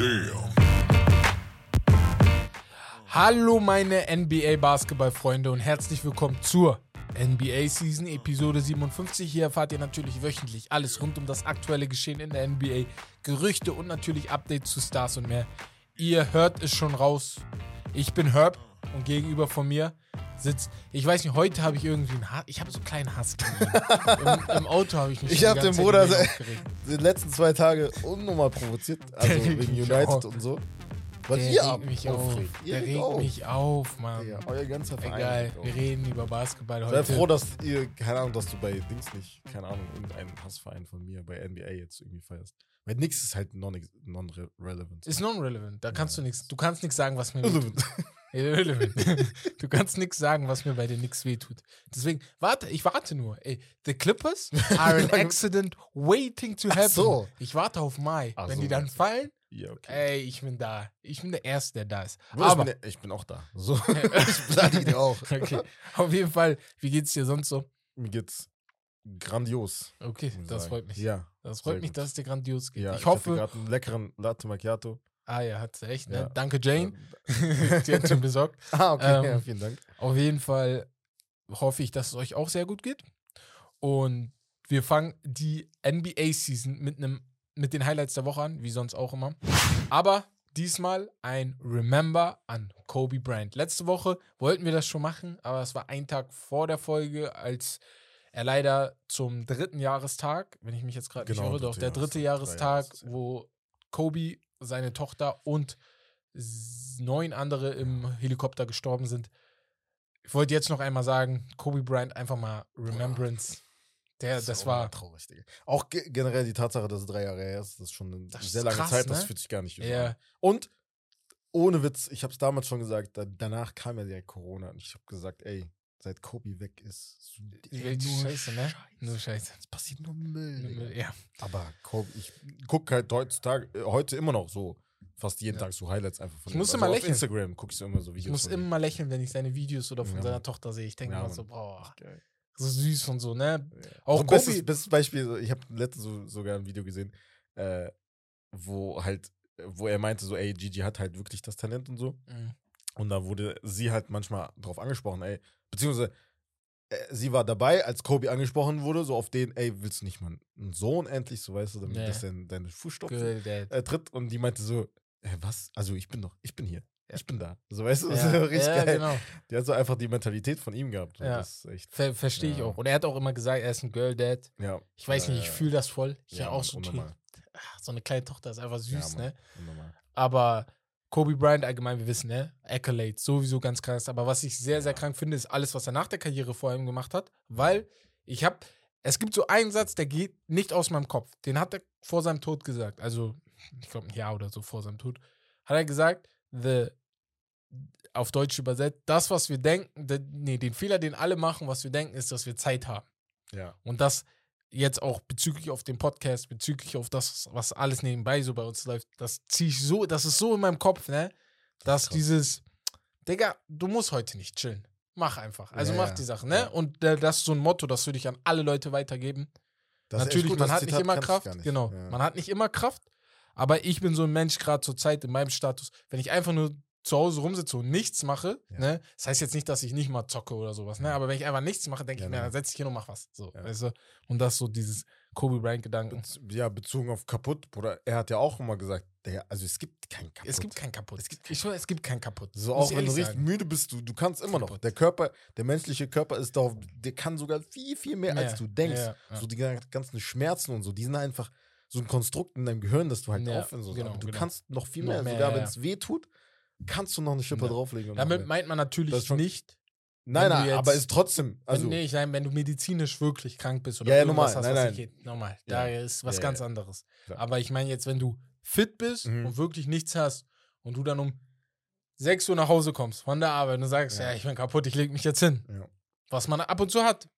Damn. Hallo meine NBA Basketballfreunde und herzlich willkommen zur NBA Season Episode 57. Hier erfahrt ihr natürlich wöchentlich alles rund um das aktuelle Geschehen in der NBA, Gerüchte und natürlich Updates zu Stars und mehr. Ihr hört es schon raus. Ich bin Herb und gegenüber von mir sitzt, ich weiß nicht, heute habe ich irgendwie einen Hass, ich habe so einen kleinen Hass. Im, Im Auto habe ich mich Ich habe den Bruder die letzten zwei Tage unnormal provoziert, also wegen United und so. Was Der ihr regt mich auf. Der regt auf. mich auf, Mann. Digga, euer ganzer Verein. Egal, wir reden über Basketball Sei heute. froh, dass ihr, keine Ahnung, dass du bei Dings nicht, keine Ahnung, irgendeinen Hassverein von mir bei NBA jetzt irgendwie feierst. Weil nix ist halt non- non-relevant. Ist non-relevant. Da kannst du nichts. Du kannst nichts sagen, was mir Irrelevant. du kannst nichts sagen, was mir bei dir nichts wehtut. Deswegen, warte, ich warte nur. Ey, the Clippers are an accident waiting to Ach happen. so. Ich warte auf Mai. Ach Wenn so, die dann fallen, ja, okay. ey, ich bin da. Ich bin der Erste, der da ist. Bruder, Aber, ich, bin, ich bin auch da. So. ich beleidige dich auch. okay. Auf jeden Fall, wie geht's dir sonst so? Mir geht's grandios. Okay, ich das sagen. freut mich. Ja. Das freut mich, gut. dass es dir grandios geht. ja ich hoffe, gerade einen leckeren Latte Macchiato. Ah ja, hat sie echt, ne? Ja. Danke, Jane. Die hat schon besorgt. ah, okay, Ähm, ja, vielen Dank. Auf jeden Fall hoffe ich, dass es euch auch sehr gut geht. Und wir fangen die NBA-Season mit, einem, mit den Highlights der Woche an, wie sonst auch immer. Aber diesmal ein Remember an Kobe Bryant. Letzte Woche wollten wir das schon machen, aber es war ein Tag vor der Folge, als er leider zum dritten Jahrestag, wenn ich mich jetzt gerade Genau, nicht irre, doch der dritte Jahrestag, Jahrestag, wo Kobe, seine Tochter und neun andere im Helikopter gestorben sind. Ich wollte jetzt noch einmal sagen, Kobe Bryant einfach mal Remembrance. Der, ist das auch war, traurig, Digga. Auch ge generell die Tatsache, dass es drei Jahre her ist, das ist schon eine Das sehr lange krass, Zeit, das ne? fühlt sich gar nicht Ja. an. Und ohne Witz, ich habe es damals schon gesagt, da, danach kam ja direkt Corona und ich habe gesagt, ey, seit Kobe weg ist, so, die Welt ist scheiße, ne? Nur Scheiße. Es passiert nur Müll. Digga. Ja. Aber Kobe, ich gucke halt heutzutage, äh, heute immer noch so, fast jeden Ja. Tag so Highlights einfach von Ich musste also auf lächeln. Instagram gucke ich so immer so Videos. Ich muss immer mal lächeln, wenn ich seine Videos oder von Ja, seiner. Tochter sehe. Ich denke Ja, immer so, boah, Geil. so süß und so, ne? Auch Kobe- bestes, bestes Beispiel, ich habe letztens so, sogar ein Video gesehen, äh, wo halt, wo er meinte, so, ey, Gigi hat halt wirklich das Talent und so. Mhm. Und da wurde sie halt manchmal drauf angesprochen, ey, beziehungsweise äh, sie war dabei, als Kobe angesprochen wurde, so auf den, ey, willst du nicht mal einen Sohn endlich, so weißt du, damit Ja. das dein, deine Fußstapfen äh, tritt. Und die meinte so, äh, was? Also ich bin doch, ich bin hier. Ja. Ich bin da. So weißt du, Ja, richtig ja, geil. genau. Die hat so einfach die Mentalität von ihm gehabt. Und Ja. Das ist echt, Ver Verstehe ich auch. Und er hat auch immer gesagt, er ist ein Girl Dad. ja. Ich weiß nicht, ich fühle das voll. Ich ja, auch so. Ach, So eine kleine Tochter ist einfach süß, ne? unnormal. Aber Kobe Bryant allgemein, wir wissen, ne? Accolades, sowieso ganz krass. Aber was ich sehr, sehr krank finde, ist alles, was er nach der Karriere vor allem gemacht hat. Weil ich habe, es gibt so einen Satz, der geht nicht aus meinem Kopf. Den hat er vor seinem Tod gesagt. Also, ich glaube, ein Jahr oder so vor seinem Tod. Hat er gesagt, the, auf Deutsch übersetzt, das, was wir denken, de, nee, den Fehler, den alle machen, was wir denken, ist, dass wir Zeit haben. Ja. Und das jetzt auch bezüglich auf den Podcast, bezüglich auf das, was alles nebenbei so bei uns läuft, das ziehe ich so, das ist so in meinem Kopf, ne? Dass krass. dieses, Digga, du musst heute nicht chillen. Mach einfach. Also Ja, mach die Sachen, ne? Ja. Und äh, das ist so ein Motto, das würde ich an alle Leute weitergeben. Das Natürlich, gut, man hat nicht Zitat immer kannte ich Kraft. nicht. Genau. Ja. Man hat nicht immer Kraft. Aber ich bin so ein Mensch, gerade zur Zeit in meinem Status, wenn ich einfach nur zu Hause rumsitze und nichts mache, Ja. ne? Das heißt jetzt nicht, dass ich nicht mal zocke oder sowas, ne? Aber wenn ich einfach nichts mache, denke Ja, ich mir, dann setz dich hin und mach was. So, Ja. weißt du? Und das so dieses Kobe Bryant-Gedanken. Bez ja, bezogen auf kaputt, Bruder, er hat ja auch immer gesagt, der, also es gibt kein kaputt. Es gibt kein kaputt. ich schwöre, es gibt kein kaputt. so Muss auch ich wenn du richtig sagen. müde bist, du, du kannst immer noch. Kaputt. Der Körper, der menschliche Körper ist darauf, der kann sogar viel, viel mehr, Mehr. als du denkst. So die ganzen Schmerzen und so, die sind einfach so ein Konstrukt in deinem Gehirn, dass du halt Ja, aufhören sollst. genau, Aber du genau. kannst noch viel Noch mehr. mehr, sogar wenn es weh tut, kannst du noch eine Schippe Ja. drauflegen. Damit meint man natürlich schon- nicht, nein, nein, jetzt- aber ist trotzdem. Also, wenn, nee, ich meine, wenn du medizinisch wirklich krank bist oder Ja, ja, normal. hast, Nein, nein. nicht- normal. Ja. Da ist was Ja, ganz anderes. Aber ich meine jetzt, wenn du fit bist Mhm. und wirklich nichts hast und du dann um 6 Uhr nach Hause kommst von der Arbeit und sagst, ja, ich bin kaputt, ich leg mich jetzt hin. Was man ab und zu hat.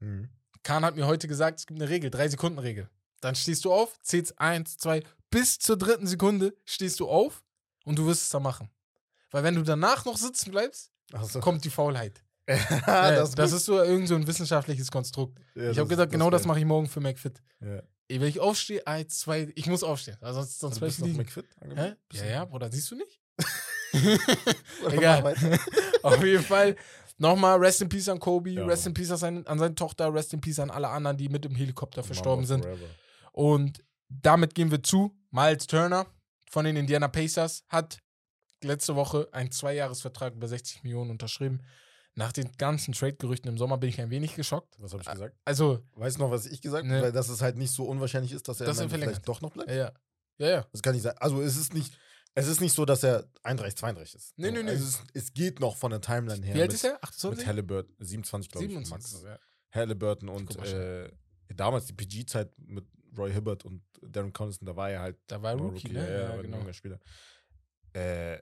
Mhm. Kahn hat mir heute gesagt, es gibt eine Regel, drei Sekunden Regel. Dann stehst du auf, zählst eins, zwei, bis zur dritten Sekunde stehst du auf und du wirst es dann machen. Weil wenn du danach noch sitzen bleibst, so. kommt die Faulheit. Ja, Ja, das, das, gut. ist so irgend so ein wissenschaftliches Konstrukt. Ja, ich habe das- gesagt, genau ist das mache ich morgen für McFit. Ja. Wenn ich aufstehe, eins, zwei, ich muss aufstehen. Also sonst, sonst Also bist du liegen. McFit angemeldet? Ja, ja, Bruder, siehst du nicht? Egal. Auf jeden Fall nochmal Rest in Peace an Kobe, Ja, Rest in Peace an seine, an seine Tochter, Rest in Peace an alle anderen, die mit dem Helikopter verstorben sind. forever. Und damit gehen wir zu. Miles Turner von den Indiana Pacers hat letzte Woche einen Zweijahresvertrag über 60 Millionen unterschrieben. Nach den ganzen Trade-Gerüchten im Sommer bin ich ein wenig geschockt. Was habe ich gesagt? Also, Weißt du noch, was ich gesagt habe? Ne. Weil dass es halt nicht so unwahrscheinlich ist, dass er verlängert. vielleicht doch noch bleibt. ja, ja. Ja, ja. Das kann nicht sein. Also es ist nicht, es ist nicht so, dass er 31, 32 ist. Nee, nee, nee. Also es, es geht noch von der Timeline her. Wie alt mit, ist er? Mit 28? Halliburton, 27 glaube ich. 27. Max. Ja. Halliburton und äh, damals die PG-Zeit mit Roy Hibbert und Darren Collison, da war er halt Da war noch Rookie, ne? Ja, ja, Ja, genau. Spieler. Äh,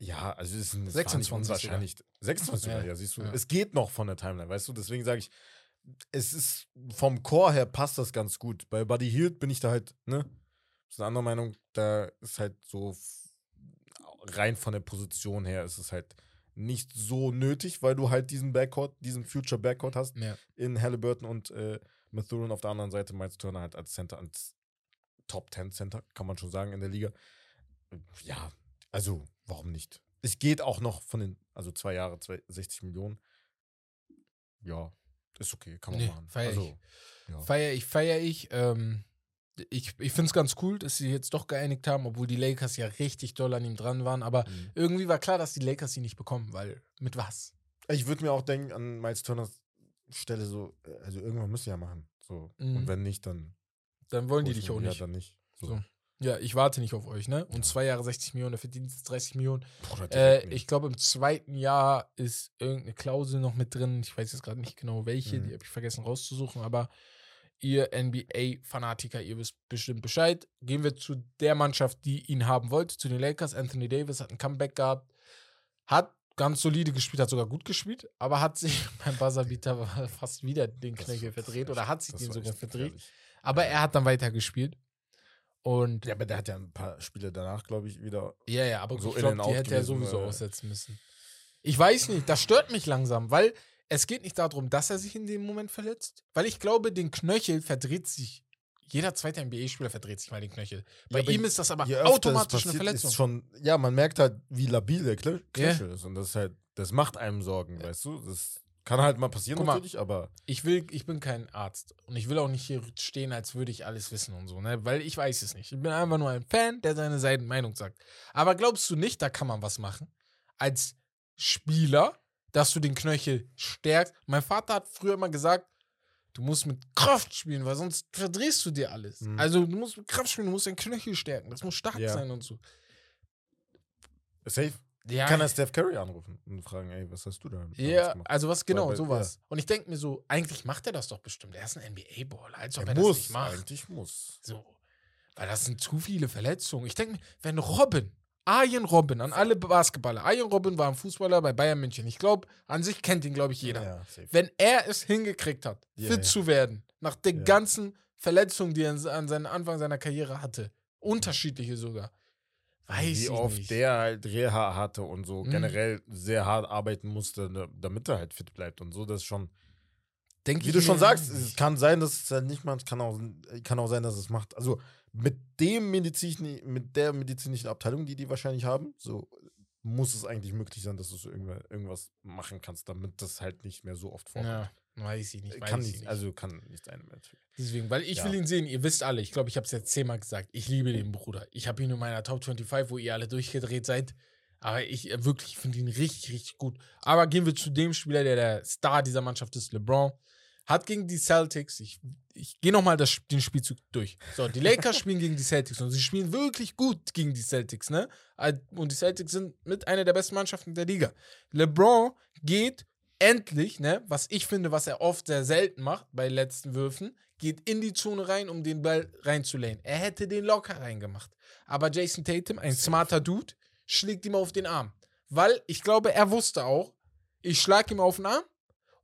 ja, also es ist ein, es 26 war nicht unwahrscheinlich. 26 Ja. sogar, ja, siehst du. Ja. Es geht noch von der Timeline, weißt du? Deswegen sage ich, es ist vom Chor her passt das ganz gut. Bei Buddy Hield bin ich da halt, ne? Das ist eine andere Meinung. Da ist halt so rein von der Position her ist es halt nicht so nötig, weil du halt diesen Backcourt, diesen Future Backcourt hast Ja. in Halliburton und äh, Mathurin auf der anderen Seite, Miles Turner halt als Center, als Top 10 Center, kann man schon sagen, in der Liga. Ja, also, warum nicht? Es geht auch noch von den, also zwei Jahre, zwei, 60 Millionen. Ja, ist okay, kann man Nee, machen. feier also, ja. Feier ich, feier ich. Ähm, ich ich finde es ganz cool, dass sie jetzt doch geeinigt haben, obwohl die Lakers ja richtig doll an ihm dran waren. Aber Mhm. irgendwie war klar, dass die Lakers sie nicht bekommen, weil mit was? Ich würde mir auch denken, an Miles Turners Stelle so, äh, also irgendwann müssen sie ja machen. So. Mhm. Und wenn nicht, dann. Dann wollen die ich dich auch ihn. nicht. Ja, dann nicht. So. So. Ja, ich warte nicht auf euch, ne? Und zwei Jahre 60 Millionen, der verdient jetzt 30 Millionen. Bruder, Äh, ich glaube, im zweiten Jahr ist irgendeine Klausel noch mit drin. Ich weiß jetzt gerade nicht genau welche, Mhm. die habe ich vergessen rauszusuchen, aber ihr NBA-Fanatiker, ihr wisst bestimmt Bescheid. Gehen wir zu der Mannschaft, die ihn haben wollte, zu den Lakers. Anthony Davis hat ein Comeback gehabt, hat ganz solide gespielt, hat sogar gut gespielt, aber hat sich beim Buzzerbeater fast wieder den Knöchel verdreht oder hat sich den sogar verdreht. Aber er hat dann weiter gespielt. Und Ja, aber der hat ja ein paar Spiele danach, glaube ich, wieder. Ja, ja, aber so ich glaube, die hätte er sowieso äh. aussetzen müssen. Ich weiß nicht, das stört mich langsam, weil es geht nicht darum, dass er sich in dem Moment verletzt, weil ich glaube, den Knöchel verdreht sich. Jeder zweite NBA-Spieler verdreht sich mal den Knöchel. Bei Ja, ihm ist das aber automatisch eine passiert, Verletzung. Ist schon, ja, man merkt halt, wie labil der Knö- Ja. Knöchel ist. Und das ist halt, das macht einem Sorgen, weißt du? Das kann halt mal passieren Guck mal. natürlich, aber Ich will, ich bin kein Arzt und ich will auch nicht hier stehen, als würde ich alles wissen und so, ne? Weil ich weiß es nicht. Ich bin einfach nur ein Fan, der seine Seiten Meinung sagt. Aber glaubst du nicht, da kann man was machen? Als Spieler, dass du den Knöchel stärkst. Mein Vater hat früher immer gesagt, du musst mit Kraft spielen, weil sonst verdrehst du dir alles. Mhm. Also du musst mit Kraft spielen, du musst deinen Knöchel stärken. Das muss stark Ja. sein und so. safe. Ja, Kann er Steph Curry anrufen und fragen, ey, was hast du da? ja, gemacht? also was genau, Weil- sowas. Und ich denke mir so, eigentlich macht er das doch bestimmt. Er ist ein NBA-Baller, als ob er, Er das muss, nicht macht. eigentlich muss. So. Weil das sind zu viele Verletzungen. Ich denke mir, wenn Robin, Arjen Robin, an alle Basketballer, Arjen Robin war ein Fußballer bei Bayern München. Ich glaube, an sich kennt ihn, glaube ich, jeder. Ja. Wenn er es hingekriegt hat, Ja, fit ja. zu werden, nach den Ja. ganzen Verletzungen, die er an- an seinem Anfang seiner Karriere hatte, unterschiedliche sogar, weiß wie ich oft nicht. der halt Reha hatte und so Mhm. generell sehr hart arbeiten musste, ne, damit er halt fit bleibt und so, das ist schon, Denk wie du schon sagst, nicht. es kann sein, dass es halt nicht macht, kann auch, kann auch sein, dass es macht. Also mit dem Medizin, mit der medizinischen Abteilung, die die wahrscheinlich haben, so muss es eigentlich möglich sein, dass du so irgendwa- irgendwas machen kannst, damit das halt nicht mehr so oft vorkommt. Ja, weiß ich nicht. Weiß kann ich nicht, nicht. also kann nicht sein. Deswegen, weil ich Ja. will ihn sehen. Ihr wisst alle, ich glaube, ich habe es jetzt zehnmal gesagt. Ich liebe den Bruder. Ich habe ihn in meiner Top 25, wo ihr alle durchgedreht seid. Aber ich äh, wirklich finde ihn richtig, richtig gut. Aber gehen wir zu dem Spieler, der der Star dieser Mannschaft ist, LeBron. Hat gegen die Celtics, ich, ich gehe nochmal den Spielzug durch. So, die Lakers spielen gegen die Celtics und sie spielen wirklich gut gegen die Celtics, ne? Und die Celtics sind mit einer der besten Mannschaften der Liga. LeBron geht endlich, ne, was ich finde, was er oft sehr selten macht bei letzten Würfen, geht in die Zone rein, um den Ball reinzulehnen. Er hätte den locker reingemacht. Aber Jason Tatum, ein smarter Dude, schlägt ihm auf den Arm. Weil ich glaube, er wusste auch, ich schlag ihm auf den Arm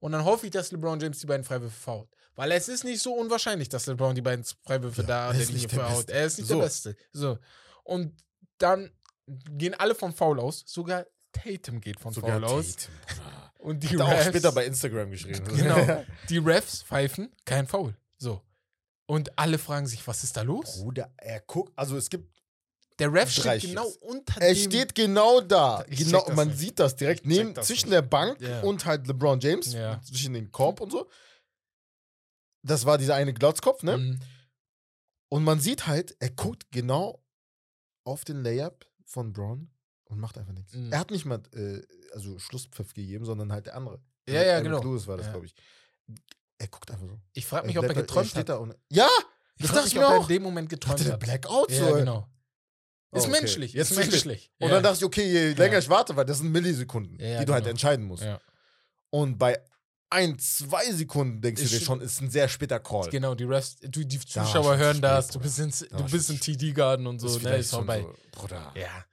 und dann hoffe ich, dass LeBron James die beiden Freiwürfe fault. Weil es ist nicht so unwahrscheinlich, dass LeBron die beiden Freiwürfe Ja, da an der Linie verhaut. Beste. Er ist nicht So. der Beste. So. Und dann gehen alle vom Foul aus. Sogar Tatum geht von Sogar Foul aus. Tatum, Bruder. Und die Hat er auch Refs, später bei Instagram geschrieben. Genau. die Refs pfeifen kein Foul. So. Und alle fragen sich, was ist da los? Bruder, er guckt, also es gibt, Der Ref steht genau unter er dem. steht genau da. Ich Genau, man nicht. sieht das direkt neben, das zwischen nicht. der Bank Ja. und halt LeBron James, Ja. zwischen den Korb und so. Das war dieser eine Glotzkopf, ne? Mhm. Und man sieht halt, er guckt genau auf den Layup von Braun und macht einfach nichts. Mhm. Er hat nicht mal äh, also Schlusspfiff gegeben, sondern halt der andere. Ja, ja, Eric genau. Lewis war das, Ja. glaube ich. Er guckt einfach so. Ich frage mich, ob er geträumt hat. Da und, ja, Ich das dachte ich mir auch. in dem Moment geträumt Hatte der hat. Blackout so. Ja, genau. Oh, Ist okay. menschlich. Jetzt ist menschlich. Und ja. dann dachte ich, okay, je länger Ja. ich warte, weil das sind Millisekunden, Ja, ja, die du halt genau. entscheiden musst. ja. Und bei ein, zwei Sekunden denkst Ist du dir schon- ist ein sehr später Call. Genau, die Rest, du, die Zuschauer schon hören das, du bist, in, Da du bist in TD-Garden und so, ist ne, ist vorbei. so, Bruder. Ja.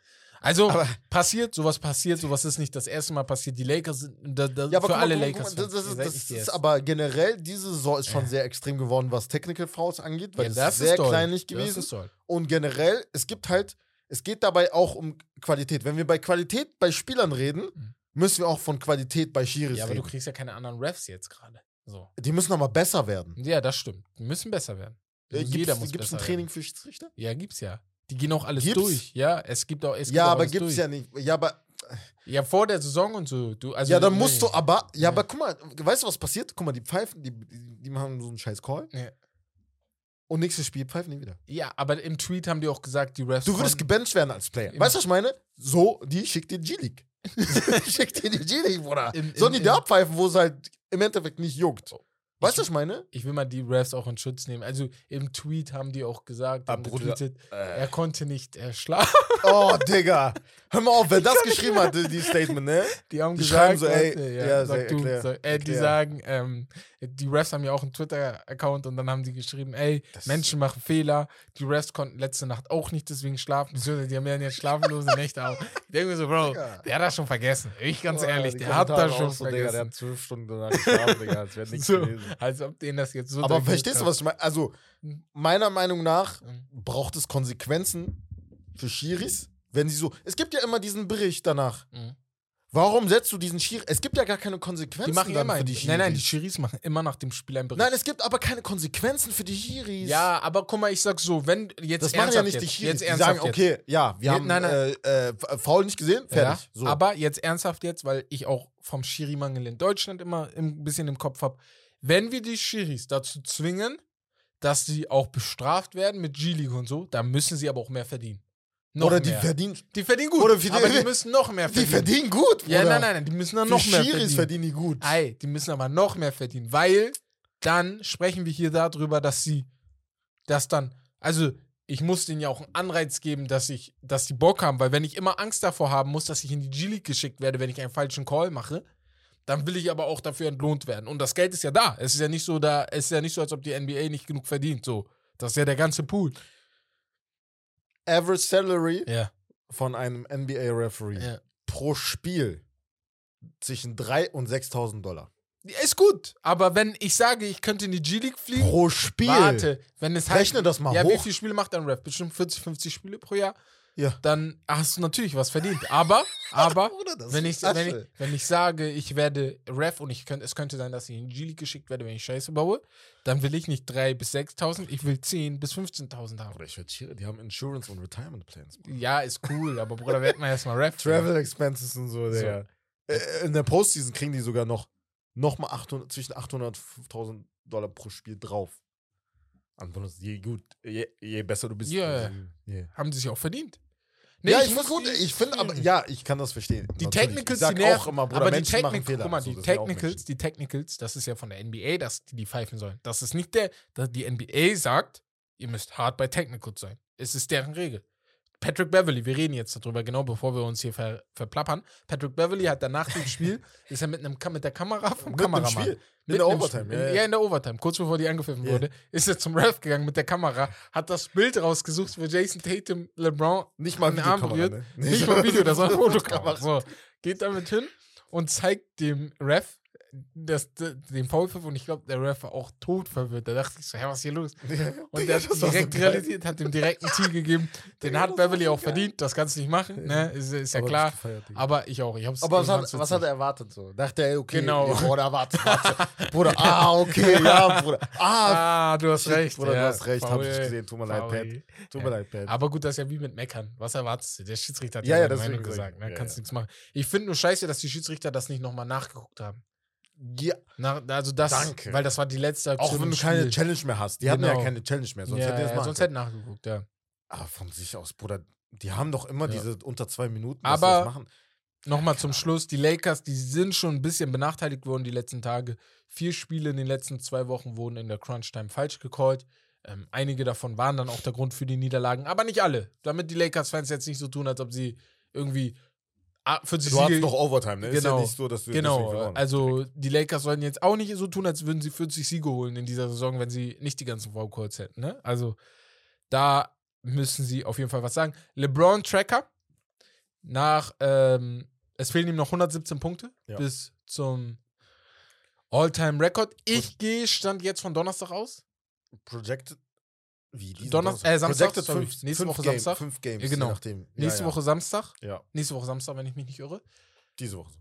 Also, Aber- passiert, sowas passiert, sowas ist nicht das erste Mal passiert. Die Lakers sind, da, da, Ja, aber für guck alle guck guck Lakers. mal, das, das, ist, das ist aber generell, diese Saison ist schon Ja. sehr extrem geworden, was Technical Fouls angeht, weil Ja, es das ist sehr toll. kleinlich gewesen. ist. Und generell, es gibt halt, es geht dabei auch um Qualität. Wenn wir bei Qualität bei Spielern reden, Mhm. müssen wir auch von Qualität bei Schiris Ja, aber du reden. kriegst ja keine anderen Refs jetzt gerade. So. Die müssen aber besser werden. Ja, das stimmt. Die müssen besser werden. Äh, Jeder Gibt's, muss gibt's besser ein Training werden. für Schiedsrichter? Ja, gibt's ja. Die gehen auch alles Gibt's? durch. Ja, es gibt auch. Es gibt Ja, auch aber gibt's durch. ja nicht. Ja, aber, Ja, vor der Saison und so. Du, also, ja, dann nee. musst du aber, ja, Ja. aber guck mal, weißt du, was passiert? Guck mal, die pfeifen, die, die, machen so einen scheiß Call. Ja. Und nächstes Spiel pfeifen die wieder. Ja, aber im Tweet haben die auch gesagt, die Refs. Du würdest gebencht werden als Player. Weißt du, was ich meine? So, die schickt dir G-League. schickt dir die G-League, Bruder. Sollen die da abpfeifen, wo es halt im Endeffekt nicht juckt? Weißt du, was ich meine? Ich will mal die Refs auch in Schutz nehmen. Also im Tweet haben die auch gesagt, Ah, Bruder. getweetet, er konnte nicht äh, schlafen. Oh, Digga. Hör mal auf, wer das geschrieben hat, die Statement, ne? Die haben Die gesagt, schreiben so, ey, warte, ja, sag sag, du, sag, äh, die sagen, ähm, die Refs haben ja auch einen Twitter-Account und dann haben die geschrieben, ey, Das- Menschen machen Fehler, die Refs konnten letzte Nacht auch nicht deswegen schlafen, beziehungsweise die haben ja jetzt schlaflose Nächte auch. Ich denke mir so, Bro, Digga. der hat das schon vergessen. Ich ganz Oh, ehrlich, der hat das schon so, Digga, der vergessen. hat zwölf Stunden danach geschlafen, Digga, als wäre nichts So, gewesen. als ob denen das jetzt so. Aber verstehst du, was ich meine? Also, Mhm. meiner Meinung nach Mhm. braucht es Konsequenzen für Schiris, wenn sie so. Es gibt ja immer diesen Bericht danach. Mhm. Warum setzt du diesen Schiri? Es gibt ja gar keine Konsequenzen Die machen immer. für die Die Schiris. nein, nein, die Schiris machen immer nach dem Spiel einen Bericht. Nein, es gibt aber keine Konsequenzen für die Schiris. ja, aber guck mal, ich sag so, wenn jetzt das machen ja nicht die jetzt, Schiris. jetzt Die sagen, jetzt. okay, ja, wir haben nein, nein. Äh, äh, Foul nicht gesehen, fertig. Ja, so. Aber jetzt ernsthaft jetzt, weil ich auch vom Schiri-Mangel in Deutschland immer ein bisschen im Kopf habe. Wenn wir die Schiris dazu zwingen, dass sie auch bestraft werden mit G-League und so, dann müssen sie aber auch mehr verdienen. Noch Oder die mehr. verdienen. die verdienen gut, oder die- aber die müssen noch mehr Die verdienen. verdienen gut, ja, Bruder. nein, nein, nein, die müssen dann noch mehr Schiris verdienen. verdienen die gut. Ei, die müssen aber noch mehr verdienen, weil dann sprechen wir hier darüber, dass sie das dann, also ich muss denen ja auch einen Anreiz geben, dass ich, dass die Bock haben, weil wenn ich immer Angst davor haben muss, dass ich in die G-League geschickt werde, wenn ich einen falschen Call mache, dann will ich aber auch dafür entlohnt werden. Und das Geld ist ja da. Es ist ja nicht so da, es ist ja nicht so, als ob die NBA nicht genug verdient. So. Das ist ja der ganze Pool. Average Salary Ja. von einem NBA-Referee ja. pro Spiel zwischen 3.000 und 6.000 Dollar. Ist gut, aber wenn ich sage, ich könnte in die G-League fliegen, Pro Spiel. warte, wenn es halt. Rechne das mal ja, wie hoch. viele Spiele macht ein Ref? Bestimmt 40, 50 Spiele pro Jahr. Ja. Dann hast du natürlich was verdient. Aber, aber, Bruder, wenn ich, wenn, ich, wenn ich sage, ich werde Ref und ich könnte, es könnte sein, dass ich in G-League geschickt werde, wenn ich Scheiße baue, dann will ich nicht 3.000 bis 6.000, ich will 10.000 bis 15.000 haben. Bruder, ich werd hier- die haben Insurance und Retirement Plans. Bruder. Ja, ist cool, aber Bruder, werd mal erstmal Ref. Travel Expenses und so, Digga. Äh, In der Postseason kriegen die sogar noch, noch mal 800, zwischen 800 und 5000 Dollar pro Spiel drauf. Ansonsten, je gut, je, je besser du bist. Ja, also, je- Haben sie sich auch verdient. Ja, ich, muss finde gut. Ich finde aber, ja, ich kann das verstehen. Die Natürlich. Technicals, ich die nerven, auch immer, Bruder, aber die Menschen Fehler. guck mal, die Technicals, die Technicals, das ist ja von der NBA, dass die die pfeifen sollen. Das ist nicht der, dass die NBA sagt, ihr müsst hart bei Technicals sein. Es ist deren Regel. Patrick Beverly, wir reden jetzt darüber, genau bevor wir uns hier ver, verplappern. Patrick Beverly hat danach dem Spiel, ist er mit, einem, mit der Kamera vom Mit Kameramann. Spiel. Mit In der Overtime, Spiel- ja, ja, ja. in der Overtime, kurz bevor die angepfiffen Ja. wurde, ist er zum Ref gegangen mit der Kamera, hat das Bild rausgesucht, wo Jason Tatum LeBron Nicht mal den Arm Videokamera, berührt. ne? Nicht mal Video, das war eine Fotokamera. Fotokamera. So, geht damit hin und zeigt dem Ref das, den Foulpfiff und ich glaube, der Ref war auch tot verwirrt. Da dachte ich so, hä, was ist hier los? Und der hat das so direkt geil. realisiert, hat dem direkt einen Tee gegeben. Den hat Beverly so auch geil. verdient, das kannst du nicht machen, ne? Ist, ist ja Aber klar. Aber ich auch. Ich hab's Aber was hat, was hat er erwartet so? Dachte er, okay, Genau. Bruder, warte, warte. Bruder, ah, okay, ja, Bruder. Ah, Ah, du hast recht. Bruder, ja. du hast recht, hab ich gesehen. Tut mir leid, Pat. Tut mir leid, Pat. Aber gut, das ist ja wie mit Meckern. Was erwartest du? Der Schiedsrichter hat Ja, ja, ja, Meinung sag gesagt. Ne? Kannst nichts machen. Ich finde nur scheiße, dass die Schiedsrichter das nicht nochmal nachgeguckt haben. Ja, Na, also das, Danke. weil das war die letzte Aktion auch wenn du keine Spiel. Challenge mehr hast. Die hatten Genau. ja keine Challenge mehr, sonst ja, hätte er es ja, sonst können. hätte nachgeguckt, ja. Aber von sich aus, Bruder, die haben doch immer Ja. diese unter zwei Minuten, Aber- das machen. Nochmal zum Schluss, die Lakers, die sind schon ein bisschen benachteiligt worden die letzten Tage. Vier Spiele in den letzten zwei Wochen wurden in der Crunch-Time falsch gecallt. Ähm, einige davon waren dann auch der Grund für die Niederlagen, aber nicht alle. Damit die Lakers-Fans jetzt nicht so tun, als ob sie irgendwie ah, 40 Du hast Siege... noch Overtime, ne? Ist ja Genau. nicht so, dass du Genau, also die Lakers sollten jetzt auch nicht so tun, als würden sie 40 Siege holen in dieser Saison, wenn sie nicht die ganzen Foul Calls hätten. Ne? Also da müssen sie auf jeden Fall was sagen. LeBron Tracker nach, ähm, es fehlen ihm noch 117 Punkte Ja. bis zum All-Time-Record. Ich gehe, stand jetzt von Donnerstag aus. Projected. Wie? Donnerstag- äh, Samstag, sorry. fünf, Nächste fünf Woche Game, Samstag. Fünf Games, Ja, genau. nachdem. Ja, Nächste ja. Woche Samstag. Ja, Nächste Woche Samstag, wenn ich mich nicht irre. diese Woche.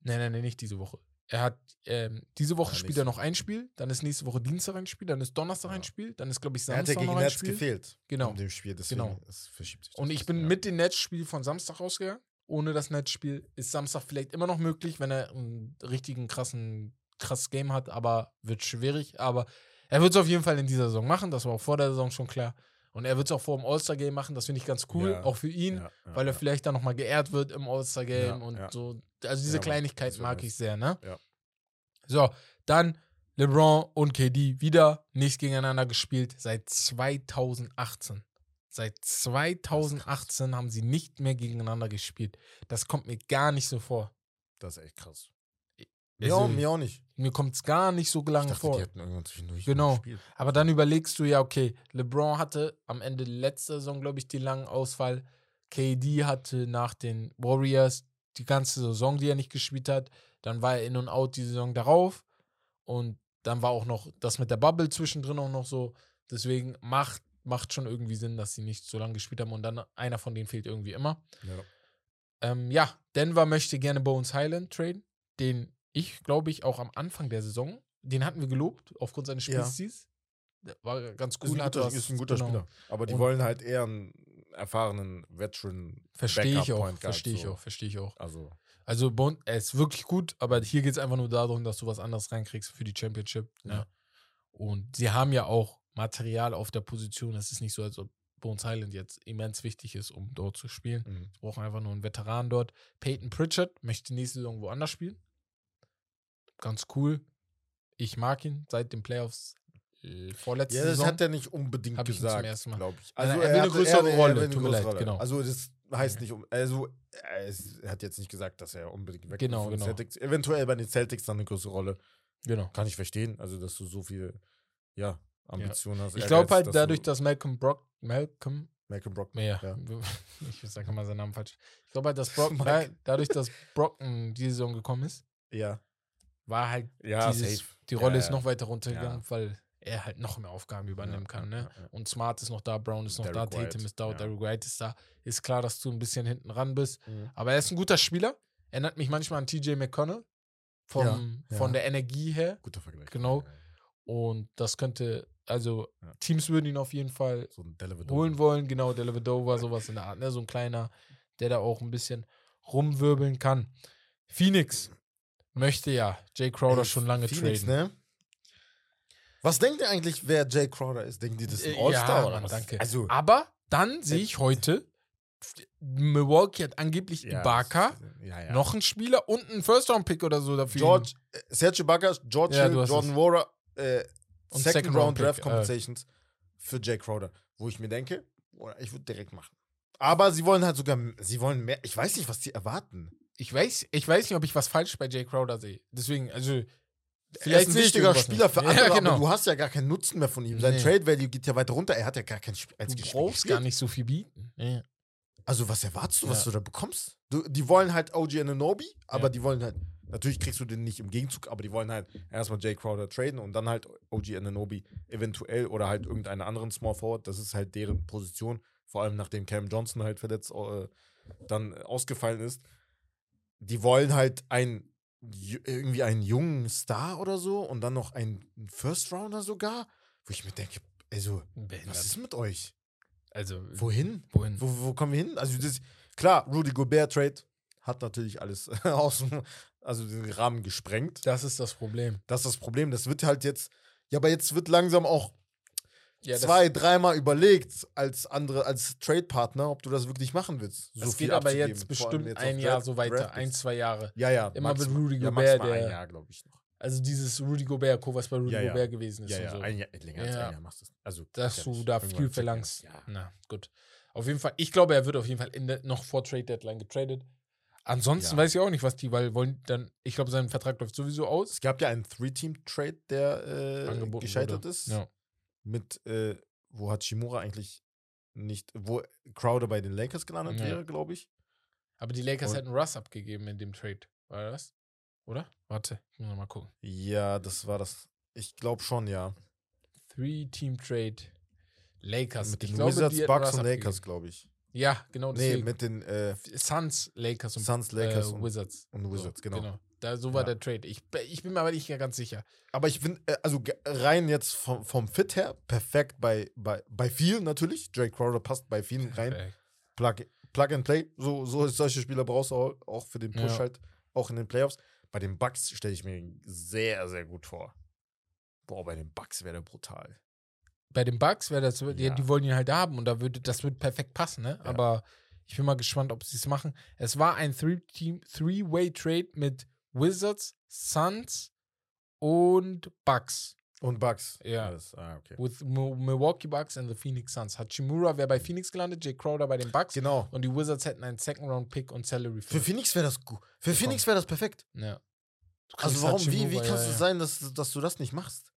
Nein, nein, nein, nicht diese Woche. Er hat ähm, diese Woche spielt er noch ein Spiel, dann ist nächste Woche Dienstag ein Spiel, dann ist Donnerstag ein Spiel, dann ist, glaube ich, Er hat ja Samstag gegen noch ein Netz Spiel. gefehlt. Genau. In dem Spiel, deswegen Genau. es verschiebt sich Und ich bin mit dem Netzspiel von Samstag rausgegangen. Ohne das Netzspiel ist Samstag vielleicht immer noch möglich, wenn er einen richtigen krassen, krasses Game hat, aber wird schwierig. Aber er wird es auf jeden Fall in dieser Saison machen, das war auch vor der Saison schon klar. Und er wird es auch vor dem All-Star-Game machen, das finde ich ganz cool, Ja. auch für ihn, Ja, ja, weil er vielleicht dann nochmal geehrt wird im All-Star-Game und so. Also diese Kleinigkeit mag ich sehr, ne? Ja. So, dann LeBron und KD wieder nicht gegeneinander gespielt seit 2018. Seit 2018 haben sie nicht mehr gegeneinander gespielt. Das kommt mir gar nicht so vor. Das ist echt krass. Also, Ja, mir auch nicht. mir kommt es gar nicht so Ich lange dachte, vor. die hätten irgendwann zwischendurch Genau. Aber dann überlegst du ja, okay, LeBron hatte am Ende letzter Saison, glaube ich, den langen Ausfall. KD hatte nach den Warriors die ganze Saison, die er nicht gespielt hat. Dann war er in und out die Saison darauf. Und dann war auch noch das mit der Bubble zwischendrin auch noch so. Deswegen macht, macht schon irgendwie Sinn, dass sie nicht so lange gespielt haben. Und dann einer von denen fehlt irgendwie immer. Ja. Ähm, ja, Denver möchte gerne Bones Highland traden, den ich, glaube ich, auch am Anfang der Saison, den hatten wir gelobt, aufgrund seines Ja. Spielsstils. Der War ganz Ist cool. ein hat guter, ist ein guter genau. Spieler. Aber die Und- wollen halt eher einen erfahrenen Veteran. Verstehe ich auch, verstehe ich so. auch, verstehe ich auch. Also, Also Bone, er ist wirklich gut, aber hier geht es einfach nur darum, dass du was anderes reinkriegst für die Championship. Ne? Ja. Und sie haben ja auch Material auf der Position. Es ist nicht so, als ob Bones Highland jetzt immens wichtig ist, um dort zu spielen. mhm. Sie brauchen einfach nur einen Veteran dort. Peyton Pritchard möchte nächste Saison woanders spielen. Ganz cool. Ich mag ihn seit den Playoffs äh, vorletzte ja, das Saison. hat er nicht unbedingt gesagt, glaube ich. er will eine größere Rolle, tut mir leid, genau. Also, das heißt nicht, um, also, er ist- er hat jetzt nicht gesagt, dass er unbedingt weg Genau, genau. Celtics. Eventuell bei den Celtics dann eine größere Rolle. genau. Kann ich verstehen. Also, dass du so viele, ja, Ambitionen hast. Ich glaube halt dass dadurch, du, dass Malcolm Brock, Malcolm Malcolm Brockman. Ja, Ja. ich sage mal seinen Namen falsch. Ich glaube halt, dass Brock, dadurch, dass Brocken diese Saison gekommen ist, Ja, war halt ja dieses, safe. die Rolle Ja, ist noch weiter runtergegangen, Ja. weil er halt noch mehr Aufgaben übernehmen kann. Ne? Und Smart ist noch da, Brown ist noch da, Derrick Tatum ist da, ja. Derrick White ist da. Ist klar, dass du ein bisschen hinten ran bist. Mhm. Aber er ist ein guter Spieler. Erinnert mich manchmal an TJ McConnell vom, von der Energie her. Guter Vergleich. Genau. Und das könnte, also. Teams würden ihn auf jeden Fall So holen wollen. Genau, Delavadova, sowas in der Art. Ne? So ein kleiner, der da auch ein bisschen rumwirbeln kann. Phoenix möchte ja Jay Crowder Ey, schon lange Phoenix, traden. Ne? Was denkt ihr eigentlich, wer Jay Crowder ist? Denken die, das ist ein Äh, All-Star ja, oder Mann, was? danke. Also, Aber dann sehe ich heute, Milwaukee hat angeblich ja, Ibaka, das- ja, ja. noch einen Spieler und einen First-Round-Pick oder so dafür. George, äh, Serge Ibaka, George Hill, Jordan es. Wara, äh, Und Second, Second äh. Compensations für Jay Crowder. Wo ich mir denke, ich würde direkt machen. Aber sie wollen halt sogar, sie wollen mehr, ich weiß nicht, was die erwarten. Ich weiß, ich weiß nicht, ob ich was falsch bei Jay Crowder sehe. Deswegen, also. er ist ein wichtiger Spieler für andere, ja, genau. aber du hast ja gar keinen Nutzen mehr von ihm. Sein Nee. Trade Value geht ja weiter runter. Er hat ja gar kein Spiel Du einziges Spiel brauchst gespielt. gar nicht so viel bieten. Ja. Also was erwartest du, was Ja. du da bekommst? Du, die wollen halt OG Ananobi, aber die wollen halt Natürlich kriegst du den nicht im Gegenzug, aber die wollen halt erstmal Jay Crowder traden und dann halt OG Ananobi eventuell oder halt irgendeinen anderen Small Forward. Das ist halt deren Position. Vor allem nachdem Cam Johnson halt verletzt äh, dann ausgefallen ist. Die wollen halt ein irgendwie einen jungen Star oder so und dann noch einen First Rounder sogar, wo ich mir denke, also, was ist mit euch? Also, wohin? wohin? Wo, wo kommen wir hin? Also, das, klar, Rudy Gobert Trade hat natürlich alles aus dem, also den Rahmen gesprengt. Das ist das Problem. Das ist das Problem. Das wird halt jetzt, ja, aber jetzt wird langsam auch ja, zwei, dreimal überlegt als andere, als Trade-Partner, ob du das wirklich machen willst. So das geht aber jetzt bestimmt jetzt ein Jahr so weiter, ein, zwei Jahre. Ja, ja. Immer mit Rudy Gobert, ja, der. ein Jahr, glaube ich noch. Also dieses Rudy Gobert, was bei Rudy ja, ja. Gobert gewesen ist. Ja, ja, so. ein Jahr, länger als ein Jahr machst du es. Also, Dass du da viel verlangst. Ja. Na, gut. Auf jeden Fall, ich glaube, er wird auf jeden Fall der, noch vor Trade Deadline getradet. Ansonsten weiß ich auch nicht, was die, weil wollen dann, ich glaube, sein Vertrag läuft sowieso aus. Es gab ja einen Three-Team-Trade, der äh, gescheitert wurde. ist. Ja. Mit, äh, wo hat Shimura eigentlich nicht, wo Crowder bei den Lakers gelandet wäre, glaube ich. Aber die Lakers Und, hätten Russ abgegeben in dem Trade. War das? Oder? Warte, ich muss nochmal gucken. Ja, das war das. Ich glaube schon, ja. Three-Team-Trade. Lakers. Mit den ich Wizards, glaube, Bucks und Lakers, glaube ich. Ja, genau. Deswegen. Nee, mit den äh, Suns, Lakers und, Suns, Lakers äh, Wizards. Und, und Wizards, so, genau. genau. Da, so war ja. der Trade. Ich, ich bin mir aber nicht ganz sicher. Aber ich bin, äh, also rein jetzt vom, vom Fit her, perfekt bei, bei, bei vielen natürlich. Drake Crowder passt bei vielen rein. Plug, Plug and Play. So, so solche Spieler brauchst du auch, auch für den Push ja. halt, auch in den Playoffs. Bei den Bucks stelle ich mir sehr, sehr gut vor. Boah, bei den Bucks wäre der brutal. Bei den Bucks wäre das, ja. die, die, wollen ihn halt haben und da würde, das würde perfekt passen, ne? Ja. Aber ich bin mal gespannt, ob sie es machen. Es war ein Three-Way-Trade mit Wizards, Suns und Bucks. Und Bucks. Ja. Yes. Ah, okay. With Milwaukee Bucks and the Phoenix Suns. Hachimura wäre bei Phoenix gelandet, Jay Crowder bei den Bucks. Genau. Und die Wizards hätten einen Second-Round-Pick und Salary. Für Phoenix wäre das gut. Für bekommen. Phoenix wäre das perfekt. Ja. Also warum, wie, wie kann es ja, ja. sein, dass, dass du das nicht machst?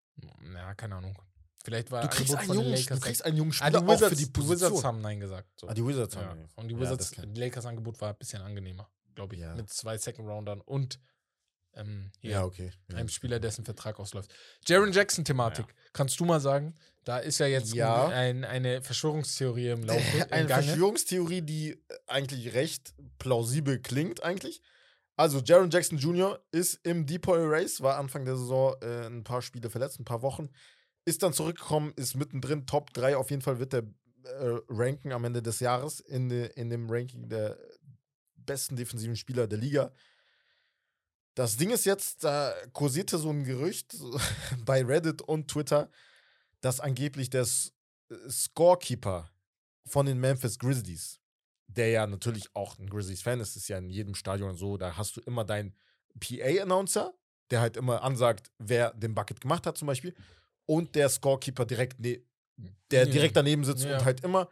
Ja, keine Ahnung. Vielleicht war du kriegst, einen jungen, du kriegst einen jungen Spieler ah, die Wizards, auch für die Position. Die Wizards haben Nein gesagt. So. Ah, die Wizards ja. haben Und die Wizards, die Lakers Angebot war ein bisschen angenehmer, glaube ich. Mit zwei Second-Roundern und ähm, ja, okay. Ja. Einem Spieler, dessen Vertrag ausläuft. Jaron Jackson-Thematik. Ja. Kannst du mal sagen? Da ist ja jetzt ja. Ein, eine Verschwörungstheorie im Laufe. eine Verschwörungstheorie, die äh, eigentlich recht plausibel klingt, eigentlich. Also, Jaron Jackson Jr. ist im Depoy Race, war Anfang der Saison äh, ein paar Spiele verletzt, ein paar Wochen. Ist dann zurückgekommen, ist mittendrin, Top 3 auf jeden Fall wird der äh, ranken am Ende des Jahres in, de, in dem Ranking der besten defensiven Spieler der Liga. Das Ding ist jetzt, da kursierte so ein Gerücht bei Reddit und Twitter, dass angeblich der Scorekeeper von den Memphis Grizzlies, der ja natürlich auch ein Grizzlies-Fan ist, ist ja in jedem Stadion so, da hast du immer deinen PA-Announcer, der halt immer ansagt, wer den Bucket gemacht hat zum Beispiel, und der Scorekeeper direkt, ne der direkt daneben sitzt ja. und halt immer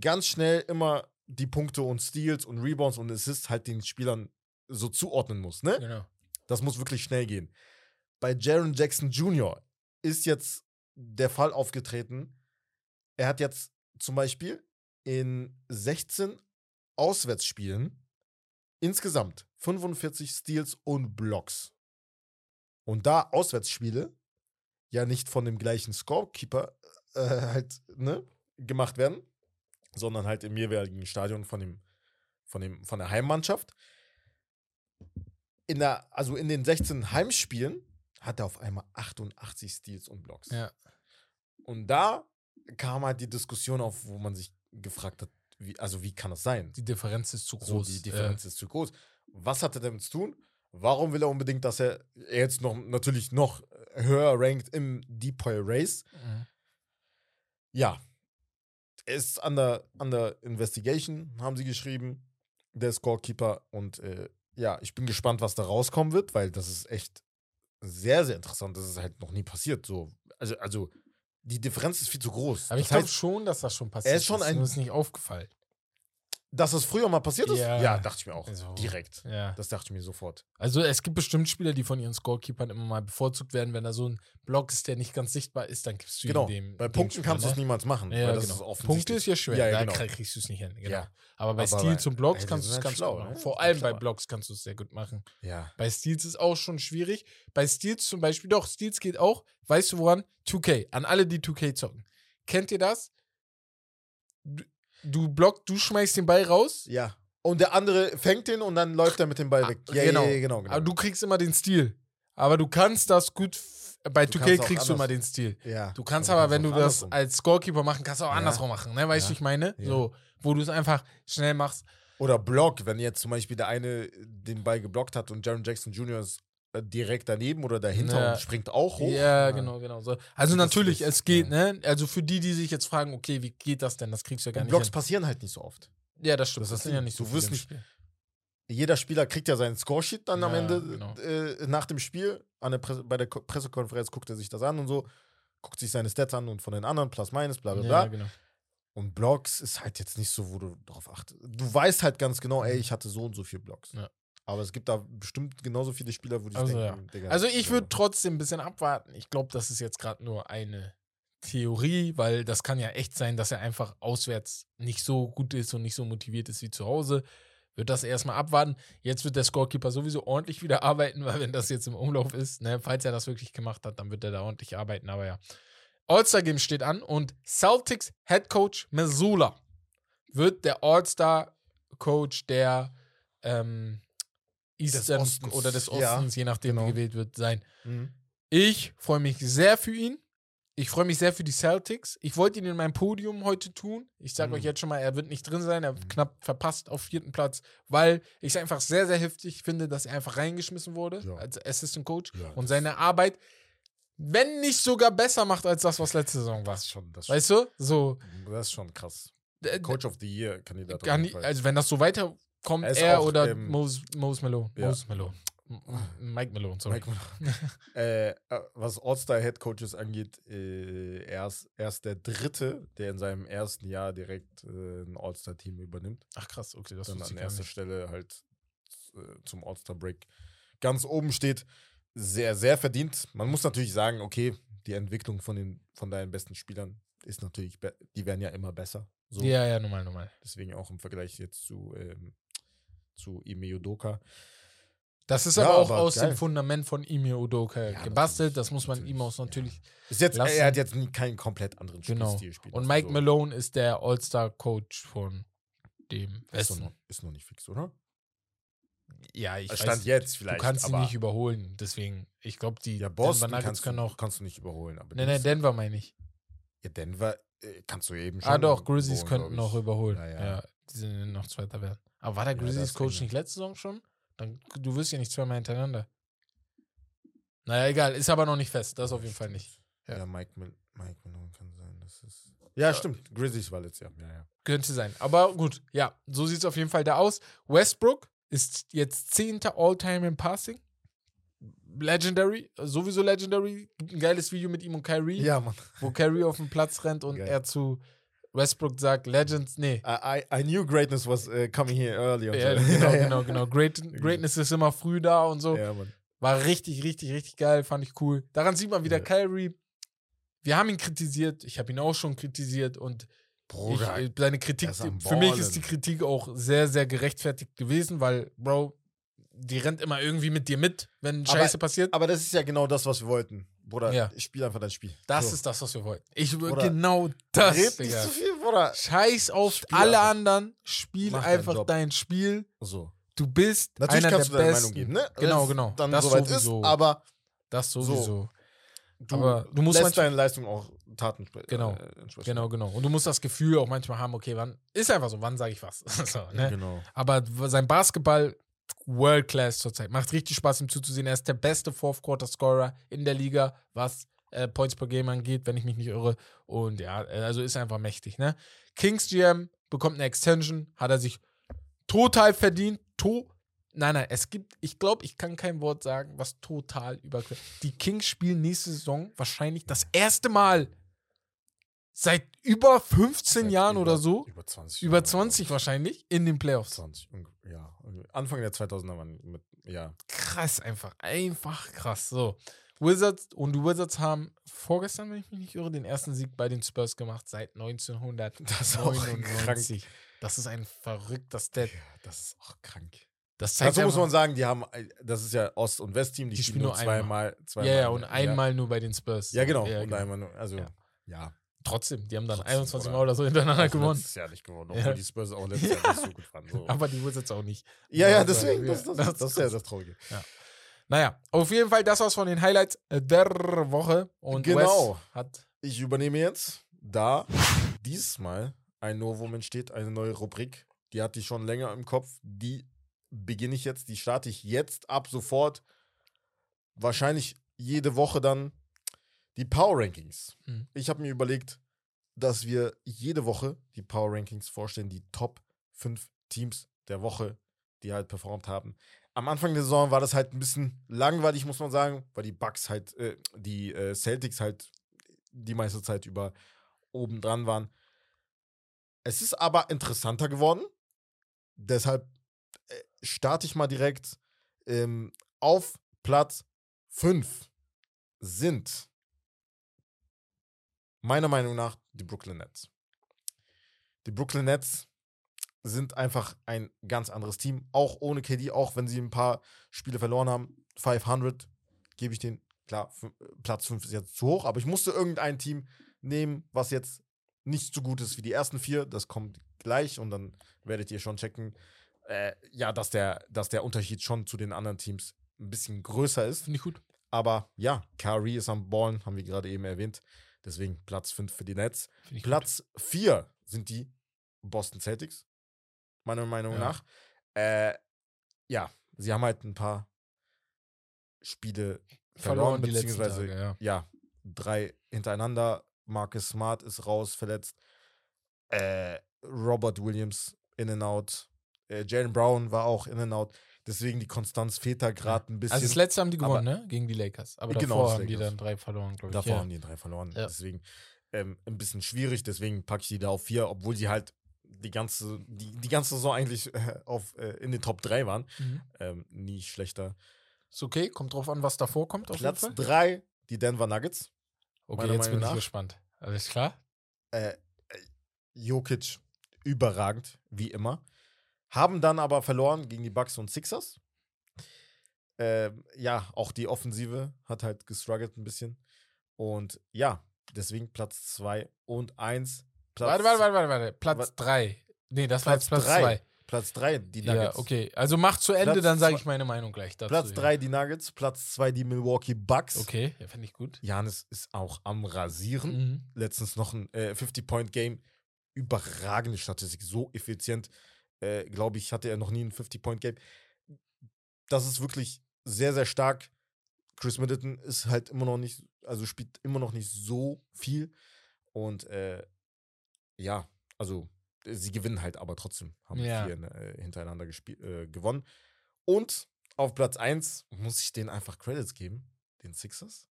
ganz schnell immer die Punkte und Steals und Rebounds und Assists halt den Spielern so zuordnen muss, ne? Genau. Das muss wirklich schnell gehen. Bei Jaron Jackson Jr. ist jetzt der Fall aufgetreten. Er hat jetzt zum Beispiel in 16 Auswärtsspielen insgesamt 45 Steals und Blocks. Und da Auswärtsspiele ja nicht von dem gleichen Scorekeeper äh, halt ne, gemacht werden, sondern halt im jeweiligen Stadion von dem, von dem von der Heimmannschaft, in der, also in den 16 Heimspielen hat er auf einmal 88 Steals und Blocks. Ja. Und da kam halt die Diskussion auf, wo man sich gefragt hat, wie, also wie kann das sein? Die Differenz ist zu groß. So, die Differenz äh. ist zu groß. Was hat er damit zu tun? Warum will er unbedingt, dass er jetzt noch natürlich noch höher rankt im Depoy Race? Mhm. Ja. Ist under, under Investigation, haben sie geschrieben, der Scorekeeper. Und äh, ja, ich bin gespannt, was da rauskommen wird, weil das ist echt sehr, sehr interessant. Das ist halt noch nie passiert. So, also, also die Differenz ist viel zu groß. Aber das ich glaube schon, dass das schon passiert er ist. Schon ein, ist nicht aufgefallen. Dass das früher mal passiert ist? Ja. Ja, dachte ich mir auch. Also, Direkt. Ja. Das dachte ich mir sofort. Also es gibt bestimmt Spieler, die von ihren Scorekeepern immer mal bevorzugt werden. Wenn da so ein Block ist, der nicht ganz sichtbar ist, dann gibst du Genau. dem. Bei Punkten Spieler, kannst du es ne? niemals machen. Ja, weil das genau. ist Punkte ist ja schwer. Ja, ja, da genau. krieg- kriegst du es nicht hin. Genau. Ja. Aber bei bei- und Blocks kannst du es halt ganz schlau, gut machen. ne? Vor Die allem bei. Blocks kannst du es sehr gut machen. Ja. Bei Steals ist auch schon schwierig. Bei Steals zum Beispiel, doch, Steals geht auch. Weißt du woran? 2K. An alle, die 2K zocken. Kennt ihr das? Du, blockst, du schmeißt den Ball raus. Ja. Und der andere fängt den und dann läuft er mit dem Ball Ah, weg. Ja, genau. ja, genau, genau. Aber du kriegst immer den Stil. Aber du kannst das gut. Bei Du 2K kannst auch kriegst du immer den Stil. ja. Du kannst Aber aber, wenn du das andersrum. als Scorekeeper machen, kannst du auch Ja. andersrum machen. Ne? Weißt du, Ja. ich meine? So, wo du es einfach schnell machst. Oder Block, wenn jetzt zum Beispiel der eine den Ball geblockt hat und Jaron Jackson Jr. ist direkt daneben oder dahinter Ja. und springt auch hoch. Ja, genau, genau. So. Also natürlich, ist- es geht, ja. ne? Also für die, die sich jetzt fragen, okay, wie geht das denn? Das kriegst du ja gar Und nicht. Blocks Hin. passieren halt nicht so oft. Ja, das stimmt. das Das, ist sind ja nicht so Du wirst nicht- Spiel. Jeder Spieler kriegt ja seinen Scoresheet dann am Ja, Ende genau. äh, nach dem Spiel. An der bei der Ko- Pressekonferenz guckt er sich das an und so. Guckt sich seine Stats an und von den anderen, plus minus, bla bla bla. Genau. Und Blocks ist halt jetzt nicht so, wo du drauf achtest. Du weißt halt ganz genau, ey, ich hatte so und so viele Blocks. Ja. Aber es gibt da bestimmt genauso viele Spieler, wo die Also, denken, Digga, Also ich ja. würde trotzdem ein bisschen abwarten. Ich glaube, das ist jetzt gerade nur eine Theorie, weil das kann ja echt sein, dass er einfach auswärts nicht so gut ist und nicht so motiviert ist wie zu Hause. Wird das erstmal abwarten. Jetzt wird der Scorekeeper sowieso ordentlich wieder arbeiten, weil wenn das jetzt im Umlauf ist, ne, falls er das wirklich gemacht hat, dann wird er da ordentlich arbeiten. Aber ja. All-Star-Game steht an und Celtics Head Coach Missoula wird der All-Star-Coach der ähm, Eastern Ostens, oder des ja, Ostens, je nachdem genau. gewählt wird, sein. Mhm. Ich freue mich sehr für ihn. Ich freue mich sehr für die Celtics. Ich wollte ihn in meinem Podium heute tun. Ich sage Mhm. euch jetzt schon mal, er wird nicht drin sein. Er knapp verpasst auf vierten Platz, weil ich es einfach sehr, sehr heftig finde, dass er einfach reingeschmissen wurde Ja. als Assistant Coach Ja, und seine Arbeit, wenn nicht sogar besser macht als das, was letzte Saison war. Das schon, das, Weißt du? So. das ist schon krass. äh, Coach of the Year Kandidat. also wenn das so weiterkommt, Er ist er oder ähm, Mose, Mose Malone. ja. Mose Malone. Mike Malone, sorry. Mike äh, äh, was All-Star Head Coaches angeht, äh, er, ist, er ist der Dritte, der in seinem ersten Jahr direkt äh, ein All-Star-Team übernimmt. Ach krass, okay, das wusste an erster. Stelle halt äh, zum All-Star-Break ganz oben steht. Sehr, sehr verdient. Man muss natürlich sagen, okay, die Entwicklung von, den, von deinen besten Spielern ist natürlich, die werden ja immer besser. So. Ja, ja, normal, normal. Deswegen auch im Vergleich jetzt zu, ähm, zu Ime Udoka. Das ist Ja, aber auch aber aus geil. dem Fundament von Ime Udoka Ja, gebastelt. Das muss man ihm auch natürlich. Ist jetzt, Lassen- er hat jetzt keinen komplett anderen Genau. Spielstil. Und Mike Malone ist der All-Star-Coach von dem ist noch, Westen. noch, ist noch nicht fix, oder? Ja, ich Stand weiß, jetzt du vielleicht. kannst ihn nicht überholen. Deswegen, ich glaube, die ja, Boston Denver Nuggets kannst, können du, auch. kannst du nicht überholen. Aber nee, Dings- Denver meine ich. ja, Denver kannst du eben schon. Ah, doch, Grizzlies könnten noch überholen. Ja, Ja, ja. die sind noch Zweiter werden. Aber war der Grizzlies Coach nicht letzte Saison schon? Dann, du wirst ja nicht zweimal hintereinander. Naja, egal, ist aber noch nicht fest. Das auf jeden Fall nicht. Ja, Ja. Mike, Mal Mike Malone kann sein. Das ist. Ja, stimmt. Grizzlies war letztes Jahr. Ja, ja. Könnte sein. Aber gut, ja, so sieht es auf jeden Fall da aus. Westbrook ist jetzt zehnter All-Time im Passing. Legendary, sowieso Legendary. Gibt ein geiles Video mit ihm und Kyrie, Ja, Mann. wo Kyrie auf den Platz rennt und Geil. er zu Westbrook sagt, Legends, nee. I, I, I knew greatness was uh, coming here early. Ja, so. genau, genau, genau. Great, Greatness ist immer früh da und so. Ja, Mann. War richtig, richtig, richtig geil, fand ich cool. Daran sieht man wieder Ja. Kyrie. Wir haben ihn kritisiert, ich habe ihn auch schon kritisiert und Bruder. ich, äh, seine Kritik, für mich ist die Kritik auch sehr, sehr gerechtfertigt gewesen, weil, Bro, die rennt immer irgendwie mit dir mit, wenn Aber- Scheiße passiert. aber das ist ja genau das, was wir wollten. Bruder, Ja. spiel einfach dein Spiel. Das So. ist das, was wir wollten. Ich Oder genau das, Red nicht zu viel, Bruder. Scheiß auf Spiel alle einfach. anderen, spiel Mach einfach dein Spiel. So. Du bist Natürlich einer kannst der du deine besten. Meinung geben, ne? Genau, genau. Dann Das soweit sowieso. ist, aber Das sowieso. du, Aber du musst lässt deine Leistung auch Taten Genau. äh, entsprechen. Genau, genau. Und du musst das Gefühl auch manchmal haben, okay, wann ist einfach so, wann sage ich was. so, ne? Genau. Aber sein Basketball World Class zurzeit. Macht richtig Spaß, ihm zuzusehen. Er ist der beste Fourth Quarter Scorer in der Liga, was äh, Points per Game angeht, wenn ich mich nicht irre. Und ja, äh, also ist einfach mächtig. Ne? Kings GM bekommt eine Extension, hat er sich total verdient. To nein, nein, es gibt, ich glaube, ich kann kein Wort sagen, was total über. Die Kings spielen nächste Saison wahrscheinlich das erste Mal Seit über 15 Seit Jahren über- oder so, Über 20. über Jahre, 20 wahrscheinlich, in den Playoffs. 20, ungef- ja. Anfang der 2000er waren mit, ja. Krass einfach. Einfach krass. So. Wizards und die Wizards haben vorgestern, wenn ich mich nicht irre, den ersten Sieg bei den Spurs gemacht seit 1999. Das ist krank. Das ist ein verrückter Stat. Ja, das ist auch krank. Das zeigt Dazu muss einfach- man sagen, die haben, das ist ja Ost- und Westteam, die, Die spielen nur einmal. zweimal. zweimal Ja, ja, und einmal nur bei den Spurs. Ja, genau. Ja, und genau. einmal nur, also, Ja. ja. Trotzdem, die haben dann Trotzdem, 21 oder? Mal oder so hintereinander Auch gewonnen. letztes Jahr nicht gewonnen, Ja. obwohl die Spurs auch letztes Jahr nicht so gut waren. So. Aber die Wizards auch nicht. ja, ja, Ja, deswegen, ja, das, das, das das, ist ja das Traurige. Naja, auf jeden Fall, das war's von den Highlights äh, der Woche. Und Genau. Wes hat Ich übernehme jetzt, da diesmal ein Novum entsteht, eine neue Rubrik. Die hatte ich schon länger im Kopf. Die beginne ich jetzt, die starte ich jetzt ab sofort. Wahrscheinlich jede Woche dann die Power Rankings. Mhm. Ich habe mir überlegt, dass wir jede Woche die Power Rankings vorstellen, die Top 5 Teams der Woche, die halt performt haben. Am Anfang der Saison war das halt ein bisschen langweilig, muss man sagen, weil die Bucks halt, äh, die äh, Celtics halt die meiste Zeit über oben dran waren. Es ist aber interessanter geworden. Deshalb äh, starte ich mal direkt. Ähm, auf Platz 5 sind meiner Meinung nach die Brooklyn Nets. Die Brooklyn Nets sind einfach ein ganz anderes Team, auch ohne KD, auch wenn sie ein paar Spiele verloren haben. 500 gebe ich den, klar, Platz 5 ist jetzt zu hoch, aber ich musste irgendein Team nehmen, was jetzt nicht so gut ist wie die ersten vier. Das kommt gleich und dann werdet ihr schon checken, äh, ja, dass der, dass der Unterschied schon zu den anderen Teams ein bisschen größer ist. Finde ich gut. Aber ja, Kyrie ist am Ballen, haben wir gerade eben erwähnt. Deswegen Platz 5 für die Nets. Platz 4 sind die Boston Celtics, meiner Meinung Ja. nach. Äh, ja, sie haben halt ein paar Spiele verloren, letzten beziehungsweise Tage, ja. ja, drei hintereinander. Marcus Smart ist raus, verletzt. Äh, Robert Williams in and out. Äh, Jalen Brown war auch in and out. Deswegen die Konstanz fehlt da gerade ein bisschen. Also das letzte haben die aber- gewonnen, ne? Gegen die Lakers. Aber Genau, davor das haben die dann drei verloren, glaube ich. Davor ja. haben die drei verloren. Ja. Deswegen ähm, ein bisschen schwierig. Deswegen packe ich die da auf vier, obwohl sie halt die ganze, die, die ganze Saison eigentlich äh, auf, äh, in den Top 3 waren. Mhm. Ähm, nie schlechter. Ist okay, kommt drauf an, was davor kommt. Auf Platz jeden Fall. 3, die Denver Nuggets. Okay, jetzt bin Meinung ich nach. gespannt. Alles klar? Äh, äh, Jokic überragend, wie immer. Haben dann aber verloren gegen die Bucks und Sixers. Ähm, ja, auch die Offensive hat halt gestruggelt ein bisschen. Und ja, deswegen Platz 2 und 1. Warte, warte, warte, warte, warte. Platz Wa- 3. Nee, das war Platz jetzt Platz drei. 2. Platz 3, die Ja, Nuggets. okay. Also mach zu Ende, Platz dann sage ich meine Meinung gleich dazu. Platz ja. 3 die Nuggets, Platz 2 die Milwaukee Bucks. Okay, ja, finde ich gut. Janis ist auch am Rasieren. Mhm. Letztens noch ein äh, 50-Point-Game. Überragende Statistik, so effizient. Äh, Glaube ich, hatte er noch nie ein 50-Point-Game. Das ist wirklich sehr, sehr stark. Chris Middleton ist halt immer noch nicht, also spielt immer noch nicht so viel. Und äh, ja, also äh, sie gewinnen halt aber trotzdem. Haben Ja. vier äh, hintereinander äh, gewonnen. Und auf Platz 1 muss ich denen einfach Credits geben, den Sixers.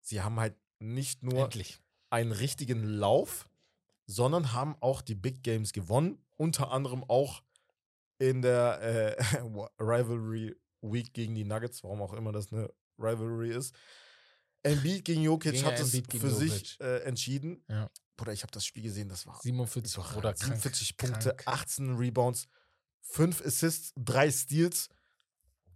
Sie haben halt nicht nur Endlich. einen richtigen Lauf, sondern haben auch die Big Games gewonnen. Unter anderem auch in der äh, Rivalry Week gegen die Nuggets, warum auch immer das eine Rivalry ist. Embiid gegen Jokic Gegen hat es für sich äh, entschieden. Ja. Bruder, ich habe das Spiel gesehen, das war 47 überragend. oder krank. 47 Punkte, krank. 18 Rebounds, 5 Assists, 3 Steals.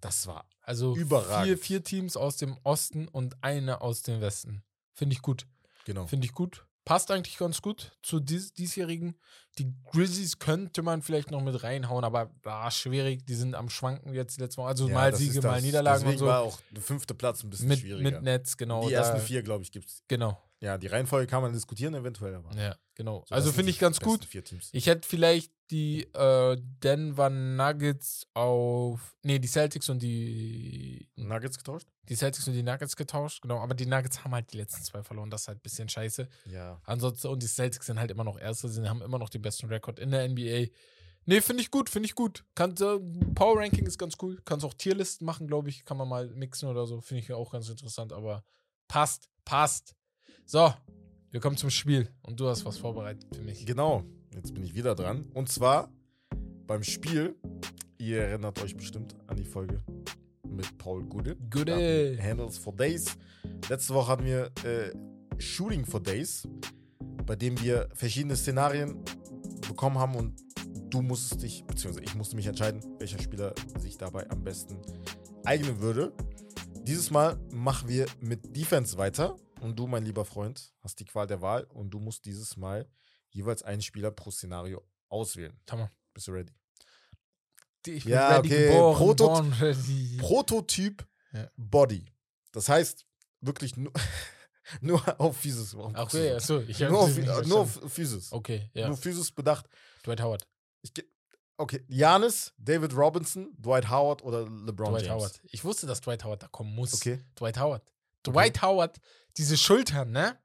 Das war Also überragend. Vier, vier Teams aus dem Osten und eine aus dem Westen. Finde ich gut. genau. Finde ich gut. Passt eigentlich ganz gut zu dies, diesjährigen. Die Grizzlies könnte man vielleicht noch mit reinhauen, aber war schwierig. Die sind am Schwanken jetzt letztes Mal. Also Ja, mal das Siege, ist mal das. Niederlagen und so. war auch der fünfte Platz ein bisschen Mit, schwieriger. mit Netz, genau. die ersten vier, glaube ich, gibt es. Genau. Ja, die Reihenfolge kann man diskutieren, eventuell, aber. Ja, genau. so, also finde ich ganz gut. Ich hätte vielleicht die äh, Denver Nuggets auf. Nee, die Celtics und die. Nuggets getauscht? Die Celtics und die Nuggets getauscht, genau. Aber die Nuggets haben halt die letzten zwei verloren. Das ist halt ein bisschen scheiße. Ja. Ansonsten, und die Celtics sind halt immer noch Erste, sie haben immer noch den besten Rekord in der NBA. Nee, finde ich gut, finde ich gut. Kann, äh, Power Ranking ist ganz cool. Kannst auch Tierlisten machen, glaube ich. Kann man mal mixen oder so. Finde ich auch ganz interessant, aber passt, passt. So, Wir kommen zum Spiel und du hast was vorbereitet für mich. Genau, jetzt bin ich wieder dran. Und zwar beim Spiel, ihr erinnert euch bestimmt an die Folge mit Paul Gude. Gude. Handles for Days. Letzte Woche hatten wir äh, Shooting for Days, bei dem wir verschiedene Szenarien bekommen haben und du musstest dich, beziehungsweise ich musste mich entscheiden, welcher Spieler sich dabei am besten eignen würde. Dieses Mal machen wir mit Defense weiter und du, mein lieber Freund, hast die Qual der Wahl und du musst dieses Mal jeweils einen Spieler pro Szenario auswählen. Tamam. Bist du ready? Ich Ja, okay, geboren, Protot- born ready. Prototyp Ja. Body. Das heißt, wirklich nur, nur auf Physis. Warum Okay, so? achso, ich nur, auf, nur auf Physis. Okay, ja. Nur Physis bedacht. Dwight Howard. Ich okay, Janis, David Robinson, Dwight Howard oder LeBron Dwight James. Howard. Ich wusste, dass Dwight Howard da kommen muss. Okay. Dwight Howard. Dwight Howard, diese Schultern, ne?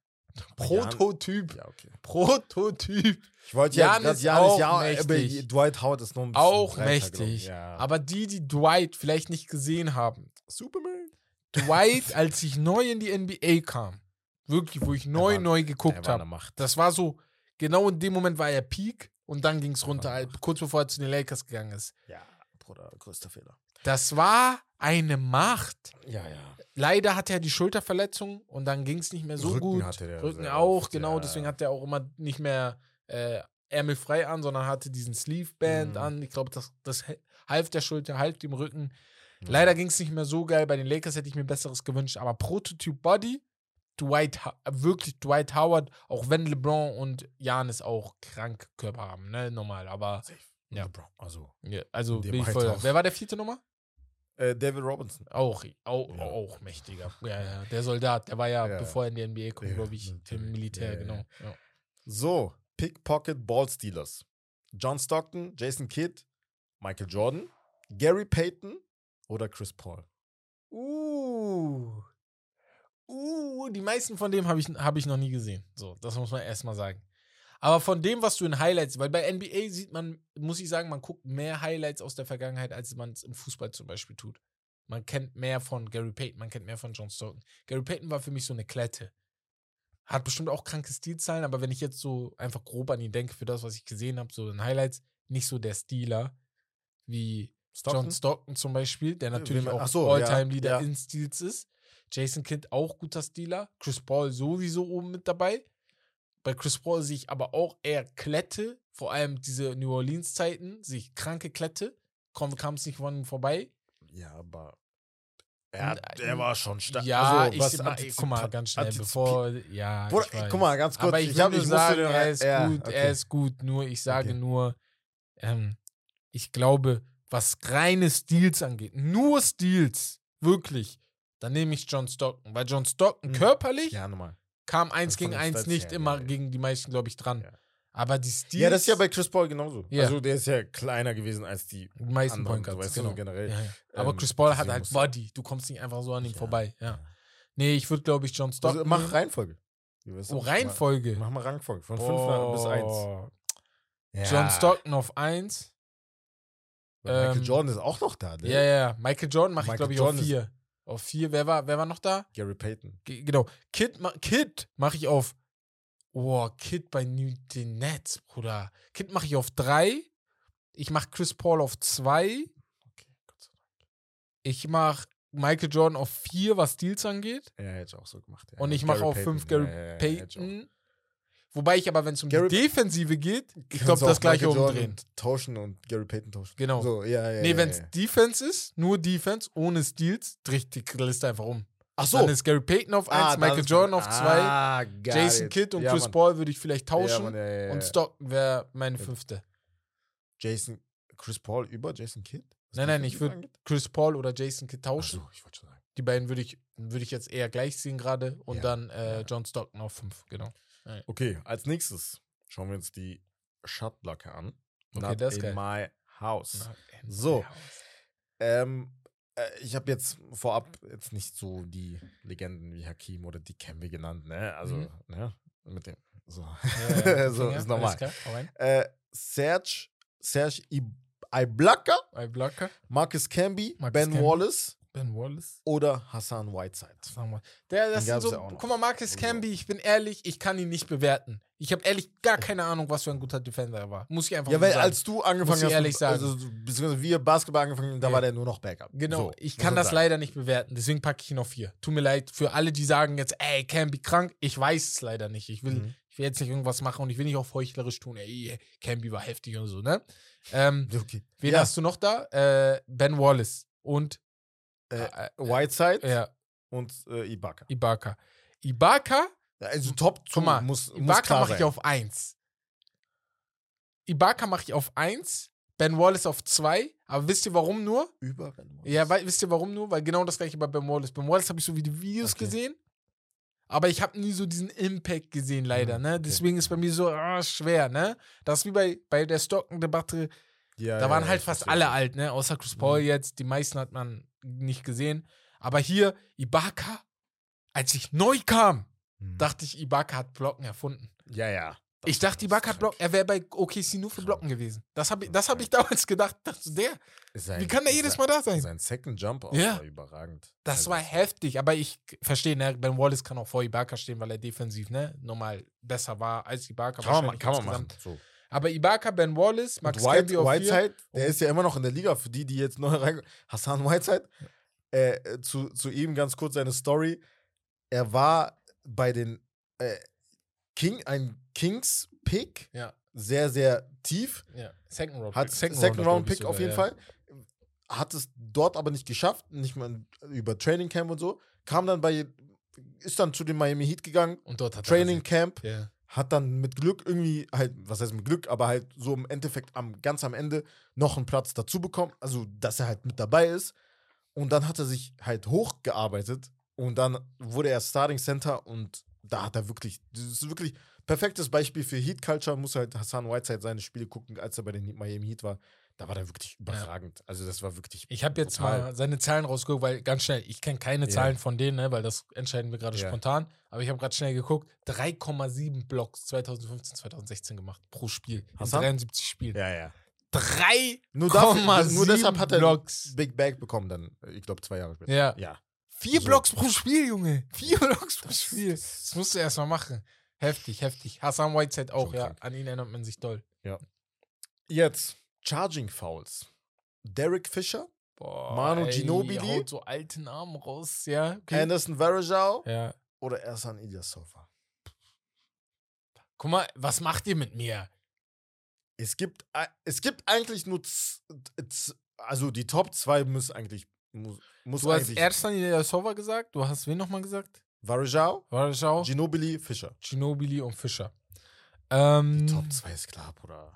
Prototyp. Ja, okay. Prototyp. Ich wollte ja gerade Janis, auch ja, mächtig. aber Dwight Howard ist noch ein bisschen Auch mächtig. Ja. Aber die, die Dwight vielleicht nicht gesehen haben. Superman. Dwight, als ich neu in die NBA kam, wirklich, wo ich neu, war- neu geguckt habe, das war so, genau in dem Moment war er Peak und dann ging es runter, kurz bevor er zu den Lakers gegangen ist. Ja, Bruder, größter Fehler. Das war eine Macht. Ja, ja. Leider hatte er die Schulterverletzung und dann ging es nicht mehr so Rücken gut. hatte der Rücken auch, oft, genau. ja. Deswegen hat er auch immer nicht mehr äh, ärmelfrei an, sondern hatte diesen Sleeve-Band Mhm. an. Ich glaube, das, das half der Schulter, half dem Rücken. Ja. Leider ging es nicht mehr so geil. Bei den Lakers hätte ich mir Besseres gewünscht. Aber Prototyp Body, Dwight, wirklich Dwight Howard, auch wenn LeBron und Janis auch krank Körper haben, ne, normal. Aber Safe. Ja. LeBron, Also, ja, also bin ich voll. Wer war der vierte Nummer? Äh, David Robinson. Auch, auch, Ja. auch mächtiger. Ja, ja. Der Soldat, der war ja, Ja. bevor er in die NBA kommt, glaube ich, im Militär, genau. So, Pickpocket Ball Stealers. John Stockton, Jason Kidd, Michael Jordan, Gary Payton oder Chris Paul. Uh. Uh, die meisten von dem habe ich, hab ich noch nie gesehen. So, das muss man erstmal sagen. Aber von dem, was du in Highlights, weil bei NBA sieht man, muss ich sagen, man guckt mehr Highlights aus der Vergangenheit, als man es im Fußball zum Beispiel tut. Man kennt mehr von Gary Payton, man kennt mehr von John Stockton. Gary Payton war für mich so eine Klette. Hat bestimmt auch kranke Stilzahlen, aber wenn ich jetzt so einfach grob an ihn denke, für das, was ich gesehen habe, so in Highlights, nicht so der Stealer wie John Stockton zum Beispiel, der natürlich man- auch so, ja, All-Time-Leader ja. in Steals ist. Jason Kidd auch guter Stealer. Chris Paul sowieso oben mit dabei. Bei Chris Paul sehe ich aber auch eher Klette, vor allem diese New Orleans-Zeiten, sehe ich kranke Klette. Kam es nicht von vorbei. Ja, aber er, N- der war schon stark. Ja, Also, ich was seh mal, Antizip- guck mal, ganz schnell, Antizip- bevor, ja, ich weiß. guck mal, ganz kurz. aber ich, ich will nur ich sagen, den er ist ja, gut, okay. er ist gut, nur ich sage Okay. nur, ähm, ich glaube, was reine Steals angeht, nur Steals, wirklich, dann nehme ich John Stockton, weil John Stockton Mhm. körperlich Ja, nochmal. Kam eins Also von gegen eins Stats nicht her, immer ja, ja. gegen die meisten, glaube ich, dran. Ja. Aber die Steals, Ja, das ist ja bei Chris Paul genauso. Ja. Also der ist ja kleiner gewesen als die meisten anderen, Point Guards, weißt du, genau. generell. Ja, ja. Aber Ähm, Chris Paul hat halt Body, du kommst nicht einfach so an ihm Ja, vorbei, ja. ja. Nee, ich würde, glaube ich, John Stockton Also mach. Reihenfolge. Oh, Reihenfolge. Mach mal Rangfolge. Von 5 bis 1. Oh. John Stockton auf 1. Michael ähm, Jordan ist auch noch da, ne? Ja, ja. Michael Jordan mache ich, glaube ich, auf ist- 4. Auf 4. Wer war, wer war noch da? Gary Payton. Ge- Genau. Kid, ma Kid mache ich auf. Oh, Kid bei New den Nets, Bruder. Kid mache ich auf 3. Ich mache Chris Paul auf 2. Okay, Gott sei Ich mache Michael Jordan auf 4, was Steals angeht. Dank. Ja, hätte ich auch so gemacht. Ja. Und ich mache auf. 5 Gary. Payton. Wobei ich aber, wenn es um Gary- die Defensive geht, ich glaube, das gleiche umdrehen. Tauschen und Gary Payton tauschen. Genau. So, ja, ja. Nee, ja, wenn es ja. Defense ist, nur Defense, ohne Steals, dreht die Liste einfach um. Ach so. Dann ist Gary Payton auf 1, Ah, Michael Jordan auf 2, Ah, Jason. Kidd und Chris Mann. Paul würde ich vielleicht tauschen. Mann. Und Stockton wäre meine fünfte. Jason, Chris Paul über Jason Kidd? Was Nein, nein, ich würde? Chris Paul oder Jason Kidd Ach tauschen. so, ich wollte schon sagen. Die beiden würde ich, würde ich jetzt eher gleich sehen gerade. Und dann äh. John Stockton auf 5, genau. Okay, als nächstes schauen wir uns die Shotblocke an. Okay, Not das ist in geil. my house. In So. my house. Ähm, äh, ich habe jetzt vorab jetzt nicht so die Legenden wie Hakim oder die wir genannt, ne? Also, Mhm. ne? Mit dem. So. Ja, ja, so Finger, ist normal. klar. Äh, Serge, Serge Ibaka, Blocker. Marcus Camby, Marcus Ben Camby. Wallace, Ben Wallace. oder Hassan Whiteside. Sagen wir. Der, das sind so, ja guck mal, Marcus Camby, ich bin ehrlich, ich kann ihn nicht bewerten. Ich habe ehrlich gar keine Ahnung, was für ein guter Defender er war. Muss ich einfach Ja, weil sagen. als du angefangen ich hast, ehrlich mit- sagen. also beziehungsweise wir Basketball angefangen haben, da Ja. war der nur noch Backup. Genau, So, ich kann das sagen. leider nicht bewerten, deswegen packe ich ihn auf vier. Tut mir leid für alle, die sagen jetzt, ey, Camby krank, ich weiß es leider nicht. Ich will, Mhm. ich will jetzt nicht irgendwas machen und ich will nicht auch heuchlerisch tun, ey, Camby war heftig und so, ne? Ähm, Okay. wen Ja. hast du noch da? Äh, ben Wallace und Äh, äh, Whiteside ja, und äh, Ibaka. Ibaka. Ibaka Also Top 2 Guck mal, muss, Ibaka mache ich auf 1. Ibaka mache ich auf 1. Ben Wallace auf 2. Aber wisst ihr warum nur? Über Ben Wallace. Ja, weil, wisst ihr warum nur? Weil genau das gleiche bei Ben Wallace. Ben Wallace habe ich so wie die Videos Okay. gesehen. Aber ich habe nie so diesen Impact gesehen, leider. Mhm, Ne? okay. Deswegen ist bei mir so ah, schwer. Ne? Das ist wie bei, bei der Stocken-Debatte. Ja, Da waren ja, halt fast alle alt, ne? Außer Chris Paul Mhm. jetzt. Die meisten hat man nicht gesehen. Aber hier, Ibaka, als ich neu kam, Mhm. dachte ich, Ibaka hat Blocken erfunden. Ja, ja. Das- Ich dachte, das ist hat Block, er wäre bei OKC nur für. Blocken gewesen. Das habe ich, das hab ich damals gedacht. Dachte, der, Sein, wie kann der jedes Mal da sein? Sein Second Jump auch Ja. war überragend. Das Also, war heftig, aber ich verstehe, ne, Ben Wallace kann auch vor Ibaka stehen, weil er defensiv, ne, normal besser war als Ibaka. Kann man, kann man machen. So. Aber Ibaka, Ben Wallace, Max White, Camby auf. Whiteside, der ist ja immer noch in der Liga, für die, die jetzt neu rein. Hassan Whiteside, äh, äh, zu, zu ihm ganz kurz seine Story. Er war bei den äh, King, ein Kings-Pick, Ja, sehr, sehr tief. ja. Second Round. Hat Second Second, Round, Round Pick auf jeden ja. Fall. Hat es dort aber nicht geschafft, nicht mal über Training Camp und so. Kam dann bei, ist dann zu den Miami Heat gegangen, Und dort hat Training Camp, er Ja. Hat dann mit Glück irgendwie, halt, was heißt mit Glück, aber halt so im Endeffekt am, ganz am Ende noch einen Platz dazu bekommen, also dass er halt mit dabei ist. Und dann hat er sich halt hochgearbeitet und dann wurde er Starting Center und da hat er wirklich, das ist wirklich perfektes Beispiel für Heat Culture, muss halt Hassan Whiteside seine Spiele gucken, als er bei den Miami Heat war. Da war der wirklich überragend. Also das war wirklich. Ich habe jetzt mal seine Zahlen rausgeguckt, weil ganz schnell, ich kenne keine Ja. Zahlen von denen, ne, weil das entscheiden wir gerade Ja. spontan. Aber ich habe gerade schnell geguckt, 3,7 Blocks 2015, 2016 gemacht pro Spiel. In Hassan? 73 Spielen. Ja, ja. 3,7 Nur, dafür, nur deshalb hat er Blocks. Big Bag bekommen, dann, ich glaube, zwei Jahre später. Ja. Ja. Vier So. Blocks pro Spiel, Junge. Vier Blocks pro Spiel. Das musst du erstmal machen. Heftig, heftig. Hassan Whiteside auch, Schon ja. krank. An ihn erinnert man sich doll. Jetzt Charging Fouls. Derek Fischer, Boah, Manu ey, Ginobili? haut so alten Namen raus, ja. Okay. Anderson Varejao ja. oder Ersan Ilyasova. Guck mal, was macht ihr mit mir? Es gibt, es gibt eigentlich nur, also die Top 2 muss eigentlich, muss, muss Du hast Ersan Ilyasova gesagt, du hast wen nochmal gesagt? Varejao, Warschau, Ginobili, Fischer. Ginobili und Fischer. Ähm, Top 2 ist klar, Bruder.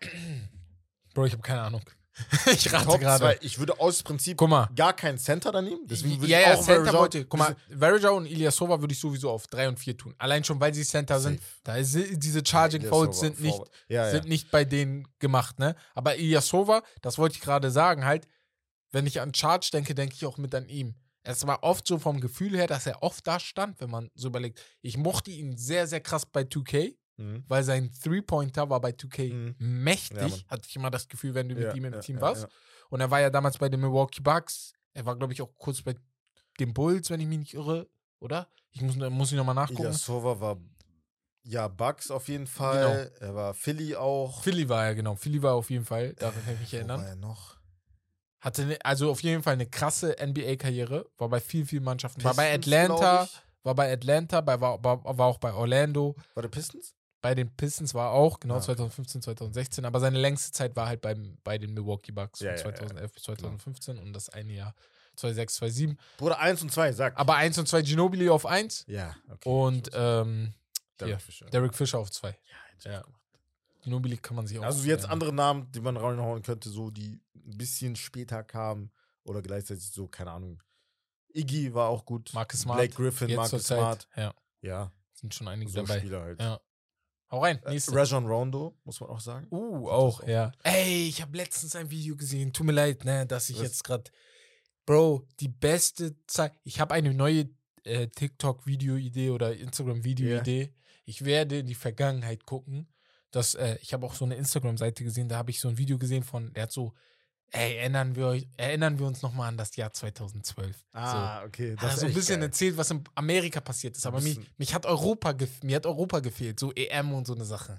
Bro, ich habe keine Ahnung. ich rate gerade. 2, ich würde aus Prinzip Guck mal. gar keinen Center da nehmen. Deswegen würde ja, ich ja, auch Center Varejao- wollte. Guck mal, Varejao und Ilyasova würde ich sowieso auf 3 und 4 tun. Allein schon, weil sie Center sind. Da ist, diese Charging Ilyasova, Fouls sind nicht, ja, sind ja. nicht bei denen gemacht, ne? Aber Ilyasova, das wollte ich gerade sagen, halt, wenn ich an Charge denke, denke ich auch mit an ihm. Es war oft so vom Gefühl her, dass er oft da stand, wenn man so überlegt. Ich mochte ihn sehr, sehr krass bei 2K, Mhm. weil sein Three-Pointer war bei 2K Mhm. mächtig. Ja, hatte ich immer das Gefühl, wenn du mit Ja, ihm im ja, Team ja, warst. ja. Und er war ja damals bei den Milwaukee Bucks. Er war, glaube ich, auch kurz bei den Bulls, wenn ich mich nicht irre, oder? Ich muss, muss ich nochmal nachgucken. Ilyasova war, ja, Bucks auf jeden Fall. Genau. Er war Philly auch. Philly war er, genau. Philly war auf jeden Fall, daran kann ich mich erinnern. war er noch? Hatte ne, also auf jeden Fall eine krasse NBA-Karriere. War bei vielen, vielen Mannschaften. War bei Pistons, Atlanta, war bei Atlanta, bei, war, war, war auch bei Orlando. War der Pistons? Bei den Pistons war auch, genau okay. 2015, 2016. Aber seine längste Zeit war halt beim, bei den Milwaukee Bucks Ja, von ja, ja. 2011 bis 2015 und das eine Jahr 2006, 2007. Bruder 1 und 2, sag. Aber 1 und 2 Ginobili auf 1 ja, okay. und ähm, Derek Fischer. Derek Fischer auf 2. Ja, hätte ich Ja. Ginobili kann man sich auch. Also jetzt ja. andere Namen, die man reinhauen könnte, so die ein bisschen später kamen oder gleichzeitig so, keine Ahnung. Iggy war auch gut. Marcus Smart. Blake Griffin, Jetzt Marcus. Smart. Ja, Ja, sind schon einige so dabei. Spieler halt. Ja. Hau rein, Äh, nächste. Rajon Rondo, muss man auch sagen. Uh, auch, auch. ja. Ey, ich habe letztens ein Video gesehen. Tut mir leid, ne, dass ich Was? jetzt gerade. Bro, die beste Zeit. Ich habe eine neue äh, TikTok-Video-Idee oder Instagram-Video-Idee. Ich werde in die Vergangenheit gucken. Das, äh, ich habe auch so eine Instagram-Seite gesehen, da habe ich so ein Video gesehen von, der hat so ey, erinnern wir, euch, erinnern wir uns nochmal an das Jahr 2012. Ah, okay. Hat er so ein bisschen erzählt, was in Amerika passiert ist. Aber mich, mich hat Europa, mir hat Europa gefehlt, so EM und so eine Sache.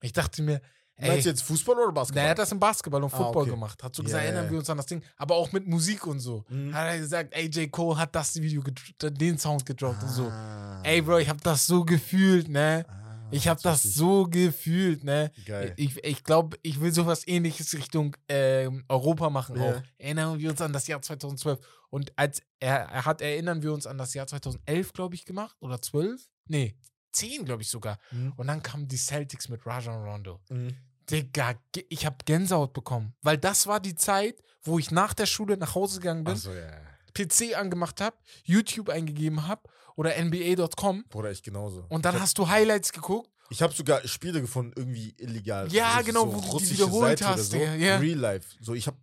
Und ich dachte mir, ey, Meinst du jetzt Fußball oder na, Basketball? er hat das im Basketball und Ah, Football okay. gemacht. Hat so gesagt, ja, erinnern wir uns an das Ding. Aber auch mit Musik und so. Mhm. Hat er gesagt, ey, J. Cole hat das Video, den Sound gedroppt und so. Ah. Ey, Bro, ich hab das so gefühlt, ne? Ah, Ich hab das so gefühlt, ne? Geil. Ich, ich glaube, ich will sowas ähnliches Richtung ähm, Europa machen Ja. auch. Erinnern wir uns an das Jahr 2012. Und als er, er hat, erinnern wir uns an das Jahr 2011, glaube ich, gemacht. Oder 12? Nee, 10, glaube ich sogar. Mhm. Und dann kamen die Celtics mit Rajon Rondo. Mhm. Digga, ich habe Gänsehaut bekommen. Weil das war die Zeit, wo ich nach der Schule nach Hause gegangen bin, Achso, ja. ja. PC angemacht habe, YouTube eingegeben habe oder NBA.com. Bruder, ich genauso. Und dann ich hast du Highlights geguckt. Ich habe sogar Spiele gefunden, irgendwie illegal. Ja, So genau, wo du die wiederholt Seite oder hast, So. Ja. Real Life. So, ich habe,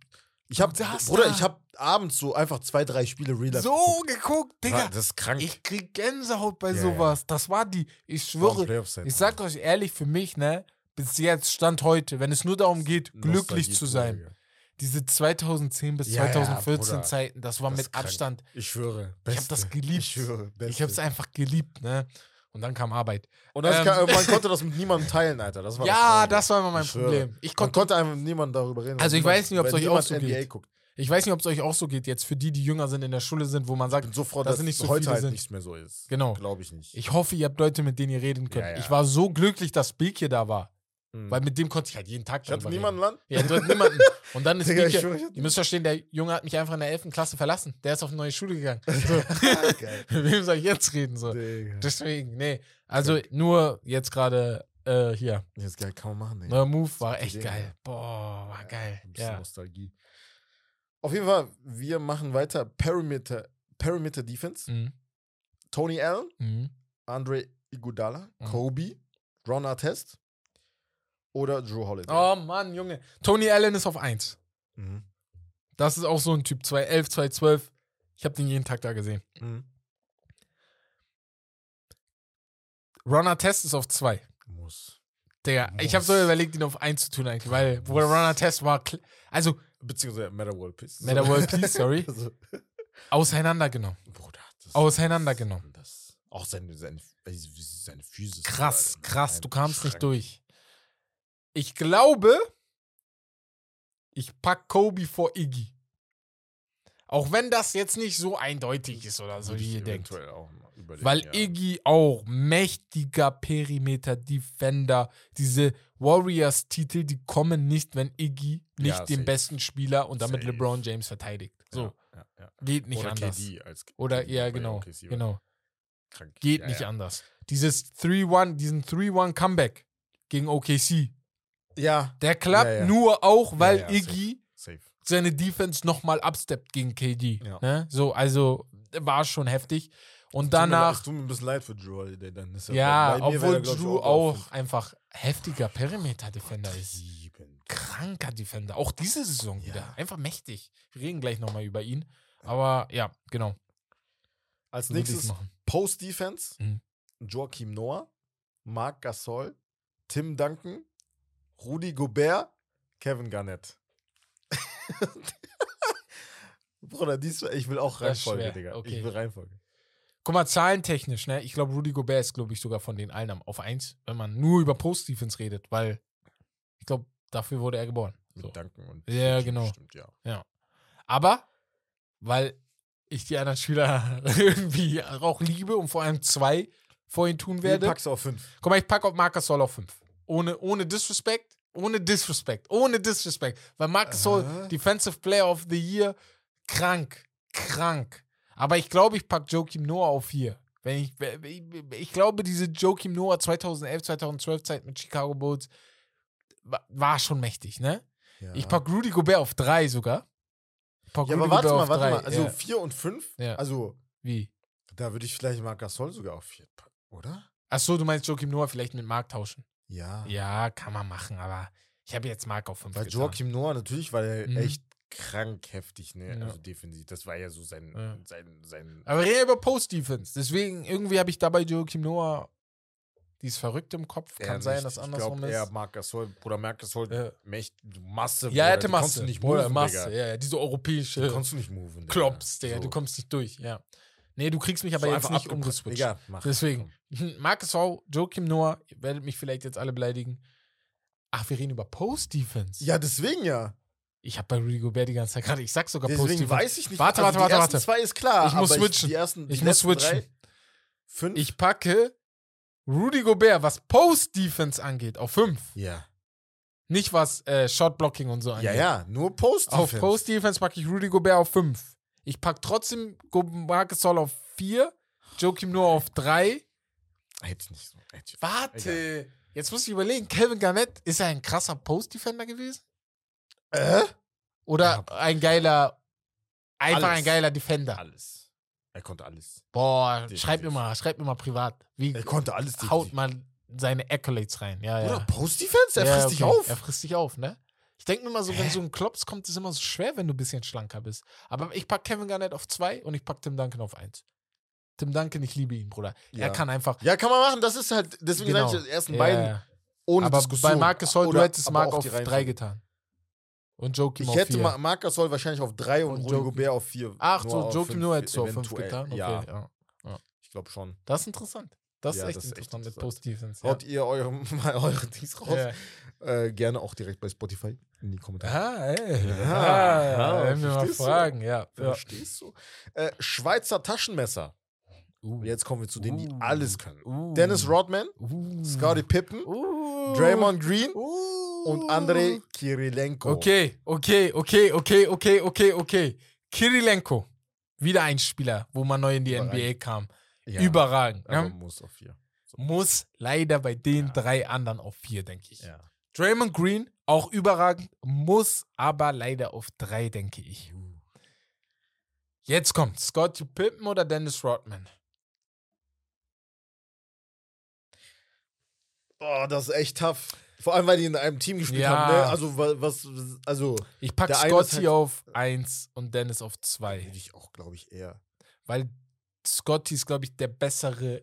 ich hast Bruder, ich habe abends so einfach zwei, drei Spiele Real Life. So geguckt, geguckt. Digga. Das ist krank. Ich krieg Gänsehaut bei Ja, sowas. Das war die, ich schwöre, ich sag euch ehrlich, für mich, ne, bis jetzt, Stand heute, wenn es nur darum geht, glücklich zu sein, Digga. Diese 2010 bis Ja, ja, 2014 Bruder. Zeiten, das war Das mit. Abstand, Ich schwöre. ich hab das Beste. geliebt. Ich schwöre. Beste. ich hab's einfach geliebt, ne, und dann kam Arbeit. Und das ähm, kann, man konnte das mit niemandem teilen, Alter. Das war Ja, Traurige. das war immer mein Ich. Problem. Ich Man konnte, einfach mit niemandem darüber reden. Also ich weiß nicht, ob's weil euch auch so geht. guckt. ich weiß nicht, ob es euch auch so geht, jetzt für die, die jünger sind, in der Schule sind, wo man Ich sagt, bin so froh, dass dass es nicht so heute halt sind. nichts mehr so ist. Genau. Glaube ich nicht. ich hoffe, ihr habt Leute, mit denen ihr reden könnt. Ja, ja. Ich war so glücklich, dass Beek hier da war, Mhm. weil mit dem konnte ich halt jeden Tag ich hatte niemanden. Land. Ja, du hattest niemanden. Und dann ist Digga, Beek ich Ihr müsst verstehen, der Junge hat mich einfach in der 11. Klasse verlassen. Der ist auf eine neue Schule gegangen. So, Geil. mit wem soll ich jetzt reden? So. Digga. Deswegen, nee. Also nur jetzt gerade äh, hier. Das ist geil, kann man machen, Digga. Neuer Move war echt Ideen, geil. ja. Boah, war geil. Ein bisschen Ja. Nostalgie. Auf jeden Fall, wir machen weiter. Perimeter, Perimeter Defense. Mhm. Tony Allen, Mhm. Andre Iguodala, Mhm. Kobe, Ron Artest oder Drew Holiday. Oh Mann, Junge. Tony Allen ist auf 1. Mhm. Das ist auch so ein Typ 211, 212. Ich habe den jeden Tag da gesehen. Mhm. Runner Test ist auf 2. Muss. Digga, ich habe so Muss. überlegt, ihn auf 1 zu tun eigentlich, weil Muss. Runner Test war, also Beziehungsweise Meta World Peace. Meta World Peace, sorry. Also, auseinandergenommen. Bruder, Auseinandergenommen. Das, auch seine, seine, seine Physis. Krass, krass, du kamst nicht durch. Ich glaube, ich pack Kobe vor Iggy. Auch wenn das jetzt nicht so eindeutig ist oder so, wie ihr denkt. Weil ja. Iggy auch mächtiger Perimeter-Defender. Diese Warriors-Titel, die kommen nicht, wenn Iggy nicht Ja, den safe. besten Spieler und damit Safe. LeBron James verteidigt. So, Ja, geht nicht Oder anders. KD als Oder KD ja, bei genau, OKC genau. Krank. Geht nicht anders. Dieses 3-1, diesen 3-1-Comeback gegen OKC, Ja, der klappt Ja, ja. nur auch, weil ja, Iggy safe. seine Defense nochmal upsteppt gegen KD. Ne? So, also war schon heftig. Und danach, Es tut mir ein bisschen leid für Drew Holiday dann. Ist ja, obwohl Drew auch fünf. einfach heftiger Perimeter-Defender ist. Kranker Defender. Auch diese Saison wieder. Einfach mächtig. Wir reden gleich nochmal über ihn. Aber ja, genau. Als So nächstes. Post-Defense. Mhm. Joachim Noah, Marc Gasol, Tim Duncan, Rudi Gobert, Kevin Garnett. Bruder, dies, ich will auch Reihenfolge. Digga. Okay. Ich will Reihenfolge. Guck mal, zahlentechnisch, ne? Ich glaube, Rudy Gobert ist, glaube ich, sogar von den allen auf 1, wenn man nur über Post-Defense redet, weil ich glaube, dafür wurde er geboren. So. Duncan und Ja, genau. Stimmt, ja. Aber, weil ich die anderen Spieler irgendwie auch liebe und vor allem zwei vorhin tun werde. packst du auf 5? Guck mal, ich packe auf Marcus Sol auf 5. Ohne, ohne Disrespect, ohne Disrespect, ohne Disrespect. Weil Marcus Aha. Defensive Player of the Year, krank, krank. Aber ich glaube, ich packe Joakim Noah auf 4. Wenn ich, ich, ich glaube, diese Joakim Noah 2011, 2012 Zeit mit Chicago Bulls wa- war schon mächtig, ne? Ja. Ich packe Rudy Gobert auf 3 sogar. Ja, aber Rudy warte Gobert mal, warte drei. mal. Also ja. 4 und 5? Ja. Also, Wie? da würde ich vielleicht Marc Gasol sogar auf 4 packen, oder? Achso, du meinst Joakim Noah vielleicht mit Mark tauschen? Ja. Ja, kann man machen, aber ich habe jetzt Mark auf 5 Weil Joachim Noah natürlich war er Mhm. echt krank heftig, ne? Ja. Also defensiv. Das war ja so sein, Ja. sein, sein Aber reden über Post-Defense. Deswegen, irgendwie habe ich dabei Joachim Noah Die ist verrückt im Kopf. Kann Er sein, nicht. dass ich andersrum glaub, ist. Er Marc Gasol, Bruder Marc Gasol, Ja. Mächt, Masse. ja, er hatte Bruder, konntest Masse. du nicht Bruder, moven, Masse. Digga. Ja, ja, diese europäische Die konntest du nicht moven. Digga. Klops, Digga. So. Du kommst nicht durch, ja. Nee, du kriegst mich aber So jetzt nicht umgeswitcht. Egal, mach. Deswegen. Marcus Hau, Joachim Noah, ihr werdet mich vielleicht jetzt alle beleidigen. Ach, wir reden über Post-Defense. Ja, deswegen ja. Ich habe bei Rudy Gobert die ganze Zeit gerade, ich sag sogar Deswegen Post-Defense. weiß ich nicht. Warte, also warte, die warte, ersten warte. zwei ist klar. Ich muss switchen. die ersten, die Ich muss switchen. Drei, fünf. Ich packe Rudy Gobert, was Post-Defense angeht, auf 5. ja. Nicht was äh, Shot-Blocking und so angeht. Ja, ja, nur Post. Auf Post-Defense packe ich Rudy Gobert auf 5. Ich packe trotzdem Marcus Gasol auf 4, Joachim Noah auf 3. Hätte ich nicht so. Ich. Warte, jetzt muss ich überlegen, Kevin Garnett, ist er ein krasser Post-Defender gewesen? Äh? Oder ein geiler, einfach Alles. ein geiler Defender? Alles. Er konnte alles. Boah, Definitiv. schreib mir mal, schreib mir mal privat. Wie Er konnte alles. haut definitiv. man seine Accolades rein? Ja, ja. Oder Post-Defense? Er ja, frisst dich okay. auf. Er frisst dich auf, ne? Ich denke mir mal so, wenn so ein Klops kommt, ist es immer so schwer, wenn du ein bisschen schlanker bist. Aber ich pack Kevin Garnett auf 2 und ich pack Tim Duncan auf 1. Tim Duncan, ich liebe ihn, Bruder. Ja. Er kann einfach. Ja, kann man machen. Das ist halt, deswegen Genau. sage ich, die ersten Ja, beiden ja. ohne aber Diskussion. bei Marcus Holt, du hättest Marc auf die 3 Reihenfolge. getan. Und Joachim Ich auf hätte 4. Ma Marc Gasol wahrscheinlich auf 3 und, Und Rudy Gobert auf 4. Ach so, Joachim nur hättest du auf 5 getan. Okay, Ja, ja. ich glaube schon. Das ist interessant. Das ist echt das ist interessant mit. Post-Defense. Haut ihr eure, mal eure Dings raus. Äh, gerne auch direkt bei Spotify in die Kommentare. Ah, ey. Ja, Ah, ja, wenn wir mal verstehst du? fragen, ja. ja. Verstehst du? Äh, Schweizer Taschenmesser. Uh. Jetzt kommen wir zu denen, die Uh. alles können. Uh. Dennis Rodman, Uh. Scottie Pippen, Uh. Draymond Green Uh. und Andrei Kirilenko. Okay, okay, okay, okay, okay, okay, okay. Kirilenko. Wieder ein Spieler, wo man neu in die Überragend. NBA kam. Ja, Überragend. Ja? muss auf 4. Muss leider bei den Ja. drei anderen auf vier, denke ich. Ja. Draymond Green, auch überragend, muss aber leider auf drei, denke ich. Jetzt kommt Scottie Pippen oder Dennis Rodman. Oh, das ist echt tough. Vor allem, weil die in einem Team gespielt Ja. haben. Ne? Also, wa- was, also, Ich packe Scottie halt- auf eins und Dennis auf zwei. würde ich auch, glaube ich, eher. Weil Scotty ist, glaube ich, der bessere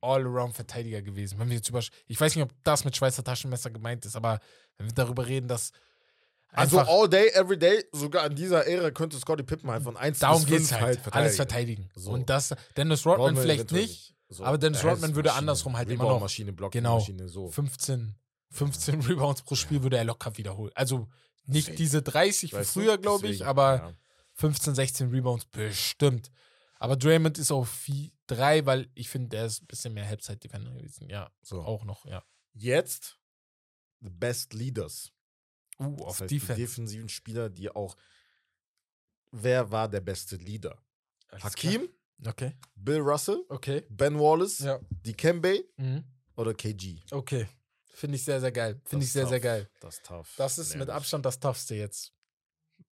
All-Around-Verteidiger gewesen. Wenn wir jetzt über, ich weiß nicht, ob das mit Schweizer Taschenmesser gemeint ist, aber wenn wir darüber reden, dass Also, all day, every day, sogar in dieser Ära könnte Scottie Pippen halt von 1 darum bis geht 5 es halt, halt alles verteidigen. So. Und das, Dennis Rodman, Rodman vielleicht nicht, So. aber Dennis Rodman würde Maschine. andersrum halt immer noch- Maschine, Block, Genau. Maschine, so. 15, 15 Rebounds pro Spiel würde er locker wiederholen. Also nicht Safe. diese 30 wie früher, glaube ich, Deswegen, aber ja. 15, 16 Rebounds bestimmt. Aber Draymond ist auf 3, weil ich finde, er ist ein bisschen mehr Halbzeit-Defender gewesen. Ja, So. auch noch, ja. Jetzt, the best leaders. Uh, Das auf heißt, Defense. Die defensiven Spieler, die auch. Wer war der beste Leader? Alles Hakim, klar. Okay. Bill Russell, Okay. Ben Wallace, Ja. Dikembe Mhm. oder KG? Okay. Finde ich sehr, sehr geil. Finde Das ich sehr, ist sehr tough. geil. Das ist tough. Das ist mit Nämlich. Abstand das Toughste jetzt.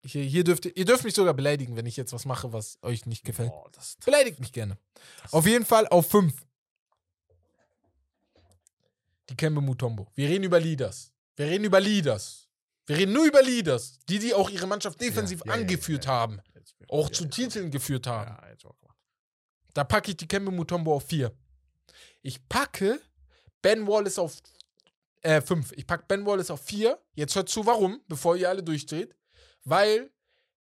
Hier, hier dürft ihr, ihr dürft mich sogar beleidigen, wenn ich jetzt was mache, was euch nicht gefällt. Boah, das tough. Beleidigt mich gerne. Das Auf jeden Fall auf 5. Die Kembe Mutombo. Wir reden über Leaders. Wir reden über Leaders. Wir reden nur über Leaders. Die, die auch ihre Mannschaft defensiv ja, ja, angeführt ja, haben. Auch zu Titeln geführt haben. Da packe ich die Kembe Mutombo auf 4. Ich packe Ben Wallace auf 5. ich packe Ben Wallace auf 4. Jetzt hört zu, warum, bevor ihr alle durchdreht. Weil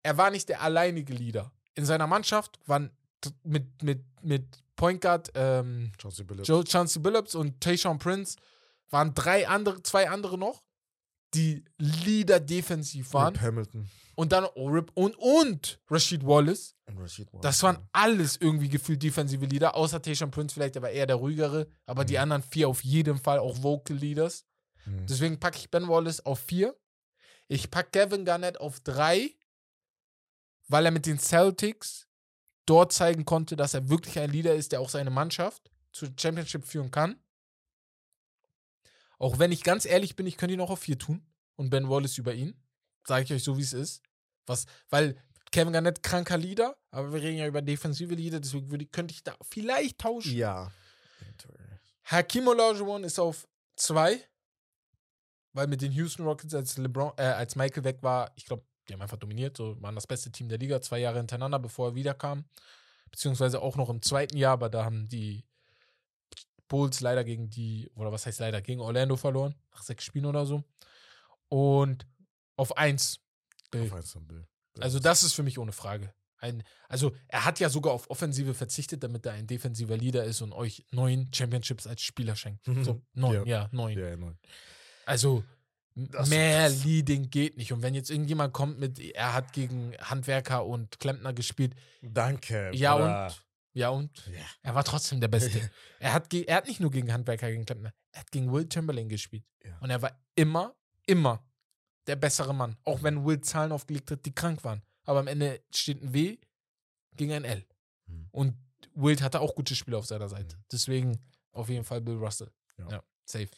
er war nicht der alleinige Leader. In seiner Mannschaft waren mit, mit, mit Point Guard ähm, Chauncey Billups. Joe Chauncey Billups und Tayshaun Prince waren drei andere, zwei andere noch, die Leader defensiv waren. Rip Hamilton Und dann oh, Rip und, und Rashid Wallace. und Rashid Wallace. Das waren alles irgendwie gefühlt defensive Leader, außer Tayshaun Prince vielleicht, der war eher der ruhigere, aber die Mhm. anderen vier auf jeden Fall auch Vocal Leaders. Mhm. Deswegen packe ich Ben Wallace auf vier. Ich packe Kevin Garnett auf drei, weil er mit den Celtics dort zeigen konnte, dass er wirklich ein Leader ist, der auch seine Mannschaft zur Championship führen kann. Auch wenn ich ganz ehrlich bin, ich könnte ihn auch auf vier tun und Ben Wallace über ihn. Sage ich euch so, wie es ist. Was, weil Kevin Garnett kranker Leader, aber wir reden ja über defensive Leader, deswegen würde, könnte ich da vielleicht tauschen. Ja. Hakim Olajuwon ist auf zwei, weil mit den Houston Rockets, als LeBron, äh, als Michael weg war, ich glaube, die haben einfach dominiert, so waren das beste Team der Liga, zwei Jahre hintereinander, bevor er wiederkam. Beziehungsweise auch noch im zweiten Jahr, aber da haben die Bulls leider gegen die, oder was heißt leider, gegen Orlando verloren, nach sechs Spielen oder so. Und auf eins Bill. Auf eins von Bill. Also das ist für mich ohne Frage. Ein, also er hat ja sogar auf Offensive verzichtet, damit er ein defensiver Leader ist und euch neun Championships als Spieler schenkt. So, neun, ja, Ja. neun. Ja, neun. Also Das mehr. Leading geht nicht. Und wenn jetzt irgendjemand kommt mit, er hat gegen Handwerker und Klempner gespielt, Danke. ja Bruder. und, ja und, Ja. er war trotzdem der Beste. er, hat ge- er hat nicht nur gegen Handwerker, gegen Klempner, er hat gegen Will Chamberlain gespielt. Ja. Und er war immer, immer der bessere Mann. Auch wenn Will Zahlen aufgelegt hat, die krank waren. Aber am Ende steht ein W gegen ein L. Mhm. Und Wild hatte auch gute Spiele auf seiner Seite. Mhm. Deswegen auf jeden Fall Bill Russell. Ja. Ja, safe.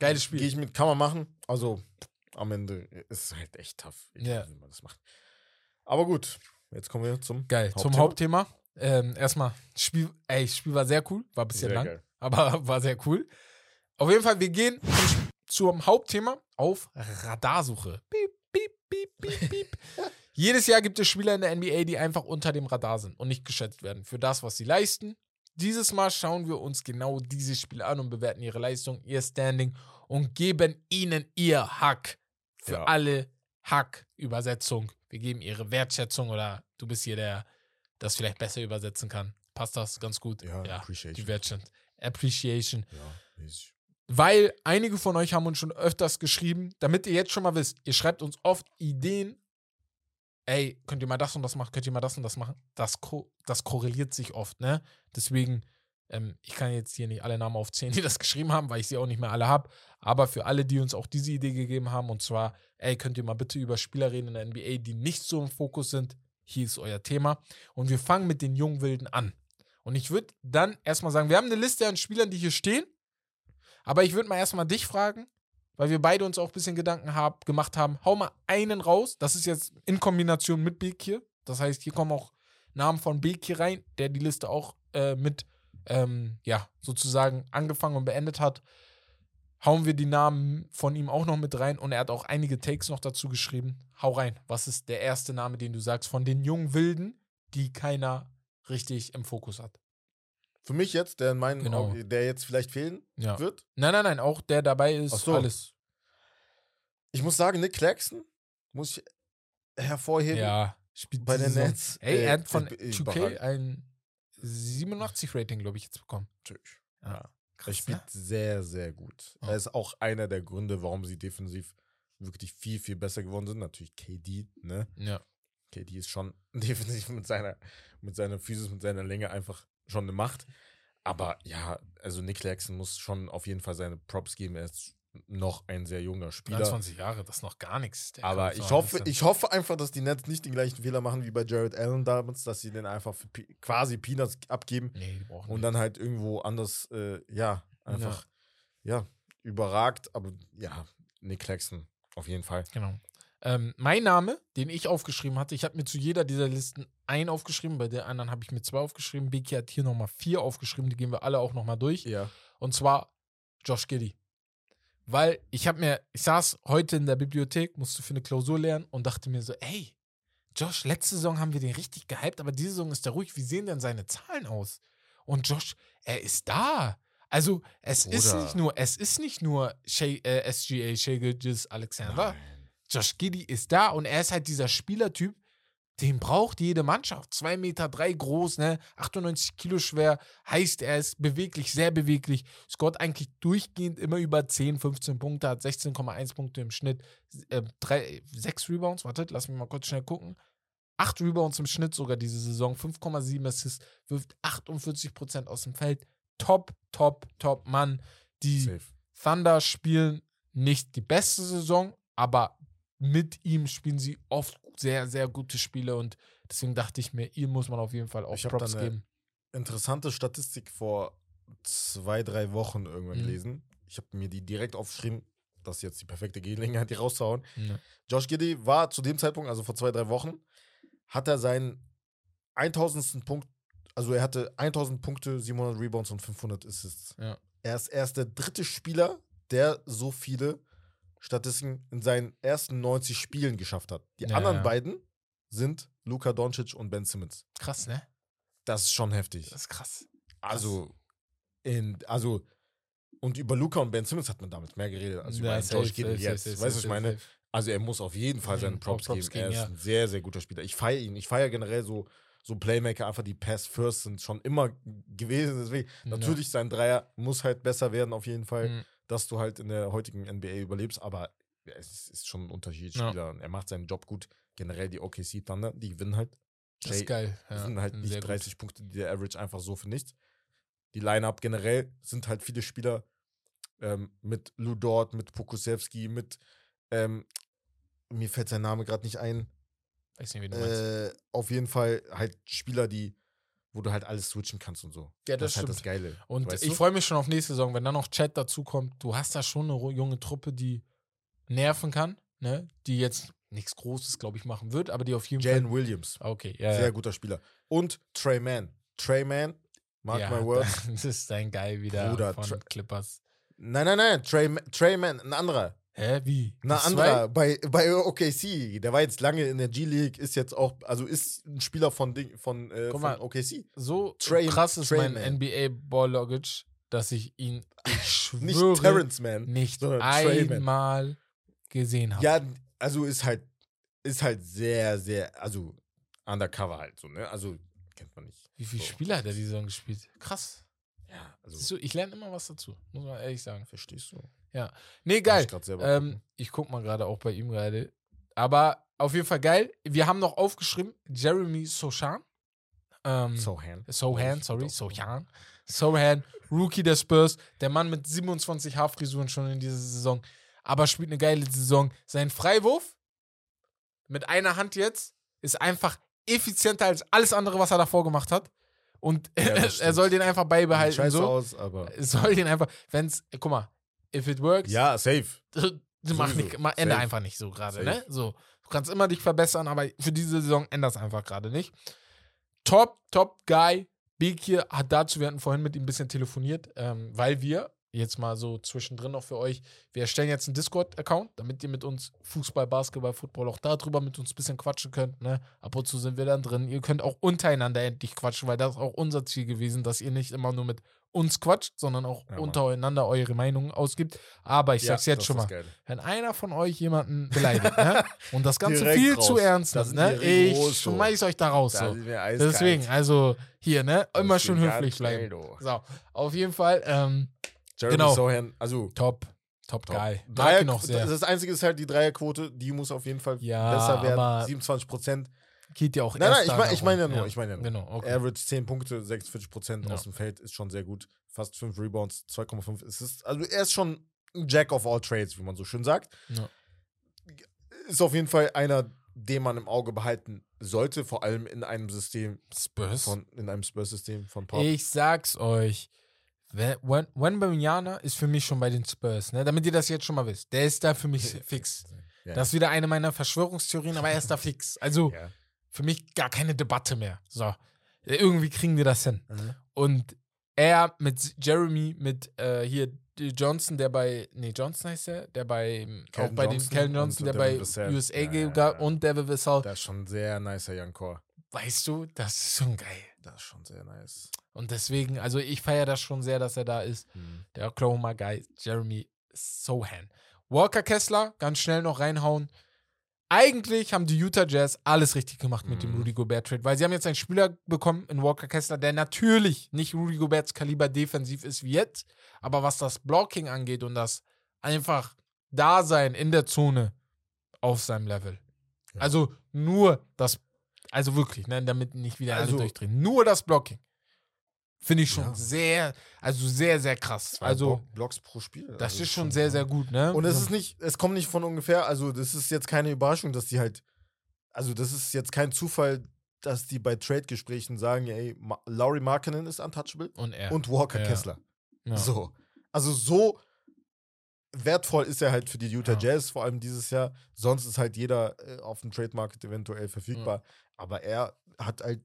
Geiles Gehe Spiel. ich mit, kann man machen. Also am Ende ist es halt echt tough, Ja. wie man das macht. Aber gut, jetzt kommen wir zum Geil. Zum Hauptthema. Ähm, erstmal, Spiel, ey, Spiel war sehr cool, war ein bisschen Sehr lang, geil. aber war sehr cool. Auf jeden Fall, wir gehen zum Hauptthema auf Radarsuche. Piep, piep, piep, piep, piep. Jedes Jahr gibt es Spieler in der NBA, die einfach unter dem Radar sind und nicht geschätzt werden für das, was sie leisten. Dieses Mal schauen wir uns genau diese Spieler an und bewerten ihre Leistung, ihr Standing und geben ihnen ihr Hack. Für Ja. alle Hack-Übersetzung. Wir geben ihre Wertschätzung oder du bist hier der, das vielleicht besser übersetzen kann. Passt das ganz gut? Ja, die Appreciation. Wertschätzung. Appreciation. Ja. Weil einige von euch haben uns schon öfters geschrieben, damit ihr jetzt schon mal wisst, ihr schreibt uns oft Ideen. Ey, könnt ihr mal das und das machen? Könnt ihr mal das und das machen? Das, ko das korreliert sich oft, ne? Deswegen, ähm, ich kann jetzt hier nicht alle Namen aufzählen, die das geschrieben haben, weil ich sie auch nicht mehr alle habe. Aber für alle, die uns auch diese Idee gegeben haben, und zwar, ey, könnt ihr mal bitte über Spieler reden in der NBA, die nicht so im Fokus sind. Hier ist euer Thema. Und wir fangen mit den jungen Wilden an. Und ich würde dann erstmal sagen, wir haben eine Liste an Spielern, die hier stehen. Aber ich würde mal erstmal dich fragen, weil wir beide uns auch ein bisschen Gedanken hab, gemacht haben. Hau mal einen raus. Das ist jetzt in Kombination mit Bekir. Das heißt, hier kommen auch Namen von Bekir rein, der die Liste auch äh, mit, ähm, ja, sozusagen angefangen und beendet hat. Hauen wir die Namen von ihm auch noch mit rein und er hat auch einige Takes noch dazu geschrieben. Hau rein. Was ist der erste Name, den du sagst von den jungen Wilden, die keiner richtig im Fokus hat? Für mich jetzt, der in meinen Genau. Augen, der jetzt vielleicht fehlen Ja. wird. Nein, nein, nein, auch der dabei ist so. alles. Ich muss sagen, Nick Claxton muss ich hervorheben. Ja, spielt Bei den. Nets, Ey, er hat von 2K überragend. ein 87-Rating, glaube ich, jetzt bekommen. Natürlich. Ja. Ja. Er Krass, spielt ne? sehr, sehr gut. Ja. Er ist auch einer der Gründe, warum sie defensiv wirklich viel, viel besser geworden sind. Natürlich KD, ne? Ja. KD ist schon defensiv mit seiner, mit seiner Physis, mit seiner Länge einfach schon eine Macht. Aber ja, also Nick Claxton muss schon auf jeden Fall seine Props geben. Er ist noch ein sehr junger Spieler. 23 Jahre, das ist noch gar nichts. Der Aber ich hoffe, ich hoffe einfach, dass die Nets nicht den gleichen Fehler machen wie bei Jared Allen damals, dass sie den einfach Pe- quasi Peanuts abgeben Nee, und nicht. dann halt irgendwo anders, äh, ja, einfach, ja. überragt. Aber ja, Nick Claxton auf jeden Fall. Genau. Ähm, mein Name, den ich aufgeschrieben hatte, ich habe mir zu jeder dieser Listen einen aufgeschrieben, bei der anderen habe ich mir zwei aufgeschrieben. Biki hat hier nochmal vier aufgeschrieben, die gehen wir alle auch nochmal durch. Ja. Und zwar Josh Giddy. Weil ich habe mir, ich saß heute in der Bibliothek, musste für eine Klausur lernen und dachte mir so, ey, Josh, letzte Saison haben wir den richtig gehypt, aber diese Saison ist er ruhig. Wie sehen denn seine Zahlen aus? Und Josh, er ist da. Also, es ist Bruder. nicht nur, es ist nicht nur Shay, äh, SGA, Shea Gilgis Alexander. Josh Giddy ist da und er ist halt dieser Spielertyp, den braucht jede Mannschaft. 2 Meter drei groß, ne? 98 Kilo schwer, heißt er ist beweglich, sehr beweglich. Scored eigentlich durchgehend immer über 10, 15 Punkte, hat 16,1 Punkte im Schnitt, äh, drei, 6 Rebounds, wartet, lass mich mal kurz schnell gucken. 8 Rebounds im Schnitt sogar diese Saison, 5,7 Assists, wirft 48% aus dem Feld. Top, top, top Mann. Die Safe. Thunder spielen nicht die beste Saison, aber mit ihm spielen sie oft sehr, sehr gute Spiele und deswegen dachte ich mir, ihm muss man auf jeden Fall auch Ich Props da eine- geben. Interessante Statistik vor zwei, drei Wochen irgendwann Mhm. gelesen. Ich habe mir die direkt aufgeschrieben. Das ist jetzt die perfekte Gelegenheit, die rauszuhauen. Ja. Josh Giddy war zu dem Zeitpunkt, also vor zwei, drei Wochen, hat er seinen 1000. Punkt, also er hatte 1000 Punkte, 700 Rebounds und 500 Assists. Ja. Er ist erst der dritte Spieler, der so viele Statistiken in seinen ersten 90 Spielen geschafft hat. Die Ja, anderen beiden sind Luka Doncic und Ben Simmons. Krass, ne? Das ist schon heftig. Das ist krass. Also, in, also, und über Luca und Ben Simmons hat man damals mehr geredet als über Ja, safe, Josh Giddey safe, jetzt. safe, weißt du, was safe, ich meine? safe. Also, er muss auf jeden Fall seine Mhm, Props, Props geben. Er geben, ist ja. ein sehr, sehr guter Spieler. Ich feiere ihn. Ich feiere generell so, so Playmaker, einfach die Pass First sind schon immer gewesen. Deswegen, natürlich, sein Dreier muss halt besser werden, auf jeden Fall, Mhm. Dass du halt in der heutigen NBA überlebst. Aber es ist- schon ein Unterschiedsspieler. Und Er macht seinen Job gut. Generell die OKC Thunder, die gewinnen halt. Das ist geil. Ja, sind halt nicht gut. 30 Punkte, die der Average einfach so für nichts. Die Line-Up generell sind halt viele Spieler ähm, mit Lou Dort, mit Pokusevski, mit ähm, mir fällt sein Name gerade nicht ein. Weiß nicht, wie du meinst. Äh, auf jeden Fall halt Spieler, die, wo du halt alles switchen kannst und so. Ja, das das ist halt das. Geile. Und ich freue mich schon auf nächste Saison, wenn dann noch Chat dazukommt. Du hast da schon eine junge Truppe, die nerven kann, ne? Die jetzt nichts Großes, glaube ich, machen wird, aber die auf jeden Jalen Fall. Williams, Okay, ja. sehr ja. guter Spieler. Und Trey Mann. Trey Mann, mark ja, my words. Das ist ein Geil wieder Bruder, von Tra- Clippers. Nein, nein, nein, Trey, Trey Mann, ein anderer. Hä, wie? Ein Das anderer bei, bei OKC, der war jetzt lange in der G-League, ist jetzt auch, also ist ein Spieler von, Ding, von, äh, Guck von mal, OKC. So Trey- krass ist Trey mein Man. NBA Ball Luggage, dass ich ihn, ich Nicht schwöre, Terrence nicht Trey Man. einmal gesehen habe. Ja, also ist halt, ist halt sehr, sehr, also undercover halt so, ne? Also kennt man nicht. Wie viele so. Spiele hat er die Saison gespielt? Krass. Ja, also Siehst du, ich lerne immer was dazu, muss man ehrlich sagen. verstehst du? Nee, Muss geil. ich Ähm, ich guck mal gerade auch bei ihm gerade. Aber auf jeden Fall geil. Wir haben noch aufgeschrieben, Jeremy Sochan. Ähm, Sohan. Sohan, sorry, Sohan. Sohan, Rookie der Spurs. Der Mann mit 27 Haarfrisuren schon in dieser Saison. Aber spielt eine geile Saison. Sein Freiwurf mit einer Hand jetzt ist einfach effizienter als alles andere, was er davor gemacht hat. Und Ja, er soll den einfach beibehalten. Scheiße So. aus, aber. Soll den einfach, wenn's, guck mal, if it works, Ja, safe. Du mach nicht, mach, änder Safe. einfach nicht so gerade, ne? So. Du kannst immer dich verbessern, aber für diese Saison ändert es einfach gerade nicht. Top, top Guy. Hier hat dazu, wir hatten vorhin mit ihm ein bisschen telefoniert, ähm, weil wir, jetzt mal so zwischendrin noch für euch, wir erstellen jetzt einen Discord-Account, damit ihr mit uns Fußball, Basketball, Football auch darüber mit uns ein bisschen quatschen könnt, ne? Ab und zu sind wir dann drin. Ihr könnt auch untereinander endlich quatschen, weil das ist auch unser Ziel gewesen, dass ihr nicht immer nur mit uns quatscht, sondern auch Ja, untereinander eure Meinungen ausgibt. Aber ich sag's jetzt schon mal, wenn einer von euch jemanden beleidigt, ne? Und das Ganze Direkt viel raus. zu ernst nimmt, sind ne? Ich schmeiß euch da raus. So. Deswegen, also hier, ne? Immer schön höflich bleiben. So, auf jeden Fall, ähm, Jeremy Genau. Sohan, also top. Top, top. Mag Dreier, noch sehr. Das Einzige ist halt die Dreierquote, die muss auf jeden Fall Ja, besser werden. aber- 27 Prozent. Geht ja auch Nein, nein, ich meine ich darum. mein ja nur, ich meine ja nur. Genau, okay. Average 10 Punkte, 46 Prozent Ja. aus dem Feld ist schon sehr gut. Fast 5 Rebounds, 2,5 Assists. Also er ist schon ein Jack of all trades, wie man so schön sagt. Ja. Ist auf jeden Fall einer, den man im Auge behalten sollte, vor allem in einem System Spurs. von, in einem Spurs-System von Pop. Ich sag's euch. Wen- Wenbanyama ist für mich schon bei den Spurs, ne? Damit ihr das jetzt schon mal wisst. Der ist da für mich fix. Ja. Das ist wieder eine meiner Verschwörungstheorien, aber er ist da fix. Also ja. für mich gar keine Debatte mehr. So. Irgendwie kriegen wir das hin. Mhm. Und er mit Jeremy, mit äh, hier Johnson, der bei, nee, Johnson heißt er, der bei, auch Calvin bei den Johnson Calvin und Johnson, der bei Vassell. USA Ja, ja, gab ja. und Devin Vassell. Das ist schon ein sehr nicer Young Core. Weißt du, das ist schon geil. Das ist schon sehr nice. Und deswegen, also ich feiere das schon sehr, dass er da ist. Mhm. Der Oklahoma Guy, Jeremy Sohan. Walker Kessler, ganz schnell noch reinhauen. Eigentlich haben die Utah Jazz alles richtig gemacht mit dem Mhm. Rudy Gobert Trade, weil sie haben jetzt einen Spieler bekommen in Walker Kessler, der natürlich nicht Rudy Goberts Kaliber defensiv ist wie jetzt, aber was das Blocking angeht und das einfach Dasein in der Zone auf seinem Level. Ja. Also nur das, also wirklich, ne, damit nicht wieder alle Also- durchdrehen. Nur das Blocking. Finde ich schon Ja. sehr, also sehr, sehr krass. Zwei Also, Blocks pro Spiel. das Also ist schon sehr, sehr gut, ne? Und es ist nicht, es kommt nicht von ungefähr, also das ist jetzt keine Überraschung, dass die halt, also das ist jetzt kein Zufall, dass die bei Trade-Gesprächen sagen, ey, Ma Laurie Markkinen ist untouchable und er. und Walker Ja. Kessler. ja. So. Also so wertvoll ist er halt für die Utah Ja. Jazz, vor allem dieses Jahr. Sonst ist halt jeder äh, auf dem Trade-Market eventuell verfügbar. Aber er hat halt,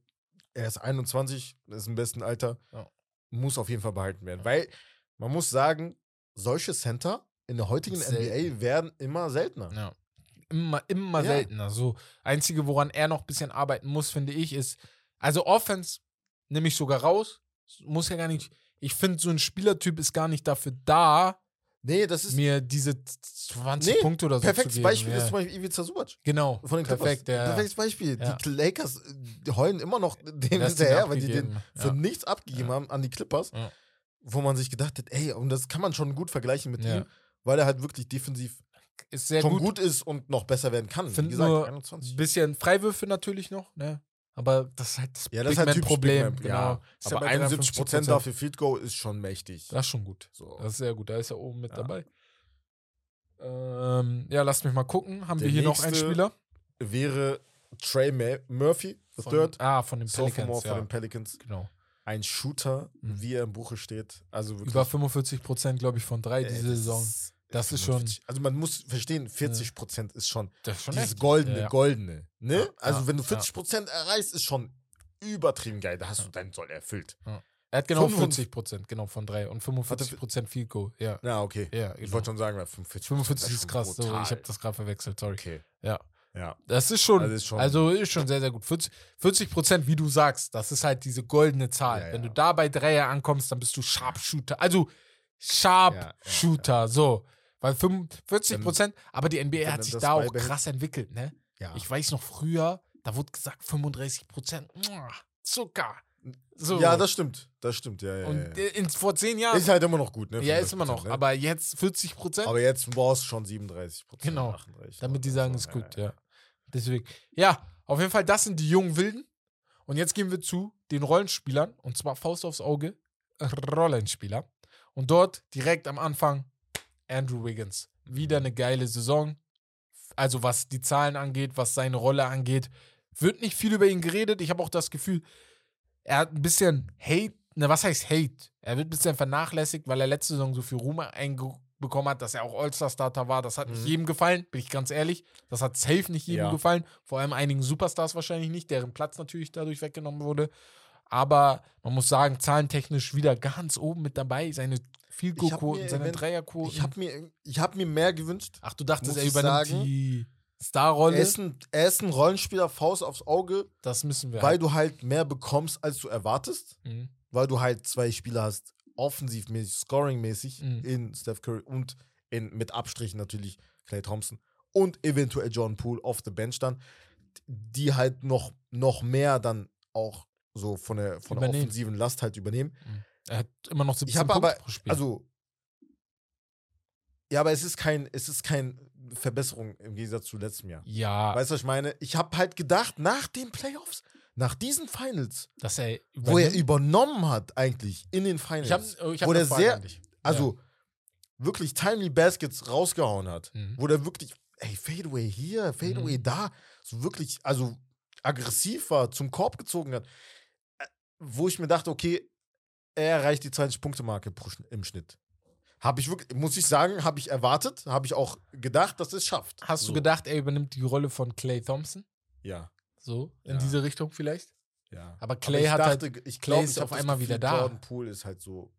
er ist 21, ist im besten Alter, Ja. muss auf jeden Fall behalten werden. Weil man muss sagen, solche Center in der heutigen. NBA werden immer seltener. Ja. Immer, immer Ja. seltener. So, einzige, woran er noch ein bisschen arbeiten muss, finde ich, ist, also Offense nehme ich sogar raus. Muss ja gar nicht. ich finde, so ein Spielertyp ist gar nicht dafür da, Nee, das ist mir diese 20 Nee, Punkte oder so zu perfektes geben. Beispiel ja. ist zum Beispiel Ivica Subac. Genau, Von den Clippers. perfekt, ja. Perfektes Beispiel. Ja. Die Lakers äh, heulen immer noch dem Ding hinterher, weil die den für nichts abgegeben haben an die Clippers, wo man sich gedacht hat, ey, und das kann man schon gut vergleichen mit ihm, weil er halt wirklich defensiv Ist sehr schon gut. gut. ist und noch besser werden kann. Wie Find gesagt, nur 21. Bisschen Freiwürfe natürlich noch, ne? Aber das ist halt das Ja, das ist halt typisch Problem. Big Man, Genau. Ja. Aber bei 71 Prozent 53%. dafür Field Goal ist schon mächtig. Das ist schon gut. So. Das ist sehr gut. Da ist er oben mit Ja. dabei. Ähm, ja, lasst mich mal gucken. Haben Der wir hier noch einen Spieler? Wäre Trey Ma Murphy, the Von, third, ah, von den Sophomore Pelicans. von Ja. den Pelicans. Genau. Ein Shooter, Mhm. wie er im Buche steht. Also. Über 45 Prozent, glaube ich, von drei Ey, diese Saison. ist- Das ist schon- 45. Also man muss verstehen, 40 Prozent ist schon Das ist schon dieses echt. goldene, Ja. goldene. Ne? Ja, also ja, wenn du ja. 40 Prozent erreichst, ist schon übertrieben geil. Da hast du deinen Soll erfüllt. Er hat genau 55 40 Prozent, genau, von drei. Und 45 Prozent Goal. Ja. Ja, okay. Ja, Ich genau. wollte schon sagen, weil 45% 45 das ist schon krass. So, ich habe das gerade verwechselt, sorry. Okay. Ja. Ja. Das ist schon, Also also ist ist schon- schon, sehr, sehr gut. 40, 40 Prozent, wie du sagst, das ist halt diese goldene Zahl. Ja, Wenn ja. du da bei Dreier ankommst, dann bist du Sharpshooter. Also Sharpshooter, so. Weil 45 Prozent, aber die NBA hat sich da auch krass entwickelt, ne? ja. Ich weiß noch früher, da wurde gesagt 35 Prozent, Zucker. So. ja, das stimmt. Das stimmt, ja, ja. Und ja. äh, in, vor zehn Jahren, Ist halt immer noch gut, ne? ja, ist immer 35%, noch, ne? aber jetzt 40 Prozent. Aber jetzt brauchst du schon 37 Prozent. Genau. 38, Damit die sagen, so. ist gut, ja. Deswegen. Ja, auf jeden Fall, das sind die jungen Wilden. Und jetzt gehen wir zu den Rollenspielern. Und zwar Faust aufs Auge. Rollenspieler. Und dort direkt am Anfang Andrew Wiggins. Wieder eine geile Saison. Also was die Zahlen angeht, was seine Rolle angeht. Wird nicht viel über ihn geredet. Ich habe auch das Gefühl, er hat ein bisschen Hate. Ne, was heißt Hate? Er wird ein bisschen vernachlässigt, weil er letzte Saison so viel Ruhm einbekommen hat, dass er auch All-Star-Starter war. Das hat nicht Mhm. jedem gefallen, bin ich ganz ehrlich. Das hat safe nicht jedem Ja. gefallen. Vor allem einigen Superstars wahrscheinlich nicht, deren Platz natürlich dadurch weggenommen wurde. Aber man muss sagen, zahlentechnisch wieder ganz oben mit dabei. Seine field Ich hab quoten mir seine Dreierquoten. Ich habe mir, ich hab mir mehr gewünscht. Ach, du dachtest, er übernimmt sagen, die Starrolle? Er ist, ein, er ist ein Rollenspieler, Faust aufs Auge, Das müssen wir. weil du halt mehr bekommst, als du erwartest. Mhm. Weil du halt zwei Spieler hast, offensivmäßig, scoringmäßig Mhm. in Steph Curry und in, mit Abstrichen natürlich Clay Thompson und eventuell John Poole auf the Bench dann, die halt noch, noch mehr dann auch so von der, von der offensiven Last halt übernehmen. Er hat immer noch 17 Ich Punkte aber, pro Spiel. also, ja, aber es ist kein, es ist kein Verbesserung im Gegensatz zu letztem Jahr. ja, Weißt du, was ich meine? Ich habe halt gedacht, nach den Playoffs, nach diesen Finals, dass er wo er übernommen hat eigentlich in den Finals, Ich habe ich hab wo Frage sehr- also wirklich timely Baskets rausgehauen hat, Mhm. wo der wirklich, ey, Fadeaway hier, Fadeaway Mhm. da, so wirklich, also aggressiv war, zum Korb gezogen hat, wo ich mir dachte, okay, er erreicht die 20-Punkte-Marke pro Schn- im Schnitt. Habe ich wirklich, muss ich sagen, habe ich erwartet, habe ich auch gedacht, dass es schafft. Hast so. du gedacht, er übernimmt die Rolle von Clay Thompson? Ja, So, in Ja. diese Richtung vielleicht? ja. Aber Clay ich hat dachte, halt. ich Clay glaub, ist auf einmal Gefühl, wieder da. Jordan Poole ist halt so.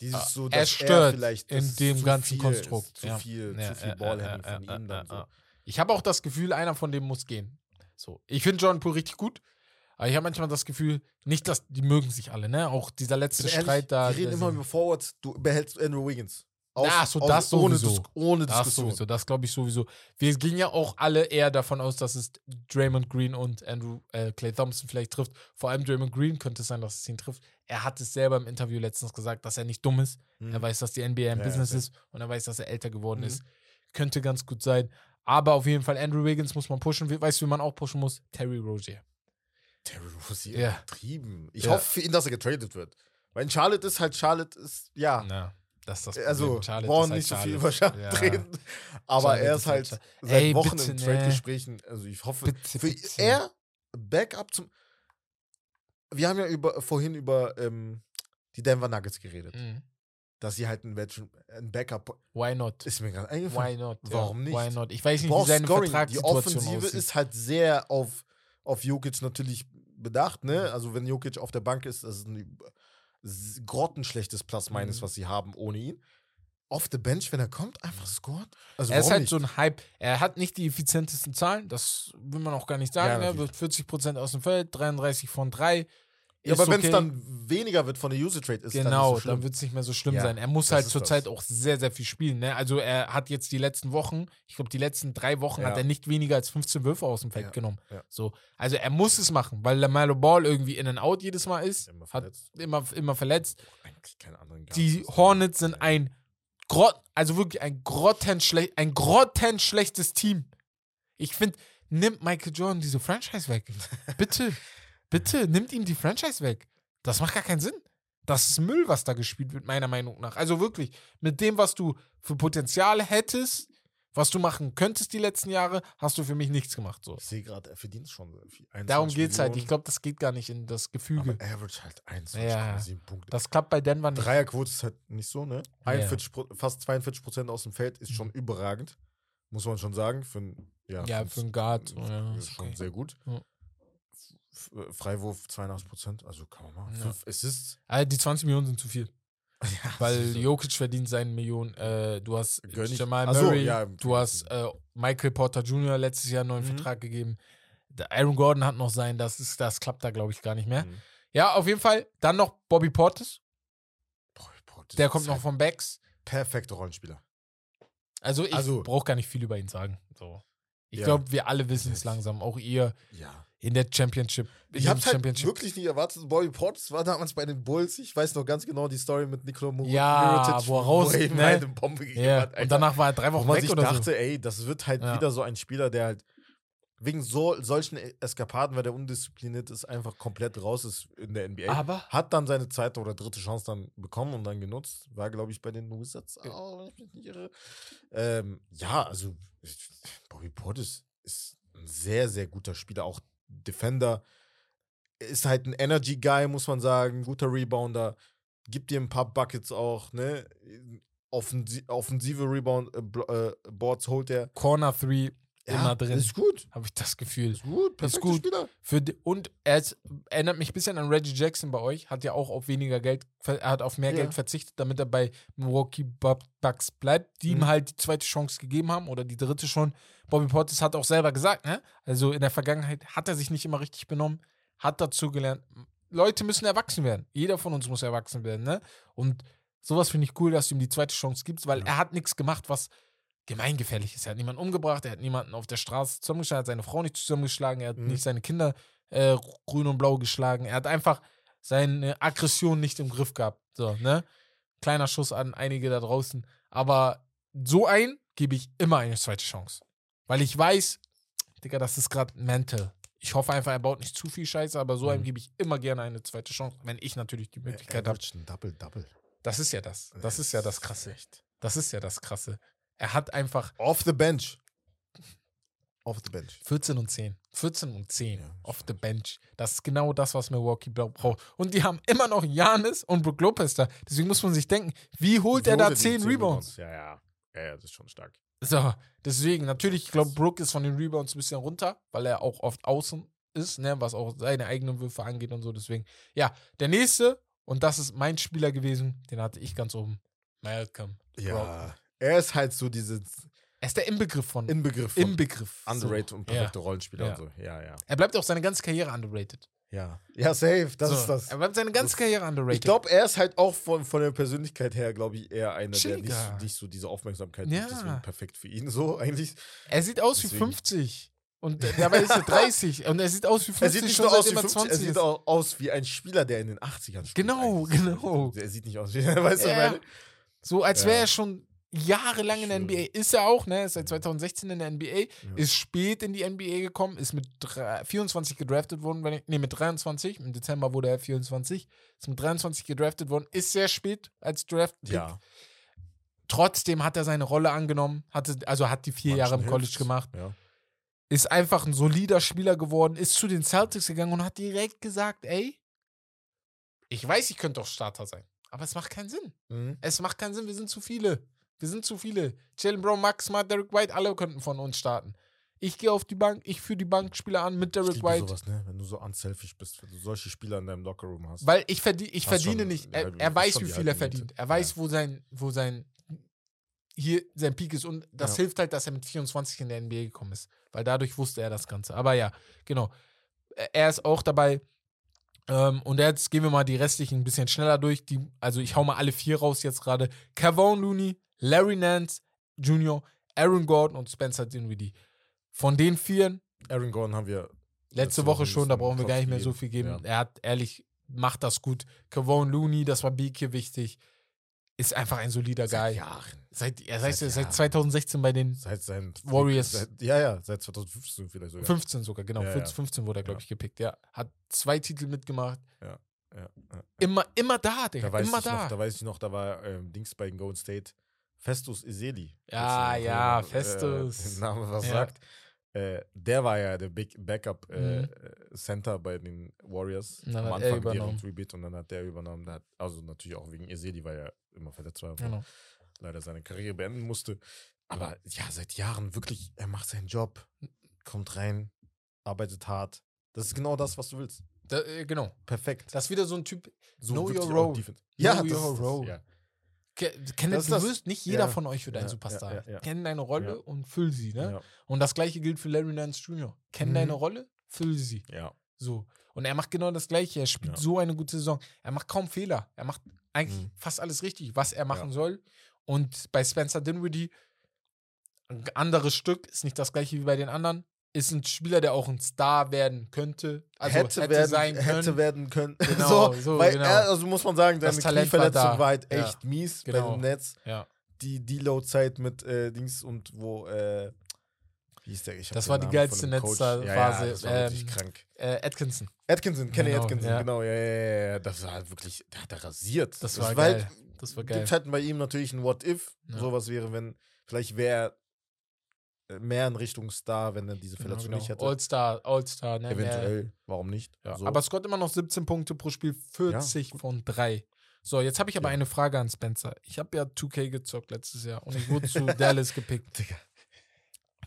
Dieses Ah, so, er dass stört vielleicht in dem ganzen Konstrukt, Ist, zu ja. viel, Ja, zu viel Ballhandling von ihm dann so. Ich habe auch das Gefühl, einer von denen muss gehen. So. Ich finde Jordan Poole richtig gut. Aber ich habe manchmal das Gefühl, nicht, dass die mögen sich alle, ne? Auch dieser letzte Also ehrlich, Streit da. Wir reden immer über Forwards, du behältst Andrew Wiggins. Aus, Ach so, das ohne, sowieso. Dis ohne Das Diskussion. sowieso, das glaube ich sowieso. Wir gingen ja auch alle eher davon aus, dass es Draymond Green und Andrew äh, Clay Thompson vielleicht trifft. Vor allem Draymond Green könnte es sein, dass es ihn trifft. Er hat es selber im Interview letztens gesagt, dass er nicht dumm ist. Mhm. Er weiß, dass die NBA ein Ja, Business ja. ist und er weiß, dass er älter geworden Mhm. ist. Könnte ganz gut sein. Aber auf jeden Fall, Andrew Wiggins muss man pushen. Weißt du, wie man auch pushen muss? Terry Rozier. Terry Rozier, Ja. übertrieben. Ich Ja. hoffe für ihn, dass er getradet wird. Weil in Charlotte ist halt, Charlotte ist, ja. Na, das ist das Problem. Also, Charlotte ist halt nicht so viel über Charlotte Ja. reden. Aber Charlotte er ist halt halt seit Ey, Wochen bitte, in ne. Trade-Gesprächen. Also ich hoffe, Bitte, für bitte. er Backup zum. Wir haben ja über, vorhin über ähm, die Denver Nuggets geredet. Mhm. Dass sie halt ein, ein Backup. Why not? Ist mir gerade eingefallen. Why not? Warum nicht? Why not? Ich weiß nicht, wie brauchst seine Scoring. Die Offensive aussieht. ist halt sehr auf, auf Jokic natürlich bedacht, Mhm. ne? Also wenn Jokic auf der Bank ist, das ist ein grottenschlechtes minus, Mhm. was sie haben ohne ihn. Auf der Bench, wenn er kommt, einfach scored. Also er ist halt nicht? so ein Hype. Er hat nicht die effizientesten Zahlen, das will man auch gar nicht sagen. Ja, ne? natürlich. Wird 40% aus dem Feld, 33 von 3. Ja, aber wenn es okay. dann weniger wird von der Usage Rate, ist Genau, dann nicht so dann wird es nicht mehr so schlimm Ja, sein. Er muss halt zurzeit auch sehr, sehr viel spielen. Ne? Also er hat jetzt die letzten Wochen, ich glaube die letzten drei Wochen Ja. hat er nicht weniger als 15 Würfe aus dem Feld genommen. So, also er muss es machen, weil LaMelo Ball irgendwie in and out jedes Mal ist, Immer hat verletzt. immer, immer verletzt. Eigentlich keine anderen Die ne? Hornets sind ein Grott, also wirklich ein grottenschlecht, ein grottenschlechtes Team. Ich finde, nimmt Michael Jordan diese Franchise weg. Bitte, bitte, nimmt ihm die Franchise weg. Das macht gar keinen Sinn. Das ist Müll, was da gespielt wird, meiner Meinung nach. Also wirklich, mit dem, was du für Potenzial hättest, was du machen könntest die letzten Jahre, hast du für mich nichts gemacht. So. Ich sehe gerade, er verdient schon viel. Darum 21 geht es halt. Ich glaube, das geht gar nicht in das Gefüge. Aber average halt 21,7 Ja. Punkte. Das klappt bei Denver nicht. Dreierquote ist halt nicht so, ne? Ja. 41, Pro- fast 42 Prozent aus dem Feld ist schon überragend. Muss man schon sagen. Für ein, ja, Ja, für einen Guard. Ja, ist ist schon okay. sehr gut. Ja. Äh, Freiwurf 82 Prozent, also kann man machen. Ja. Fünf Assists. Also die 20 Millionen sind zu viel. Ja, Weil so. Jokic verdient seine Millionen. Äh, du hast Gönn ich- Jamal Ach so, Murray, ja, du hast äh, Michael Porter Jr. letztes Jahr einen neuen Mhm. Vertrag gegeben. Der Aaron Gordon hat noch sein, das, ist, das klappt da, glaube ich, gar nicht mehr. Mhm. Ja, auf jeden Fall. Dann noch Bobby Portis, boah, das der kommt noch von Becks. Perfekter Rollenspieler. Also ich Also- brauche gar nicht viel über ihn sagen. So. Ich Ja. glaube, wir alle wissen es langsam. Auch ihr Ja. In der Championship. In Ich hab's halt Championship. wirklich nicht erwartet. Bobby Portis war damals bei den Bulls. Ich weiß noch ganz genau die Story mit Nikola Mur Ja, Mirotic, wo er raus- ihm ne? eine Bombe gegeben Ja, hat. Alter. und danach war er drei Wo Wochen weg sich oder dachte, so. ey, das wird halt Ja. wieder so ein Spieler, der halt wegen so, solchen Eskapaden, weil der undiszipliniert ist, einfach komplett raus ist in der NBA. Aber Hat dann seine zweite oder dritte Chance dann bekommen und dann genutzt. War, glaube ich, bei den Wizards auch, ich. Ähm, ja, also ich- Bobby Portis ist ein sehr, sehr guter Spieler, auch Defender. Ist halt ein Energy-Guy, muss man sagen. Guter Rebounder. Gibt dir ein paar Buckets auch, ne? Offensi offensive Rebound-Boards holt er. Corner 3 immer drin. Ist gut. Habe ich das Gefühl. Ist gut. Perfekter gut. Spieler. Für die, und er ist, erinnert mich ein bisschen an Reggie Jackson bei euch. Hat ja auch auf weniger Geld, er hat auf mehr Ja. Geld verzichtet, damit er bei Milwaukee Bu- Bucks bleibt, die ihm Mhm. halt die zweite Chance gegeben haben oder die dritte schon. Bobby Portis hat auch selber gesagt, ne? Also in der Vergangenheit hat er sich nicht immer richtig benommen, hat dazu gelernt. Leute müssen erwachsen werden. Jeder von uns muss erwachsen werden, ne? Und sowas finde ich cool, dass du ihm die zweite Chance gibst, weil Ja. er hat nichts gemacht, was gemeingefährlich ist. Er hat niemanden umgebracht, er hat niemanden auf der Straße zusammengeschlagen, er hat seine Frau nicht zusammengeschlagen, er hat Mhm. nicht seine Kinder äh, grün und blau geschlagen. Er hat einfach seine Aggression nicht im Griff gehabt. So, ne? Kleiner Schuss an einige da draußen. Aber so ein gebe ich immer eine zweite Chance. Weil ich weiß, Digga, das ist gerade mental. Ich hoffe einfach, er baut nicht zu viel Scheiße, aber so einem Mhm. gebe ich immer gerne eine zweite Chance, wenn ich natürlich die Möglichkeit habe. Average ein Double-Double. Das ist ja das. Das ist ja das Krasse. Das ist ja das Krasse. Er hat einfach Off the bench. Off the bench. 14 und 10. 14 und 10 Ja, off the bench. Das ist genau das, was Milwaukee bra- braucht. Und die haben immer noch Janis und Brook Lopez da. Deswegen muss man sich denken, wie holt er da holt er die 10 Rebounds? Ja, ja. Ja, ja, das ist schon stark. So, deswegen, natürlich, ich glaube, Brook ist von den Rebounds ein bisschen runter, weil er auch oft außen ist, ne, was auch seine eigenen Würfe angeht und so. Deswegen, ja, der nächste, und das ist mein Spieler gewesen, den hatte ich ganz oben. Malcolm. Ja. Brogdon. Er ist halt so dieses Er ist der Inbegriff von. Inbegriff von Inbegriff. underrated so. und Ja. perfekte Rollenspieler Ja. und so. Ja, ja. Er bleibt auch seine ganze Karriere underrated. Ja, ja safe. Das so, ist das. Er bleibt seine ganze Das- Karriere underrated. Ich glaube, er ist halt auch von, von der Persönlichkeit her, glaube ich, eher einer, der nicht, Chilliger. nicht so diese Aufmerksamkeit Ja. hat. Deswegen perfekt für ihn so eigentlich. Er sieht aus wie Deswegen. 50. Und dabei ist er 30. Und er sieht aus wie 50 Er sieht nicht schon so aus wie seitdem er 50, er 20 sieht ist. auch aus wie ein Spieler, der in den 80ern spielt. Genau, eigentlich. genau. Er sieht nicht aus wie, weißt du, Ja. meine? So als Ja. wäre er schon jahrelang in der Schön. NBA. Ist er auch, ne? Ist seit 2016 in der NBA. Ist spät in die NBA gekommen. Ist mit drei- 24 gedraftet worden. Wenn ich, nee, mit 23. Im Dezember wurde er 24. Ist mit 23 gedraftet worden. Ist sehr spät als Draft. Ja. Trotzdem hat er seine Rolle angenommen. Hatte, also hat die vier Manchen Jahre im College hilft's. gemacht. Ja. ist einfach ein solider Spieler geworden, ist zu den Celtics gegangen und hat direkt gesagt, ey, ich weiß, ich könnte doch Starter sein, aber es macht keinen Sinn. Mhm. Es macht keinen Sinn, wir sind zu viele. Wir sind zu viele. Jalen Brown, Max Smart, Derek White, alle könnten von uns starten. Ich gehe auf die Bank, ich führe die Bankspieler an mit Ich Derek liebe White. sowas, ne? Wenn du so unselfish bist, wenn du solche Spieler in deinem Lockerroom hast. Weil ich, verdie ich verdiene schon nicht. Er, er weiß, wie viel er verdient. Er weiß, Ja. wo sein, wo sein hier sein Peak ist. Und das Ja. hilft halt, dass er mit 24 in der NBA gekommen ist. Weil dadurch wusste er das Ganze. Aber ja, genau. Er ist auch dabei. Ähm, und jetzt gehen wir mal die restlichen ein bisschen schneller durch. Die, also ich hau mal alle vier raus jetzt gerade. Kevon Looney, Larry Nance Jr., Aaron Gordon und Spencer Dinwiddie. Von den vieren, Aaron Gordon haben wir letzte Letzte Woche schon, da brauchen wir gar nicht mehr so viel geben. Ja. Er hat ehrlich, macht das gut. Kevon Looney, das war hier wichtig, ist einfach ein solider seit Guy. Jahren. Seit, er seit, Seit seit Jahren. 2016 bei den Seit seinen Warriors. Seit, ja, ja, seit 2015 vielleicht sogar. 15 sogar, genau. Ja, 14, ja. 15 wurde er, glaube Ja. ich, gepickt. Ja, hat zwei Titel mitgemacht. Ja, ja. Immer, immer da, Digga. Da weiß, immer ich da. Noch, da weiß ich noch, da war ähm, Dings bei Golden State. Festus Iseli. Ja, Falls ihr ja, noch, Festus. Äh, den Namen was Ja. sagt. Äh, der war ja der Big Backup äh, Mhm. Center bei den Warriors Und dann am hat er Anfang übernommen. deren Rebuild und dann hat der übernommen. Der hat, also natürlich auch wegen Iseli, weil er immer verletzt war. Genau. leider seine Karriere beenden musste. Aber ja, seit Jahren wirklich, er macht seinen Job, kommt rein, arbeitet hart. Das ist genau das, was du willst. Da, äh, genau. Perfekt. Das ist wieder so ein Typ. so know your role. Defense. Know Ja, your role. ja. Ke- Kenneth, du wirst, nicht jeder ja, von euch wird ein ja, Superstar. ja, ja. Kenn deine Rolle und füll sie, ne? Ja. Und das gleiche gilt für Larry Nance Jr. Kenn Mhm. deine Rolle, füll sie. ja. So. Und er macht genau das Gleiche. Er spielt so eine gute Saison. Er macht kaum Fehler. Er macht eigentlich Mhm. fast alles richtig, was er machen soll. Und bei Spencer Dinwiddie, ein anderes Stück, ist nicht das gleiche wie bei den anderen. Ist ein Spieler, der auch ein Star werden könnte. Also hätte, hätte, werden, sein können. hätte werden können. Genau, so, so, weil genau. er, also muss man sagen, Das seine war Knieverletzung da. war, halt Ja. echt mies bei Genau. den Nets. ja. Die Deload-Zeit mit äh, Dings und wo, äh, wie hieß der? Ich Das war die geilste dem. Netzphase, Ja, ja, das war ähm, wirklich krank. Äh, Atkinson. Atkinson, Kenny genau, Atkinson, ja. genau, ja, ja, ja, ja, das war halt wirklich, der hat er rasiert. Das war halt- geil. Das war geil. Gibt halt bei ihm natürlich ein What-If. Ja. Sowas wäre, wenn, vielleicht wäre er mehr in Richtung Star, wenn er diese Genau, Verletzung genau. nicht hätte. All-Star, All-Star, ne? Mehr- Eventuell, warum nicht? Ja. So. Aber Scott immer noch 17 Punkte pro Spiel, 40 von 3. So, jetzt habe ich aber Ja. eine Frage an Spencer. Ich habe ja 2K gezockt letztes Jahr und ich wurde zu Dallas gepickt. Digga.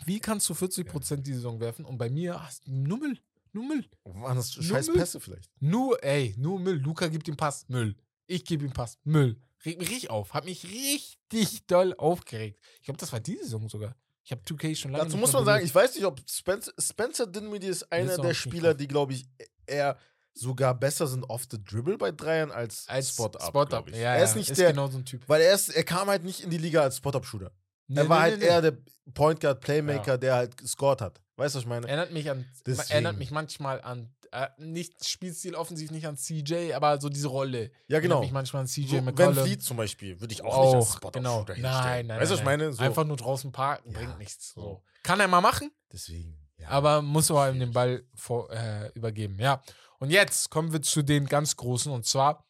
Wie kannst du 40% die Saison werfen und bei mir hast du nur Müll? Nur Müll. Waren das scheiß Müll? Pässe vielleicht? Nur, ey, nur Müll. Luca gibt ihm Pass, Müll. Ich gebe ihm Pass, Müll. Regt mich richtig auf. Hat mich richtig doll aufgeregt. Ich glaube, das war diese Saison sogar. Ich habe 2K schon lange Dazu muss man sagen, ich weiß nicht, ob Spencer, Spencer Dinwiddie ist einer der Spieler, die, glaube ich, eher sogar besser sind off the dribble bei Dreiern als, als Spot-Up. Spot up. Ja, er ist ja, nicht ist der, genau so ein Typ. weil er, ist, er kam halt nicht in die Liga als Spot-Up-Shooter. Nee, er war nee, halt nee, eher der Point Guard Playmaker, der halt gescored hat. Weißt du, was ich meine? Erinnert mich an, Deswegen. erinnert mich manchmal an, äh, nicht Spielstil offensiv nicht an CJ, aber so diese Rolle. ja, genau. Mich manchmal an CJ So, Van McCollum. Fleet zum Beispiel würde ich auch, nicht als Auch, Spot-Up-Shooter genau. Nein, nein, Weißt du, was ich meine? So. Einfach nur draußen parken, Ja, bringt nichts. So. Kann er mal machen, Deswegen. Ja. aber muss aber ihm den Ball vor, äh, übergeben. Ja. Und jetzt kommen wir zu den ganz Großen und zwar: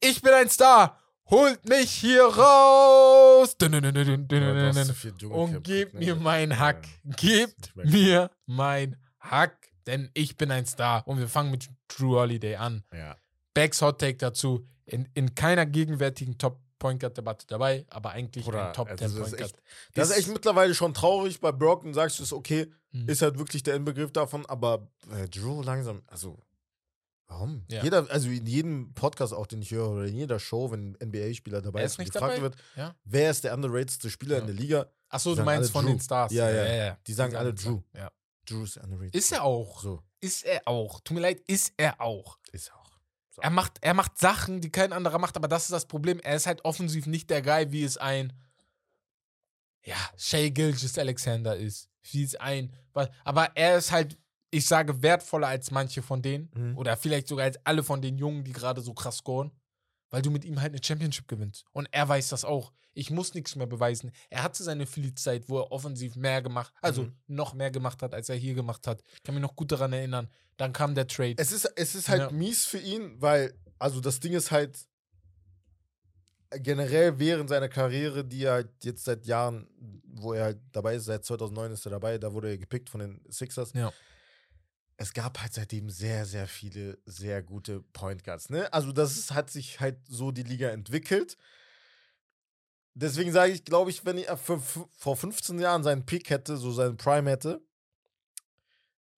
Ich bin ein Star, holt mich hier raus! Dun, dun, dun, Und gebt ne? mir mein Hack. Gebt Ich mir mein Hack, denn ich bin ein Star. Und wir fangen mit Drew Holiday an. Ja. Becks Hot Take dazu. In, in keiner gegenwärtigen Top Point Guard Debatte dabei, aber eigentlich Bruder, ein Top also 10 das ist Point Guard. echt- Das ist echt mittlerweile schon traurig. Bei Brocken sagst du es okay, Mhm. ist halt wirklich der Inbegriff davon, aber äh, Drew langsam, also warum? Ja. Jeder, also in jedem Podcast auch, den ich höre, oder in jeder Show, wenn NBA-Spieler dabei ist, und gefragt dabei? wird, Ja. wer ist der underratedste Spieler Ja. in der Liga, Achso, du sagen meinst alle von Drew. den Stars. Ja, ja. Die sagen alle es. Drew. Ja. Drew ist underrated. Ist er auch. So, Ist er auch. Tut mir leid, ist er auch. ist auch. So. Er macht, er macht Sachen, die kein anderer macht, aber das ist das Problem. Er ist halt offensiv nicht der Guy, wie es ein ja, Shay Gilgis Alexander ist. Wie es ein. Aber er ist halt, ich sage, wertvoller als manche von denen. Mhm. Oder vielleicht sogar als alle von den Jungen, die gerade so krass scoren. Weil du mit ihm halt eine Championship gewinnst. Und er weiß das auch. Ich muss nichts mehr beweisen. Er hatte seine Philly-Zeit, wo er offensiv mehr gemacht, also Mhm. noch mehr gemacht hat, als er hier gemacht hat. Ich kann mich noch gut daran erinnern. Dann kam der Trade. Es ist, es ist halt Ja. mies für ihn, weil, also das Ding ist halt generell während seiner Karriere, die er halt jetzt seit Jahren, wo er halt dabei ist, seit 2009 ist er dabei, da wurde er gepickt von den Sixers. Ja. Es gab halt seitdem sehr, sehr viele sehr gute Point Guards. Ne? Also das ist, hat sich halt so die Liga entwickelt. Deswegen sage ich, glaube ich, wenn er für, für, vor 15 Jahren seinen Pick hätte, so seinen Prime hätte,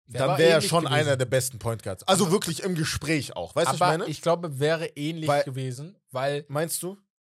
Der dann wäre er schon gewesen. einer der besten Point Guards. Also wirklich im Gespräch auch. Weißt du, was ich Aber meine? ich glaube, wäre ähnlich Weil- gewesen, weil Meinst du?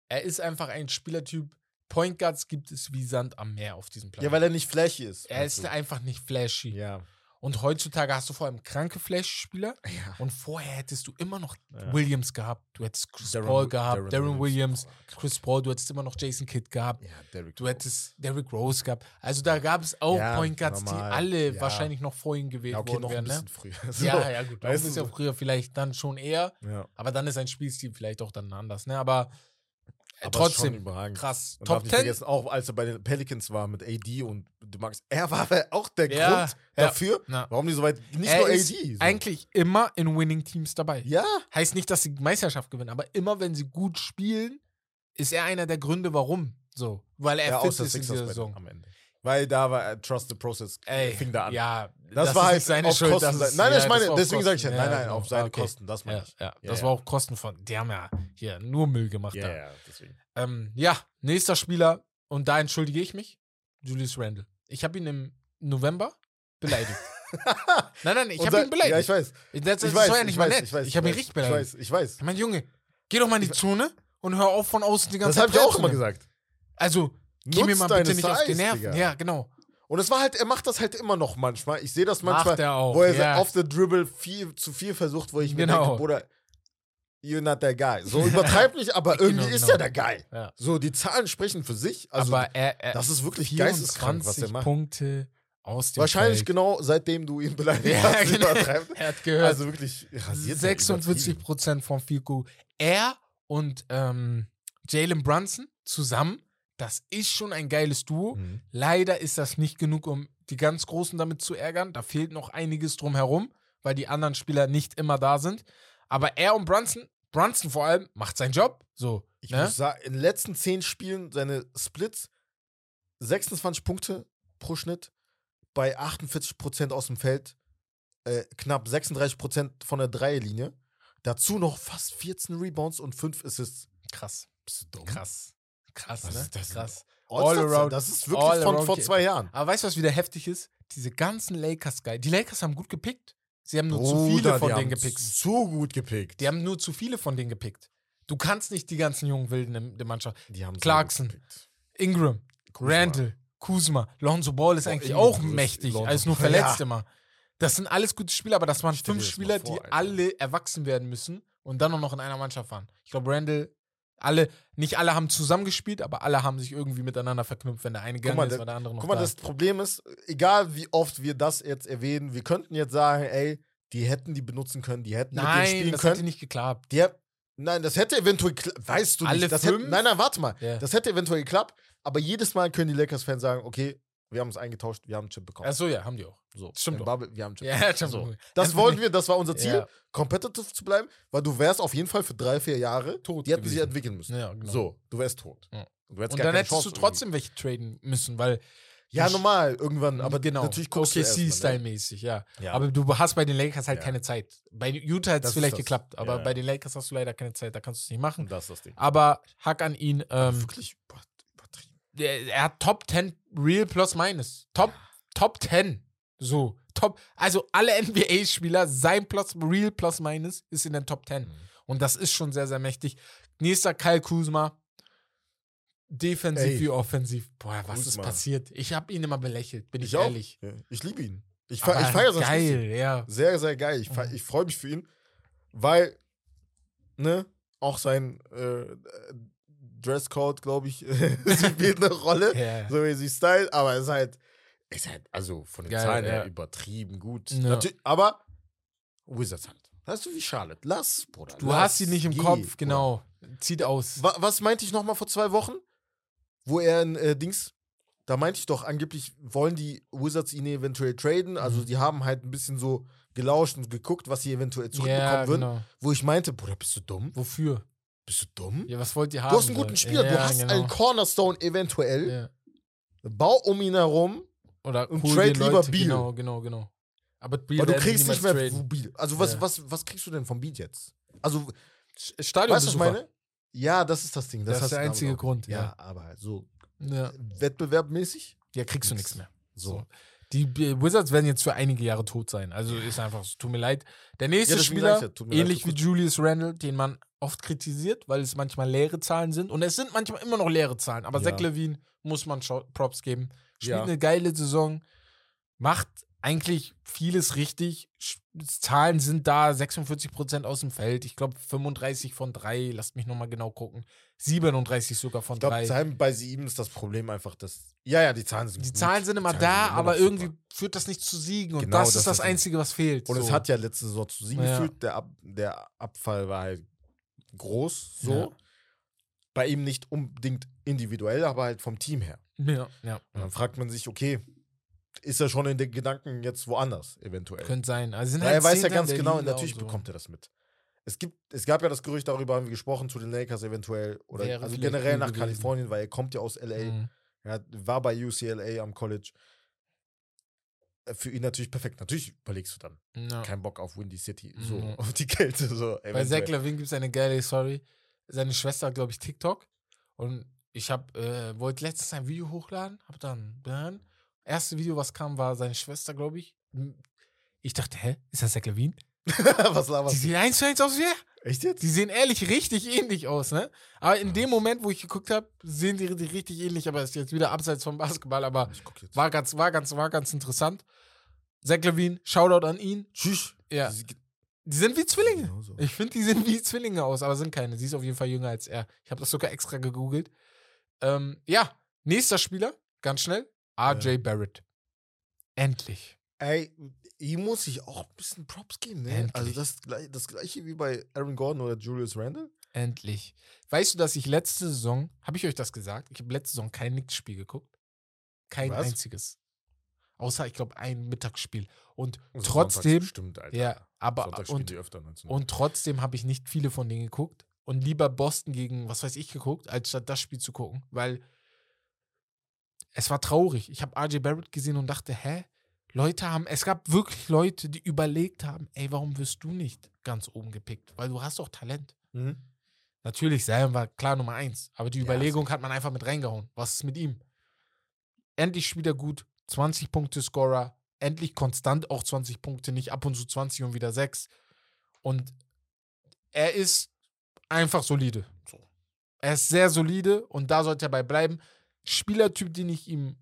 er ist einfach ein Spielertyp. Point Guards gibt es wie Sand am Meer auf diesem Planeten. Ja, weil er nicht flashy ist. er ist du? einfach nicht flashy. Ja. Und heutzutage hast du vor allem kranke Flash-Spieler. Ja. Und vorher hättest du immer noch Ja. Williams gehabt. Du hättest Chris Darren Paul gehabt, Darren Darren, Williams, Williams. Oh, Chris Paul. Du hättest immer noch Jason Kidd gehabt. Ja, Du hättest Derrick Rose gehabt. Also da gab es auch Ja, Point Guards, die alle Ja. wahrscheinlich noch vor ihm gewählt ja, okay, worden wären. Ne? So. Ja, ja, gut. Du, bisschen so. früher vielleicht dann schon eher. Ja. Aber dann ist ein Spielstil vielleicht auch dann anders. Ne? Aber, Aber ist schon trotzdem, krass. Darf Top nicht 10. vergessen, auch als er bei den Pelicans war mit AD und du magst, er war aber auch der Ja, Grund ja. dafür, Na. warum die so weit, nicht er nur ist AD. So. eigentlich immer in Winning-Teams dabei. ja, Heißt nicht, dass sie Meisterschaft gewinnen, aber immer wenn sie gut spielen, ist er einer der Gründe, warum. So. Weil er ja, fit ist in dieser Saison. am Ende. Weil da war äh, Trust the Process, Ey, fing da an. Ja, das, ist war halt seine auf Schuld. Kosten. das ist- nein, ja, ich das meine, war deswegen sage ich ja, nein, nein, genau. auf seine Okay. Kosten, das meine Ja, ich. ja, Ja, das ja. war auch Kosten von. Die haben ja hier nur Müll gemacht. Ja, da. ja, deswegen. Ähm, ja, nächster Spieler, und da entschuldige ich mich, Julius Randle. Ich habe ihn im November beleidigt. nein, nein, ich habe ihn beleidigt. Ja, ich weiß. das das Ich war weiß, ja nicht ich mal weiß, nett. ich weiß. ich habe ihn richtig Ich beleidigt. weiß, ich weiß. Ich meine, Junge, geh doch mal in die Zone und hör auf von außen die ganze Das habe Zeit ich auch immer gesagt. Also, geh mir mal bitte nicht auf die Size, Nerven. Digga. Ja, genau. Und es war halt, er macht das halt immer noch manchmal. Ich sehe das manchmal, Macht er auch. wo er ja. auf der Dribble viel zu viel versucht, wo ich mir Genau. denke, Bruder, you're not that guy. So übertreib nicht, aber Genau, irgendwie ist genau. er der Guy. Ja. So, die Zahlen sprechen für sich. Also aber er, er das ist wirklich geisteskrank, was 24 macht. Punkte aus dem wahrscheinlich Feld. genau seitdem du ihn beleidigt Ja, hast, genau. übertreibt. Er hat gehört, Also wirklich rasiert er 46 übertrieben. Prozent vom Field Goal. Er und ähm, Jalen Brunson zusammen, das ist schon ein geiles Duo. Mhm. Leider ist das nicht genug, um die ganz Großen damit zu ärgern. Da fehlt noch einiges drumherum, weil die anderen Spieler nicht immer da sind. Aber er und Brunson, Brunson vor allem, macht seinen Job. So. Ich ne? muss sagen, in den letzten 10 Spielen seine Splits 26 Punkte pro Schnitt bei 48% aus dem Feld, äh, knapp 36% von der Dreierlinie. Dazu noch fast 14 Rebounds und 5 Assists. Krass. Bist du dumm? Krass. Krass, Was ne? ist das? Krass. All around- Das ist wirklich von vor zwei Jahren. Aber weißt du, was wieder heftig ist? Diese ganzen Lakers-Guy. Die Lakers haben gut gepickt. Sie haben nur zu viele Bruder, von denen gepickt. Zu gut gepickt. Die haben nur zu viele von denen gepickt. Du kannst nicht die ganzen jungen Wilden in der Mannschaft. Die haben so Clarkson. Ingram, Kuzma. Randall, Kuzma, Lonzo Ball ist Boah, eigentlich Ingram auch mächtig, Lonzo als nur verletzt Ja. immer. Das sind alles gute Spieler, aber das waren fünf Spieler, vor, die Alter. alle erwachsen werden müssen und dann auch noch in einer Mannschaft waren. Ich glaube, Randall, alle, nicht alle haben zusammengespielt, aber alle haben sich irgendwie miteinander verknüpft. Wenn der eine gegangen mal, ist, der- war der andere noch Guck mal, da. das Problem ist, egal wie oft wir das jetzt erwähnen, wir könnten jetzt sagen, ey, die hätten die benutzen können, die hätten mit denen Nein, spielen das können. hätte nicht geklappt. Die, nein, das hätte eventuell, weißt du Alle nicht. Das fünf? hätte, nein, nein, warte mal. Ja. Das hätte eventuell geklappt, aber jedes Mal können die Lakers-Fans sagen, okay, wir haben es eingetauscht, wir haben einen Chip bekommen. Achso, ja, haben die auch. so, stimmt. Bubble, wir haben einen Chip Ja, stimmt. So. Das wollten wir, das war unser Ziel, Ja. competitive zu bleiben, weil du wärst auf jeden Fall für drei, vier Jahre Tot Die hätten sich entwickeln müssen. Ja, genau. So, du wärst tot. Ja. Du hättest Und dann hättest Chance du trotzdem welche traden müssen, weil irgendwie. Ja, normal, irgendwann, aber genau, natürlich guckst erst mal, ne? OKC-Style-mäßig, ja. Ja. Aber du hast bei den Lakers halt Ja. keine Zeit. Bei Utah hätte Das es vielleicht geklappt, aber Ja. bei den Lakers hast du leider keine Zeit, da kannst du es nicht machen. Das ist das Ding. Aber Hack an ihn, ähm, Wirklich boah. Er, er hat Top 10 Real plus minus. Top, Top 10. So, Top. Also alle NBA-Spieler, sein plus Real plus minus ist in den Top 10. Mhm. Und das ist schon sehr, sehr mächtig. Nächster Kyle Kuzma. Defensiv Ey. wie offensiv. Boah, was ist Kuzma. passiert? Ich habe ihn immer belächelt, bin ich, Ich ehrlich. Ja, ich liebe ihn. Ich, fe ich feiere das Geil, richtig. ja. Sehr, sehr geil. Ich, Mhm. ich freue mich für ihn, weil, ne, auch sein äh, Dresscode, glaube ich, spielt eine Rolle. ja. So wie sie stylt, aber es ist halt, ist halt, also von den Geil, Zahlen her ja. übertrieben gut. Ja. Aber Wizards halt. Weißt du, wie Charlotte? Lass, Bruder. Du lass, hast sie nicht im geh, Kopf, Bruder. genau. Zieht aus. Wa was meinte ich nochmal vor zwei Wochen? Wo er in äh, Dings, da meinte ich doch, angeblich wollen die Wizards ihn eventuell traden. Also Mhm. die haben halt ein bisschen so gelauscht und geguckt, was sie eventuell zurückbekommen Ja, würden. genau. Wo ich meinte, Bruder, bist du dumm? Wofür? Bist du dumm? Ja, was wollt ihr haben? du hast einen guten? Spieler, ja, du hast genau. einen Cornerstone eventuell. Ja. Bau um ihn herum, Oder Und hol trade lieber Leute, Beal. Genau, genau, genau. Aber Beal weil du kriegst nicht mehr traden. Beat. Also was, Ja. was, was kriegst du denn vom Beat jetzt? Also, Sch- weißt du, was ich meine? Ja, das ist das Ding. Das, Das ist der einzige. Grund, Ja, aber so Ja. wettbewerbmäßig. ja, kriegst du nichts mehr. So. So. Die Wizards werden jetzt für einige Jahre tot sein. Also ist einfach, so, tut mir leid. Der nächste Ja, Spieler, leid, ähnlich so wie. Julius Randle, den man oft kritisiert, weil es manchmal leere Zahlen sind. Und es sind manchmal immer noch leere Zahlen. Aber Ja. Zach Levine muss man Props geben. Spielt Ja. eine geile Saison. Macht eigentlich vieles richtig. Zahlen sind da, 46% aus dem Feld. Ich glaube 35 von 3, lasst mich nochmal genau gucken. 37 sogar von Ich glaube, 3. bei sieben ist das Problem einfach, dass. Ja, ja, die Zahlen sind Die gut. Zahlen sind immer Zahlen da, sind immer aber irgendwie super. führt das nicht zu Siegen. Und Genau, das, das ist das das. Einzige, was fehlt. Und es so. hat ja letzte Saison zu siegen Ja. geführt. Der, Ab, der Abfall war halt groß, so. Ja. Bei ihm nicht unbedingt individuell, aber halt vom Team her. Ja, ja. Und dann fragt man sich, okay, ist er schon in den Gedanken jetzt woanders, eventuell? Könnte sein. Also sind halt er weiß ja ganz genau, Liga natürlich so. bekommt er das mit. Es, gibt, es gab ja das Gerücht, darüber haben wir gesprochen, zu den Lakers eventuell. Oder Wäre also generell nach gewesen. Kalifornien, weil er kommt ja aus LA. Mhm. Er war bei UCLA am College. Für ihn natürlich perfekt. Natürlich überlegst du dann. Ja. Kein Bock auf Windy City, so Mhm. auf die Kälte. So, Bei. Zach Levine gibt es eine geile Story. Seine Schwester hat, glaube ich, TikTok. Und ich äh, wollte letztens ein Video hochladen, hab dann, dann, erste Video, was kam, war seine Schwester, glaube ich. Ich dachte, hä, ist das Zach Levine? Was Die laberst du? sehen eins zu eins aus wie er. Echt jetzt? Die sehen ehrlich richtig ähnlich aus, ne? Aber in dem Moment, wo ich geguckt habe, sehen die richtig- richtig ähnlich, aber ist jetzt wieder abseits vom Basketball, aber war ganz, war ganz, war ganz interessant. Zach Levine, Shoutout an ihn. Tschüss. Ja, Sie- die sind wie Zwillinge. Genauso. Ich finde, die sehen wie Zwillinge aus, aber sind keine. Sie ist auf jeden Fall jünger als er. Ich habe das sogar extra gegoogelt. Ähm, ja, nächster Spieler, ganz schnell. RJ Barrett. Endlich. Ey, ihm muss ich auch ein bisschen Props geben, ne? Endlich. Also das, das gleiche wie bei Aaron Gordon oder Julius Randle. Endlich. Weißt du, dass ich letzte Saison, habe ich euch das gesagt? Ich habe letzte Saison kein Knicks-Spiel geguckt. Kein Was? einziges. Außer, ich glaube, ein Mittagsspiel. Und Also trotzdem, Stimmt, Alter. ja, aber, und, die öfter 19 Uhr. und trotzdem habe ich nicht viele von denen geguckt und lieber Boston gegen, was weiß ich, geguckt, als statt das Spiel zu gucken, weil es war traurig. Ich habe RJ Barrett gesehen und dachte, hä? Leute haben, es gab wirklich Leute, die überlegt haben, ey, warum wirst du nicht ganz oben gepickt? Weil du hast doch Talent. Mhm. Natürlich, Zion war klar Nummer eins, aber die Ja, Überlegung hat man einfach mit reingehauen. Was ist mit ihm? Endlich spielt er gut, 20 Punkte Scorer, endlich konstant auch 20 Punkte, nicht ab und zu 20 und wieder 6. Und er ist einfach solide. So. Er ist sehr solide und da sollte er bei bleiben. Spielertyp, den ich ihm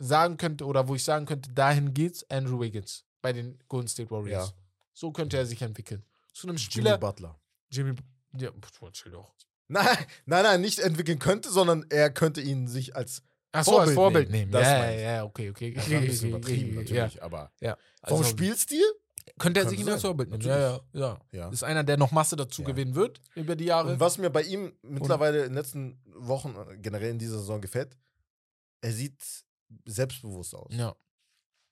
sagen könnte oder wo ich sagen könnte, dahin geht's, Andrew Wiggins bei den Golden State Warriors. Ja. So könnte er sich entwickeln. Zu einem Jimmy Spieler, Butler. Jimmy, ja, doch. Nein, nein, nein, nicht entwickeln könnte, sondern er könnte ihn sich als Ach so, als Vorbild Vorbild nehmen. nehmen. Das ja, ja, ja, okay, okay. war ein bisschen übertrieben natürlich, aber Ja, ja. vom Also, Spielstil? Könnte er sich ihn als Vorbild nehmen. Ja, ja, ja. Ja. Ist einer, der noch Masse dazu Ja. gewinnen wird über die Jahre. Und was mir bei ihm mittlerweile in den letzten Wochen, äh, generell in dieser Saison gefällt, er sieht selbstbewusst aus. ja.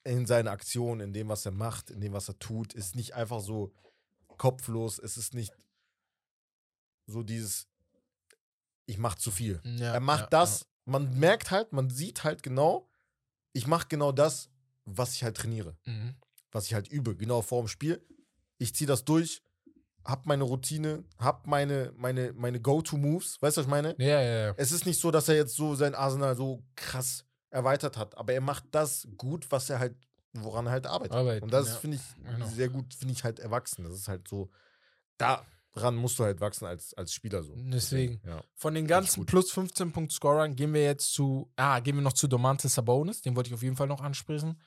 In seinen Aktionen, in dem, was er macht, in dem, was er tut, ist nicht einfach so kopflos, es ist nicht so dieses, ich mach zu viel. ja. er macht ja, das, man merkt halt, man sieht halt genau, ich mache genau das, was ich halt trainiere. Mhm. was ich halt übe, genau vor dem Spiel. Ich ziehe das durch, hab meine Routine, hab meine, meine, meine Go-To-Moves, weißt du, was ich meine? Ja, ja, ja. Es ist nicht so, dass er jetzt so sein Arsenal so krass erweitert hat, aber er macht das gut, was er halt, woran er halt arbeitet. Arbeit, Und das ja. finde ich Genau. sehr gut, finde ich halt erwachsen. Das ist halt so, daran musst du halt wachsen als, als Spieler so. Deswegen. Ja. Von den ganzen plus 15 Punkt Scorern gehen wir jetzt zu, ah, gehen wir noch zu Domantas Sabonis. Den wollte ich auf jeden Fall noch ansprechen.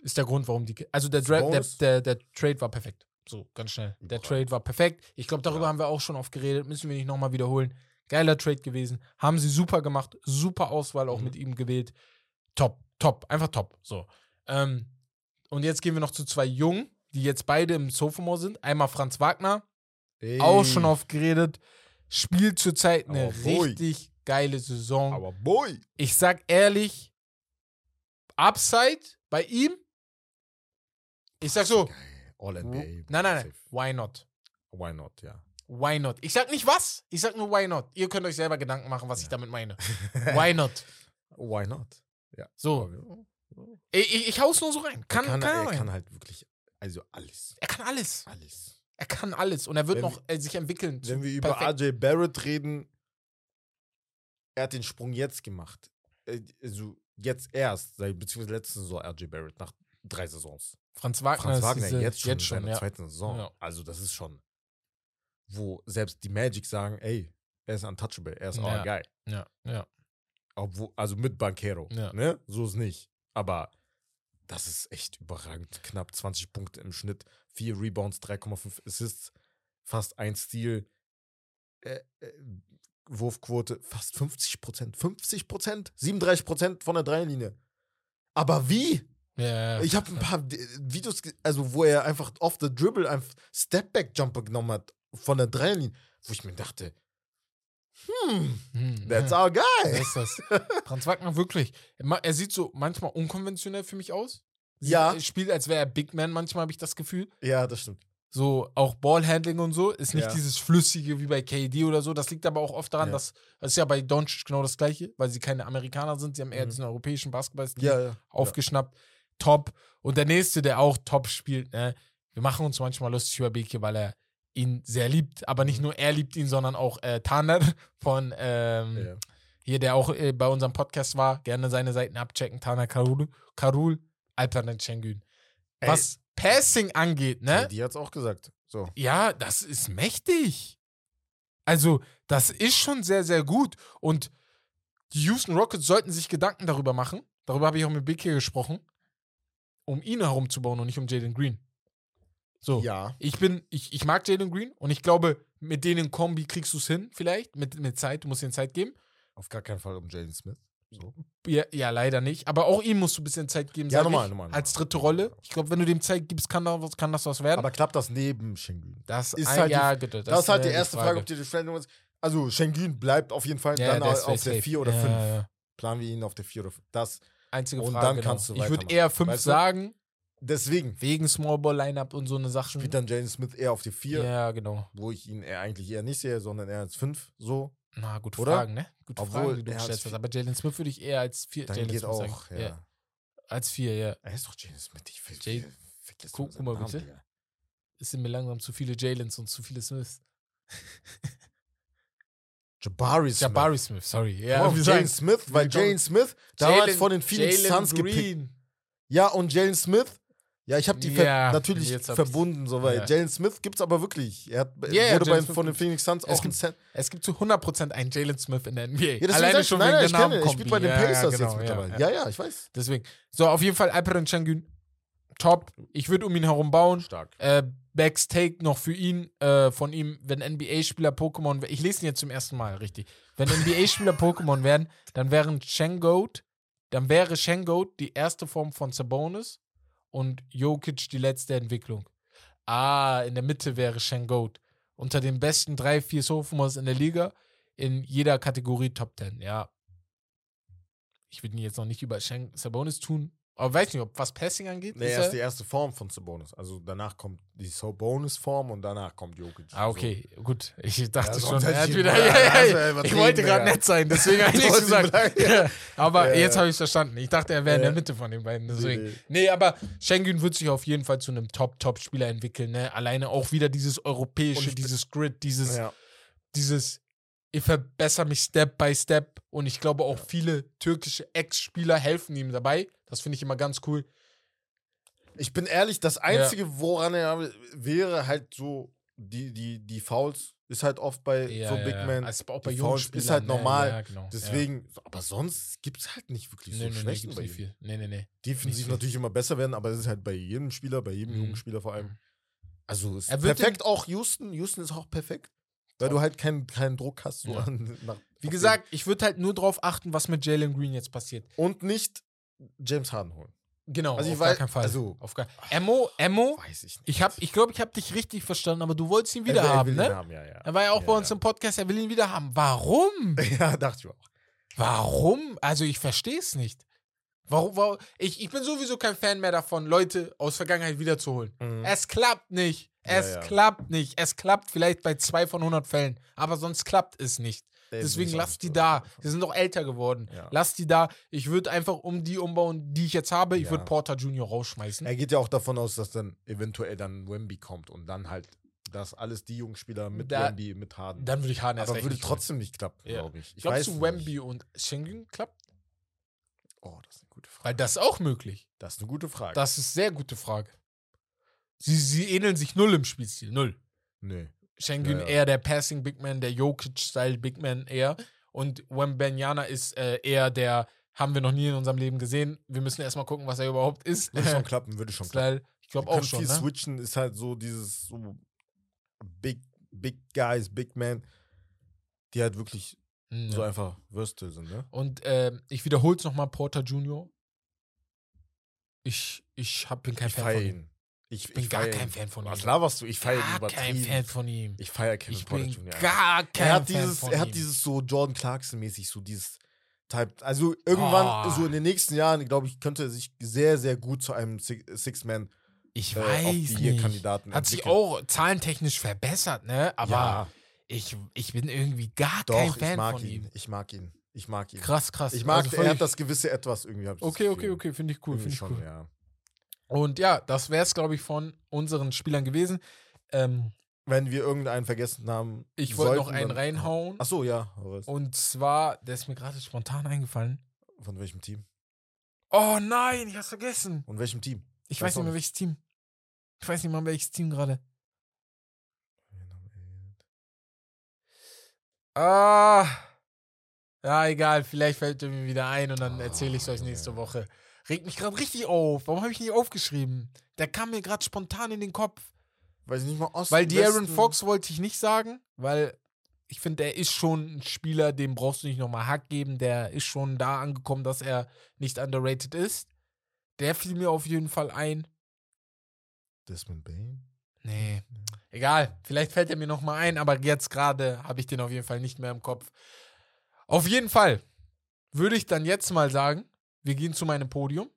Ist der Grund, warum die, also der, Dra der, der, der Trade war perfekt. So, ganz schnell. Der. Trade war perfekt. Ich glaube, darüber Ja. haben wir auch schon oft geredet. Müssen wir nicht nochmal wiederholen. Geiler Trade gewesen. Haben sie super gemacht. Super Auswahl auch Mhm. mit ihm gewählt. Top, top, einfach top. So. Ähm, und jetzt gehen wir noch zu zwei Jungen, die jetzt beide im Sophomore sind. Einmal Franz Wagner, auch schon Ey, oft geredet. Spielt zurzeit eine richtig geile Saison. Aber boy! ich sag ehrlich, Upside bei ihm. Ich sag so, All NBA. nein, nein, nein, why not? Why not, ja. Why not? Ich sag nicht was, ich sag nur why not. Ihr könnt euch selber Gedanken machen, was ich Ja. damit meine. Why not? Why not? So, ich, ich, ich hau's nur so rein. Kann, er kann, kann, er er, kann halt wirklich, also alles. er kann alles. Alles. Er kann alles. Und er wird Wenn noch äh, sich entwickeln. Wenn wir über RJ Barrett reden, er hat den Sprung jetzt gemacht. Äh, Also jetzt erst, beziehungsweise letzte Saison RJ Barrett, nach drei Saisons. Franz Wagner, Franz Wagner jetzt schon jetzt in seiner ja. zweiten Saison. Ja. Also das ist schon, wo selbst die Magic sagen, ey, er ist untouchable, er ist Ja. our guy. Ja, ja. Obwohl, also mit Banquero. Ja. Ne? So ist nicht. Aber das ist echt überragend. Knapp 20 Punkte im Schnitt, 4 Rebounds, 3,5 Assists, fast ein Steal, äh, äh, Wurfquote fast 50 Prozent. 50 Prozent, 37 Prozent von der Dreilinie. Aber wie? Ja, Ich habe ein paar Videos, also wo er einfach off the dribble einfach Stepback-Jumper genommen hat von der Dreilinie, wo ich mir dachte, hm, Hm, that's ja. our guy. Ist das? Franz Wagner, wirklich. Er sieht so manchmal unkonventionell für mich aus. Sieht, Ja. Er spielt, als wäre er Big Man, manchmal habe ich das Gefühl. Ja, das stimmt. So auch Ballhandling und so. Ist nicht Ja. dieses Flüssige wie bei KD oder so. Das liegt aber auch oft daran, Ja. dass. Das ist ja bei Doncic genau das Gleiche, weil sie keine Amerikaner sind. Sie haben eher Mhm. diesen europäischen Basketball-Stil ja. aufgeschnappt. Top. Und der nächste, der auch top spielt, ne? wir machen uns manchmal lustig über Beke, weil er ihn sehr liebt. Aber nicht Mhm. nur er liebt ihn, sondern auch äh, Taner von ähm, Ja. ja. hier, der auch äh, bei unserem Podcast war. Gerne seine Seiten abchecken. Taner Karul, Karul Alperen Şengün. Was Passing angeht, ne? Die hat's auch gesagt. So. Ja, das ist mächtig. Also, das ist schon sehr, sehr gut. Und die Houston Rockets sollten sich Gedanken darüber machen. Darüber habe ich auch mit Big hier gesprochen. Um ihn herumzubauen und nicht um Jalen Green. So. Ja. Ich bin, ich, ich mag Jalen Green und ich glaube, mit denen Kombi kriegst du es hin, vielleicht, mit, mit Zeit. Du musst ihnen Zeit geben. Auf gar keinen Fall um Jalen Smith. So. Ja, ja, leider nicht. Aber auch ihm musst du ein bisschen Zeit geben. Ja, ich, normal, Als dritte Rolle. Ich glaube, wenn du dem Zeit gibst, kann, da, was- kann das was werden. Aber klappt das neben Schengen? das ist halt die- ja, gut, Das, ist halt die erste Frage, ob die Veränderung ist. Also Schengen bleibt auf jeden Fall Ja, dann ist auf der safe. 4 oder Ja, 5. ja, ja. Planen wir ihn auf der 4 oder 5. Das, Einzige Und Frage. dann genau. kannst du Ich würde eher 5 Weißt du? sagen, deswegen wegen Small Ball Lineup und so eine Sache. spielt dann Jalen Smith eher auf die 4, Ja, genau. wo ich ihn eher eigentlich eher nicht sehe, sondern eher als 5. So. Na, gute Oder? Fragen, ne? Gute Obwohl, Fragen, die du gestellt hast. Aber Jalen Smith würde ich eher als 4 Dann Jalen geht Smith auch. sagen. Ja. Als 4, ja. Er ist doch Jalen Smith. Ich will, Jay- Guck- guck mal Namen, bitte. Es sind mir langsam zu viele Jalens und zu viele Smiths. Jabari Smith. Jabari Smith, sorry. Ja, Ja, wir Jalen Smith, weil Jalen Smith damals von den Phoenix Jalen Suns gepickt. Green. Ja, und Jalen Smith, ja, ich habe die ver Ja, natürlich jetzt hab ich's. verbunden, so, weil Ja. Jalen Smith gibt's aber wirklich. Er hat, Ja, ja, wurde Jalen bei, Smith von den. Phoenix Suns Es auch ein gibt- Cent. Es gibt zu 100% einen Jalen Smith in der NBA. Ja, Alleine ich, schon nein, wegen nein, der ich kenne, er bei den Ja, ja, Pacers genau, jetzt ja, mittlerweile. ja. Ja, ja, ich weiß. Deswegen. So, auf jeden Fall Alperen Şengün. Top. Ich würde um ihn herum bauen. Stark. Äh, Backs Take noch für ihn, äh, von ihm, wenn NBA-Spieler Pokémon, ich lese ihn jetzt zum ersten Mal, richtig. Wenn NBA-Spieler Pokémon werden, dann wären Shengoat, dann wäre Shengoat die erste Form von Sabonis und Jokic die letzte Entwicklung. Ah, in der Mitte wäre Shengoat. Unter den besten drei, vier Sophomores in der Liga, in jeder Kategorie Top 10, ja. Ich würde ihn jetzt noch nicht über Shen Sabonis tun, aber weiß nicht, ob was Passing angeht. Nee, ist er ist die erste Form von Sabonis. Also danach kommt die Sabonis-Form und danach kommt Jokic. Ah, okay, gut. Ich dachte Ja, schon, er hat wieder. Ja, Ja. Ich wollte gerade nett sein, deswegen habe ich nichts gesagt. Aber jetzt habe ich es verstanden. Ich dachte, er wäre in der. Mitte von den beiden. Deswegen. Nee, Nee, nee. aber Schengen wird sich auf jeden Fall zu einem Top-Top-Spieler entwickeln. Ne? Alleine auch wieder dieses europäische, dieses Grid, dieses, dieses, ich verbessere mich Step by Step. Und ich glaube auch viele türkische Ex-Spieler helfen ihm dabei. Das finde ich immer ganz cool. Ich bin ehrlich, das Einzige, woran er wäre, halt so, die, die, die Fouls ist halt oft bei Ja, so ja, Big ja. Men. Also auch bei Fouls Spielern. ist halt ne? normal. Ja, genau. Deswegen, aber sonst gibt es halt nicht wirklich Ja. so Nee, nee, nee, bei nicht viel. Nee, nee, nee. Defensiv natürlich immer besser werden, aber das ist halt bei jedem Spieler, bei jedem Mhm. jungen Spieler vor allem. Also ist Er perfekt auch Houston. Houston ist auch perfekt. Weil du halt keinen keinen Druck hast. So Ja. an, nach, Wie gesagt, ich würde halt nur drauf achten, was mit Jalen Green jetzt passiert. Und nicht James Harden holen. Genau, Also ich auf gar weiß- keinen Fall. also- auf gar Emo, Emo, Weiß ich nicht. ich habe ich glaube, ich habe dich richtig verstanden, aber du wolltest ihn Er wieder er haben, ihn ne? Haben, ja, ja. Er war ja auch Ja, bei uns im Podcast, er will ihn wieder haben. Warum? ja, dachte ich auch. Warum? Also ich verstehe es nicht. Warum, warum? Ich, ich bin sowieso kein Fan mehr davon, Leute aus Vergangenheit wiederzuholen. Mhm. Es klappt nicht. Ja, Es ja. klappt nicht. Es klappt vielleicht bei zwei von 100 Fällen, aber sonst klappt es nicht. Deswegen bin ich auch lass nicht die da. Die sind doch älter geworden. Ja. Lass die da. Ich würde einfach um die umbauen, die ich jetzt habe. Ich Ja. würde Porter Junior rausschmeißen. Er geht ja auch davon aus, dass dann eventuell dann Wemby kommt und dann halt, dass alles die jungen Spieler mit Da- Wemby, mit Harden. Dann würde ich Harden erst aber würde nicht trotzdem nicht klappen, Ja. glaube ich. Ich Glaubst du, nicht. Wemby und Schengen klappt? Oh, das ist eine gute Frage. Weil das ist auch möglich. Das ist eine gute Frage. Das ist sehr gute Frage. Sie, sie ähneln sich null im Spielstil. Null. Nö. Schengen Ja, ja. eher der Passing Big Man, der Jokic-Style Big Man eher. Und Wembenyana ist äh, eher der Haben wir noch nie in unserem Leben gesehen. Wir müssen erstmal gucken, was er überhaupt ist. Würde schon klappen, würde schon klappen. Ich glaube auch schon. viel Ne? switchen, ist halt so dieses so Big, Big Guys, Big Man, die halt wirklich Mhm, so einfach versatile sind, ne? Und ähm, ich wiederhole es nochmal, Porter Junior. Ich, ich hab, bin kein Ich Fan von ihm. Ich, Ich bin ich gar feier kein. Fan von ihm. Was laberst du? Ich feiere ihn Gar kein übertrieben. Fan von ihm. Ich feiere Kevin Ich Porter bin Jr. gar kein er hat Fan dieses, von er hat ihm. dieses so Jordan Clarkson-mäßig, so dieses Type. Also irgendwann, Oh. so in den nächsten Jahren, glaube ich, könnte er sich sehr, sehr gut zu einem Six- Six-Man Ich äh, weiß nicht. Kandidaten Hat sich entwickeln. auch zahlentechnisch verbessert, ne? Aber ja, ich, ich bin irgendwie gar doch, kein ich Fan mag von ihn. ihm. Ich mag ihn. Ich mag ihn. Krass, krass. Ich mag, Also er hat das gewisse Etwas irgendwie. ich Okay, okay, okay, finde ich cool, finde ich schon, cool. ja. Und ja, das wäre es, glaube ich, von unseren Spielern gewesen. Ähm, Wenn wir irgendeinen vergessen haben. ich wollte noch einen dann- reinhauen. Ach so, ja. Und zwar, der ist mir gerade spontan eingefallen. Von welchem Team? Oh nein, ich hab's vergessen. Und welchem Team? Ich Weiß weiß nicht mehr, welches Team. Ich weiß nicht mal, welches Team gerade. Ah. Ja, egal. Vielleicht fällt er mir wieder ein und dann erzähle ich es euch Ah, nächste. Woche. Regt mich gerade richtig auf. Warum habe ich nicht aufgeschrieben? Der kam mir gerade spontan in den Kopf. Weiß ich nicht mal Osten, Weil die Aaron Westen? Fox wollte ich nicht sagen, weil ich finde, der ist schon ein Spieler, dem brauchst du nicht nochmal Hack geben. Der ist schon da angekommen, dass er nicht underrated ist. Der fiel mir auf jeden Fall ein. Desmond Bain? Nee. Egal, vielleicht fällt er mir nochmal ein, aber jetzt gerade habe ich den auf jeden Fall nicht mehr im Kopf. Auf jeden Fall würde ich dann jetzt mal sagen, wir gehen zu meinem Podium,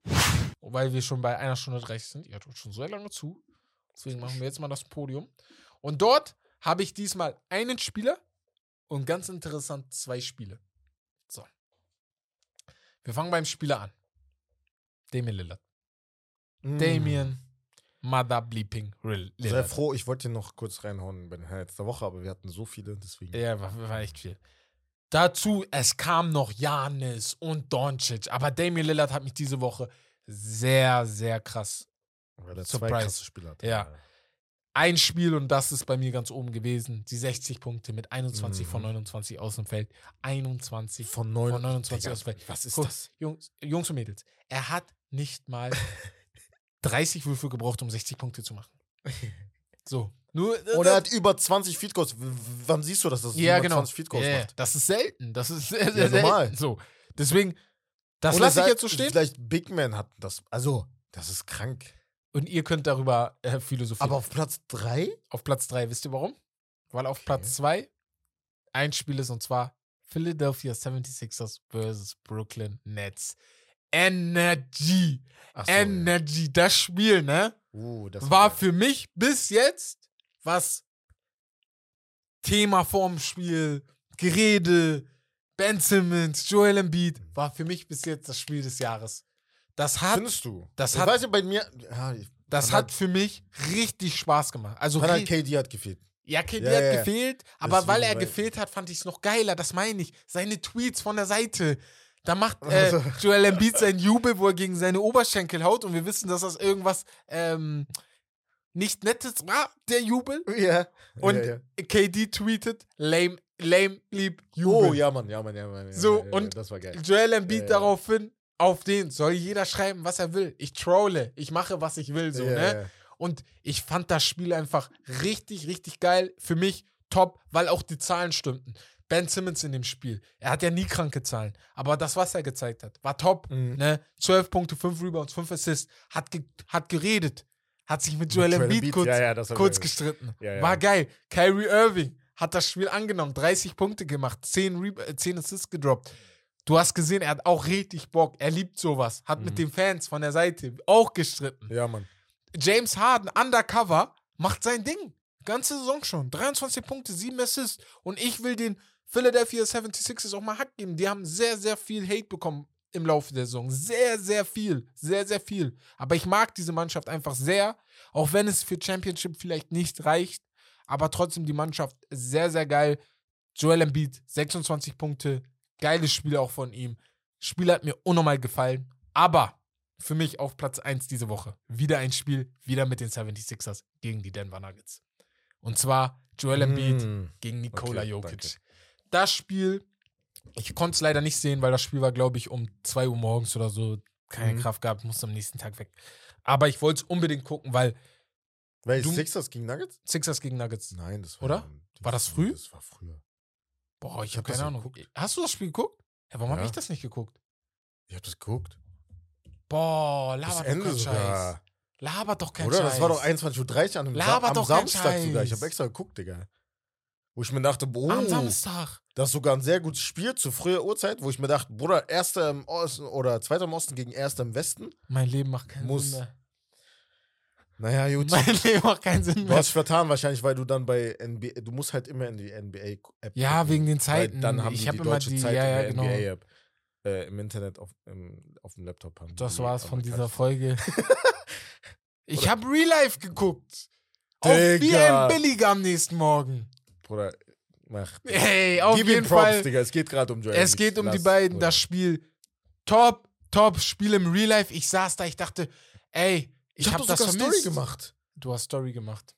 weil wir schon bei einer Stunde 30 sind. Ihr hört schon so lange zu. Deswegen machen wir jetzt mal das Podium. Und dort habe ich diesmal einen Spieler und ganz interessant zwei Spiele. So. Wir fangen beim Spieler an. Damien Lillard. Mm. Damien Mother Bleeping Rill- Sehr Lillard. froh, ich wollte dir noch kurz reinhauen bei den Highlights der Woche, aber wir hatten so viele, deswegen. Ja, war, war echt viel. Dazu, es kam noch Janis und Doncic, aber Damian Lillard hat mich diese Woche sehr, sehr krass. Weil er Surprise. zwei krasse Spieler hat. Ja. Ein Spiel und das ist bei mir ganz oben gewesen. Die 60 Punkte mit 21 von Mhm. 29 aus dem Feld. 21 Von, neun, von 29 Digga, aus dem Feld. Was ist Guck, das? Jungs, Jungs und Mädels, er hat nicht mal 30 Würfe gebraucht, um 60 Punkte zu machen. So. Nur, Und er hat über 20 Feed Goals. W- Wann siehst du, dass das ja, über genau. 20 Feed Goals Ja, macht? Das ist selten. Das ist sehr, sehr Ja, normal. selten. So. Deswegen, das Oder lasse ich jetzt so stehen. Vielleicht Big Man hat das. Also, das ist krank. Und ihr könnt darüber äh, philosophieren. Aber auf Platz 3? auf Platz 3, wisst ihr warum? Weil auf Okay. Platz 2 ein Spiel ist und zwar Philadelphia 76ers versus Brooklyn Nets. Energy. Energy. Das Spiel, ne? Uh, das war geil. für mich bis jetzt, was Thema vorm Spiel, Gerede, Ben Simmons, Joel Embiid, war für mich bis jetzt das Spiel des Jahres. Das hat, Findest du? das ich hat- weiß ja bei mir. Ja, ich- das hat für mich richtig Spaß gemacht. Also, hat KD hat gefehlt. ja, KD Ja, hat ja, gefehlt, aber Deswegen, weil er weil- gefehlt hat, fand ich es noch geiler. Das meine ich. Seine Tweets von der Seite. Da macht äh, Also. Joel Embiid seinen Jubel, wo er gegen seine Oberschenkel haut und wir wissen, dass das irgendwas ähm, nicht Nettes war, der Jubel. Ja. Und ja, ja. KD tweetet, lame, lame, lieb, Jubel. Oh, ja, Mann, ja, Mann, ja, Mann. Ja, So, und- Das war geil. Joel Embiid daraufhin, auf den soll jeder schreiben, was er will. Ich trolle, ich mache, was ich will, so, ne? Und ich fand das Spiel einfach richtig, richtig geil. Für mich top, weil auch die Zahlen stimmten. Ben Simmons in dem Spiel. Er hat ja nie kranke Zahlen. Aber das, was er gezeigt hat, war top. Mhm. Ne? 12 Punkte, 5 Rebounds, 5 Assists. Hat, ge hat geredet. Hat sich mit Joel Joel Embiid kurz, ja, ja, kurz gestritten. Ja. War geil. Kyrie Irving hat das Spiel angenommen. 30 Punkte gemacht. 10, Re äh, 10 Assists gedroppt. Du hast gesehen, er hat auch richtig Bock. Er liebt sowas. Hat mit Mhm. den Fans von der Seite auch gestritten. Ja, Mann. James Harden, undercover, macht sein Ding. Ganze Saison schon. 23 Punkte, 7 Assists. Und ich will den Philadelphia 76ers auch mal Hack geben. Die haben sehr, sehr viel Hate bekommen im Laufe der Saison. Sehr, sehr viel. Sehr, sehr viel. Aber ich mag diese Mannschaft einfach sehr. Auch wenn es für Championship vielleicht nicht reicht. Aber trotzdem die Mannschaft sehr, sehr geil. Joel Embiid, 26 Punkte. Geiles Spiel auch von ihm. Spiel hat mir unnormal gefallen. Aber für mich auf Platz 1 diese Woche. Wieder ein Spiel, wieder mit den 76ers gegen die Denver Nuggets. Und zwar Joel Embiid Mm. gegen Nikola Okay, Jokic. danke. Das Spiel Ich konnte es leider nicht sehen, weil das Spiel war, glaube ich, um 2 Uhr morgens oder so. Keine Mhm. Kraft gehabt, musste am nächsten Tag weg. Aber ich wollte es unbedingt gucken, weil Weil Du- Sixers gegen Nuggets? Sixers gegen Nuggets. Nein, das war. Oder? Dienstag. War das früh? Das war früher. Boah, ich, Ich habe hab das keine Ahnung. geguckt. Hast du das Spiel geguckt? Ja, warum habe Ja. ich das nicht geguckt? Ich hab das geguckt. Boah, Das labert doch keinen Scheiß. Labert doch keinen Oder? Scheiß. Das war doch 21.30 Uhr an einem Sa Laber am Samstag sogar. Ich habe extra geguckt, Digga. Wo ich mir dachte, oh, Am Samstag. Das ist sogar ein sehr gutes Spiel zu früher Uhrzeit, wo ich mir dachte, Bruder, Erster im Osten oder Zweiter im Osten gegen Erster im Westen. Mein Leben macht keinen Muss. Sinn mehr. Naja, gut. Mein Leben macht keinen Sinn Du mehr. hast dich vertan wahrscheinlich, weil du dann bei NBA, du musst halt immer in die NBA-App. Ja, wegen den Zeiten. Dann haben ich die habe die deutsche die, Zeit ja, ja, in genau. der NBA-App. Äh, Im Internet, auf, im, auf dem Laptop haben. Das die war's von dieser Folge. ich habe Real Life geguckt. Auf Digga. BM Billig am nächsten Morgen. Bruder, mach. Hey, auf Gib jeden ihm Props, Fall. Digga. Es geht gerade um Joel. Es geht um die beiden. Das Spiel top, top Spiel im Real Life. Ich saß da, ich dachte, ey, ich, ich hab hab das sogar vermisst. Story gemacht. Du hast Story gemacht.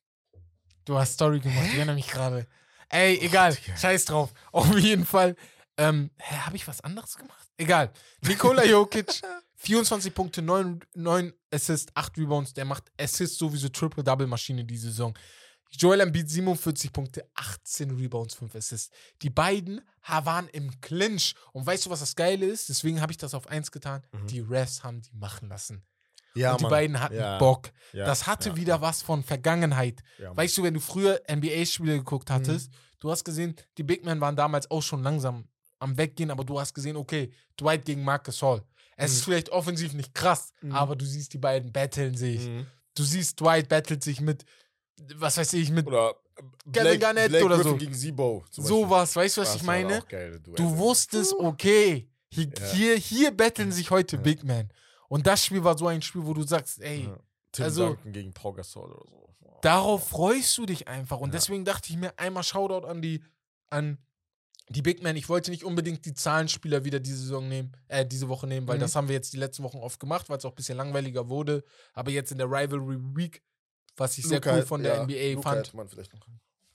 Du hast Story gemacht. Ich erinnere mich gerade. Ey, egal. Digga. Scheiß drauf. Auf jeden Fall. Ähm, hä, habe ich was anderes gemacht? Egal. Nikola Jokic, 24 Punkte, 9, 9 Assists, 8 Rebounds. Der macht Assists sowieso Triple-Double-Maschine die Saison. Joel Embiid 47 Punkte, 18 Rebounds, 5 Assists. Die beiden waren im Clinch. Und weißt du, was das Geile ist? Deswegen habe ich das auf 1 getan. Mhm. Die Refs haben die machen lassen. Ja, und die Mann. beiden hatten Ja, Bock. ja, das hatte wieder was von Vergangenheit. Weißt du, wenn du früher NBA-Spiele geguckt Mhm. hattest, du hast gesehen, die Big Men waren damals auch schon langsam am Weggehen, aber du hast gesehen, okay, Dwight gegen Marcus Hall. Es ist Mhm. vielleicht offensiv nicht krass, Mhm. aber du siehst die beiden battlen sich. Mhm. Du siehst, Dwight battelt sich mit, was weiß ich, mit Oder Blake, Garnett Blake oder Griffin so. gegen Sibo. sowas. Weißt du, was Das ich meine? Du wusstest, okay, hier, Ja. hier, hier betteln sich heute Ja. Big Men. Und das Spiel war so ein Spiel, wo du sagst, ey, Ja. Tim also- Duncan gegen Pau Gasol oder so. Darauf freust du dich einfach. Und deswegen dachte ich mir einmal Shoutout an die, an die Big Men. Ich wollte nicht unbedingt die Zahlenspieler wieder diese Saison nehmen, äh, diese Woche nehmen, weil Mhm. das haben wir jetzt die letzten Wochen oft gemacht, weil es auch ein bisschen langweiliger wurde. Aber jetzt in der Rivalry Week, was ich sehr Luka cool von der ja, NBA Luka fand. hätte man vielleicht noch.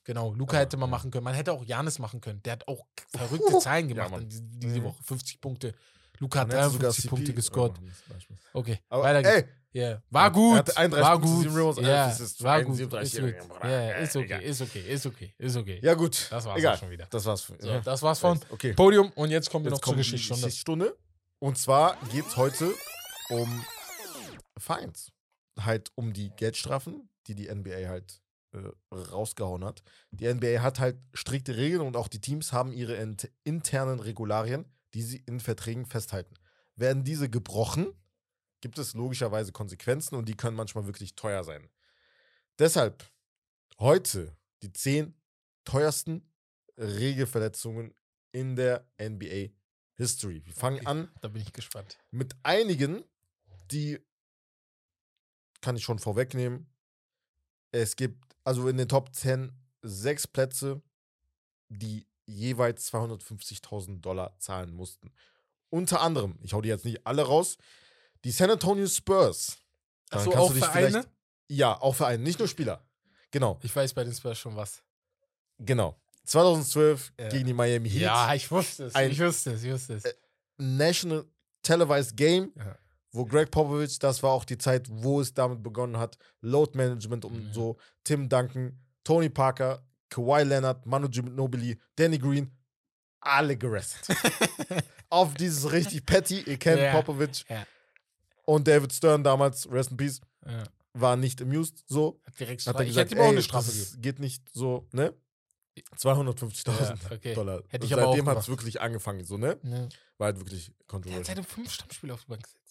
Genau, Luca Ja, hätte man ja. machen können. Man hätte auch Janis machen können. Der hat auch verrückte Zahlen Ja, gemacht an diese, diese. Woche. 50 Punkte. Luca hat Man hätte sogar 53 CP Punkte gescored. Okay, Aber weiter geht's. ey, Yeah. War gut. hatte 31 war gut. Rebounds, Ja, Assists, war gut. 37 Ist gut. Ja, ist okay, ist okay, ist okay, ist okay. ja gut. Das war's Egal. schon wieder. Das war's. So, ja. das war's von Okay. Podium und jetzt kommen wir Jetzt noch zur kommt die Geschichtsstunde. Geschichtsstunde. Und zwar geht es heute um Fines. Halt um die Geldstrafen, die die NBA halt äh, rausgehauen hat. Die NBA hat halt strikte Regeln und auch die Teams haben ihre int internen Regularien, die sie in Verträgen festhalten. Werden diese gebrochen, gibt es logischerweise Konsequenzen und die können manchmal wirklich teuer sein. Deshalb heute die zehn teuersten Regelverletzungen in der NBA History. Wir fangen an Da bin ich gespannt. mit einigen, die kann ich schon vorwegnehmen. Es gibt also in den Top 10 sechs Plätze, die jeweils 250.000 Dollar zahlen mussten. Unter anderem, ich hau die jetzt nicht alle raus, die San Antonio Spurs. Achso, auch du dich Vereine? vielleicht- Ja, auch Vereine, nicht nur Spieler. Genau, Ich weiß bei den Spurs schon was. genau. 2012 Ja. gegen die Miami Heat. Ja, ich wusste es. Ein- ich wusste es, ich wusste es. Äh, National Televised Game, Ja. Wo Greg Popovich, das war auch die Zeit, wo es damit begonnen hat, Load Management und Ja. so, Tim Duncan, Tony Parker, Kawhi Leonard, Manu Ginobili, Danny Green, alle gerestet. Auf dieses richtig petty, ihr kennt Ja. Popovich Ja. und David Stern damals, Rest in Peace, Ja. war nicht amused, so. Hat direkt Hat er ich gesagt, hätte ihm auch eine Strafe gegeben. geht nicht so, ne? 250.000 Ja, okay. Dollar. Hätte ich aber Seitdem hat es wirklich angefangen, so, ne? Ne. War halt wirklich Der hat kontrovers. seine fünf Stammspiele auf die Bank gesetzt.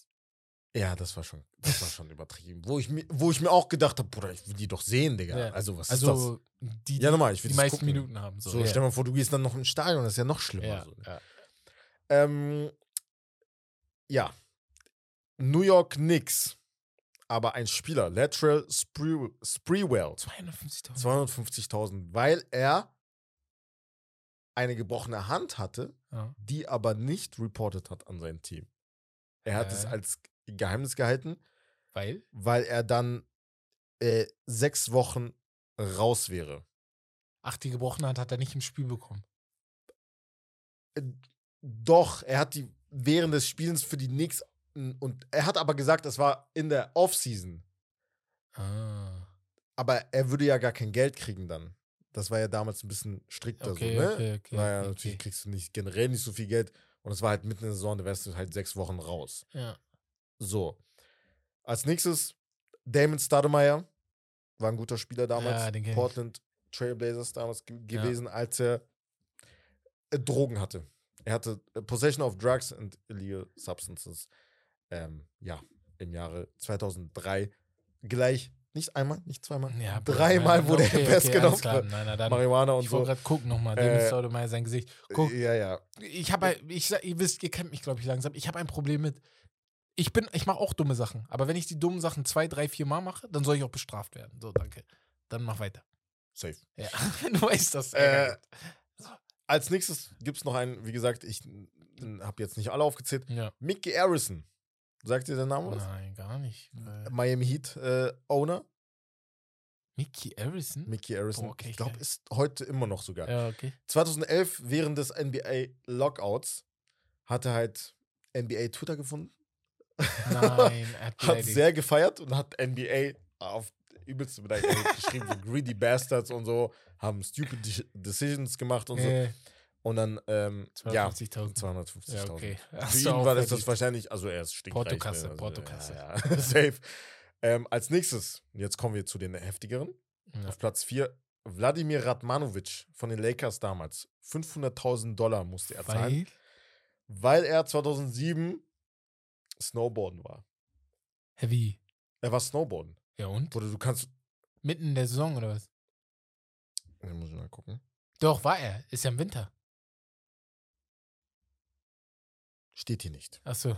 Ja, das war schon, das war schon übertrieben. Wo ich, mir, wo ich mir auch gedacht habe, Bruder, ich will die doch sehen, Digga. Ja. Also, was Also, ist das? die Ja, nochmal, ich will die meisten gucken. Minuten haben. So, So, ja. stell dir mal vor, du gehst dann noch ins Stadion, das ist ja noch schlimmer. ja, So. ja. Ähm, ja. New York Knicks, aber ein Spieler, Lateral Spree, Spreewell, 250.000. 250.000, weil er eine gebrochene Hand hatte, die aber nicht reported hat an sein Team. Er hat es Äh. als Geheimnis gehalten, Weil? weil er dann äh, sechs Wochen raus wäre. Ach, die gebrochene Hand hat er nicht im Spiel bekommen. Doch, er hat die während des Spielens für die Knicks und er hat aber gesagt, es war in der Offseason. Ah. Aber er würde ja gar kein Geld kriegen dann. Das war ja damals ein bisschen strikter Okay, so, ne? okay, okay, War ja, okay, natürlich kriegst du nicht generell nicht so viel Geld. Und es war halt mitten in der Saison, da wärst du halt sechs Wochen raus. Ja. So. Als nächstes Damon Stoudemire. War ein guter Spieler damals. Ja, ich. Portland Trailblazers damals ge gewesen, als er äh, Drogen hatte. Er hatte äh, Possession of Drugs and Illegal Substances. Ähm, ja, im Jahre 2003 gleich, nicht einmal, nicht zweimal, ja dreimal nein, wurde okay, er okay, festgenommen. klar. Nein, nein, dann, Marihuana und ich so. wollte gerade gucken nochmal. Äh, Staudemeyer sein Gesicht. Guck, Ja, ja. ich habe ich, ihr wisst, ihr kennt mich, glaube ich, langsam. Ich habe ein Problem mit. Ich bin, ich mache auch dumme Sachen. Aber wenn ich die dummen Sachen zwei, drei, vier Mal mache, dann soll ich auch bestraft werden. So, danke. Dann mach weiter. Safe. Ja, du weißt das. Äh, Als nächstes gibt es noch einen, wie gesagt, ich habe jetzt nicht alle aufgezählt. ja. Mickey Harrison. Sagt dir der Name was? Nein, gar nicht. Miami Heat äh, Owner. Mickey Harrison? Mickey Harrison. Boah, okay, ich glaube, ist heute immer noch sogar. Ja, okay. 2011, während des NBA Lockouts, hat er halt NBA Twitter gefunden. Nein, hat sehr gefeiert und hat NBA auf übelste Beleidigung geschrieben, so Greedy Bastards und so, haben stupid De- Decisions gemacht und so. Und dann, ähm, ja, 250.000. 250.000. Ja, okay. Für ihn war das, das wahrscheinlich, also er ist stinkreich. Portokasse, ne, also, Portokasse. Ja, ja. Safe. Ähm, als nächstes, jetzt kommen wir zu den heftigeren. Ja. Auf Platz 4, Wladimir Radmanovic von den Lakers damals. 500.000 Dollar musste er zahlen, Weil? weil er 2007 Snowboarden war. Heavy. Er war Snowboarden. Ja, und? Oder du kannst. Mitten in der Saison oder was? Ich muss mal gucken. Doch, war er. Ist ja im Winter. Steht hier nicht. Achso.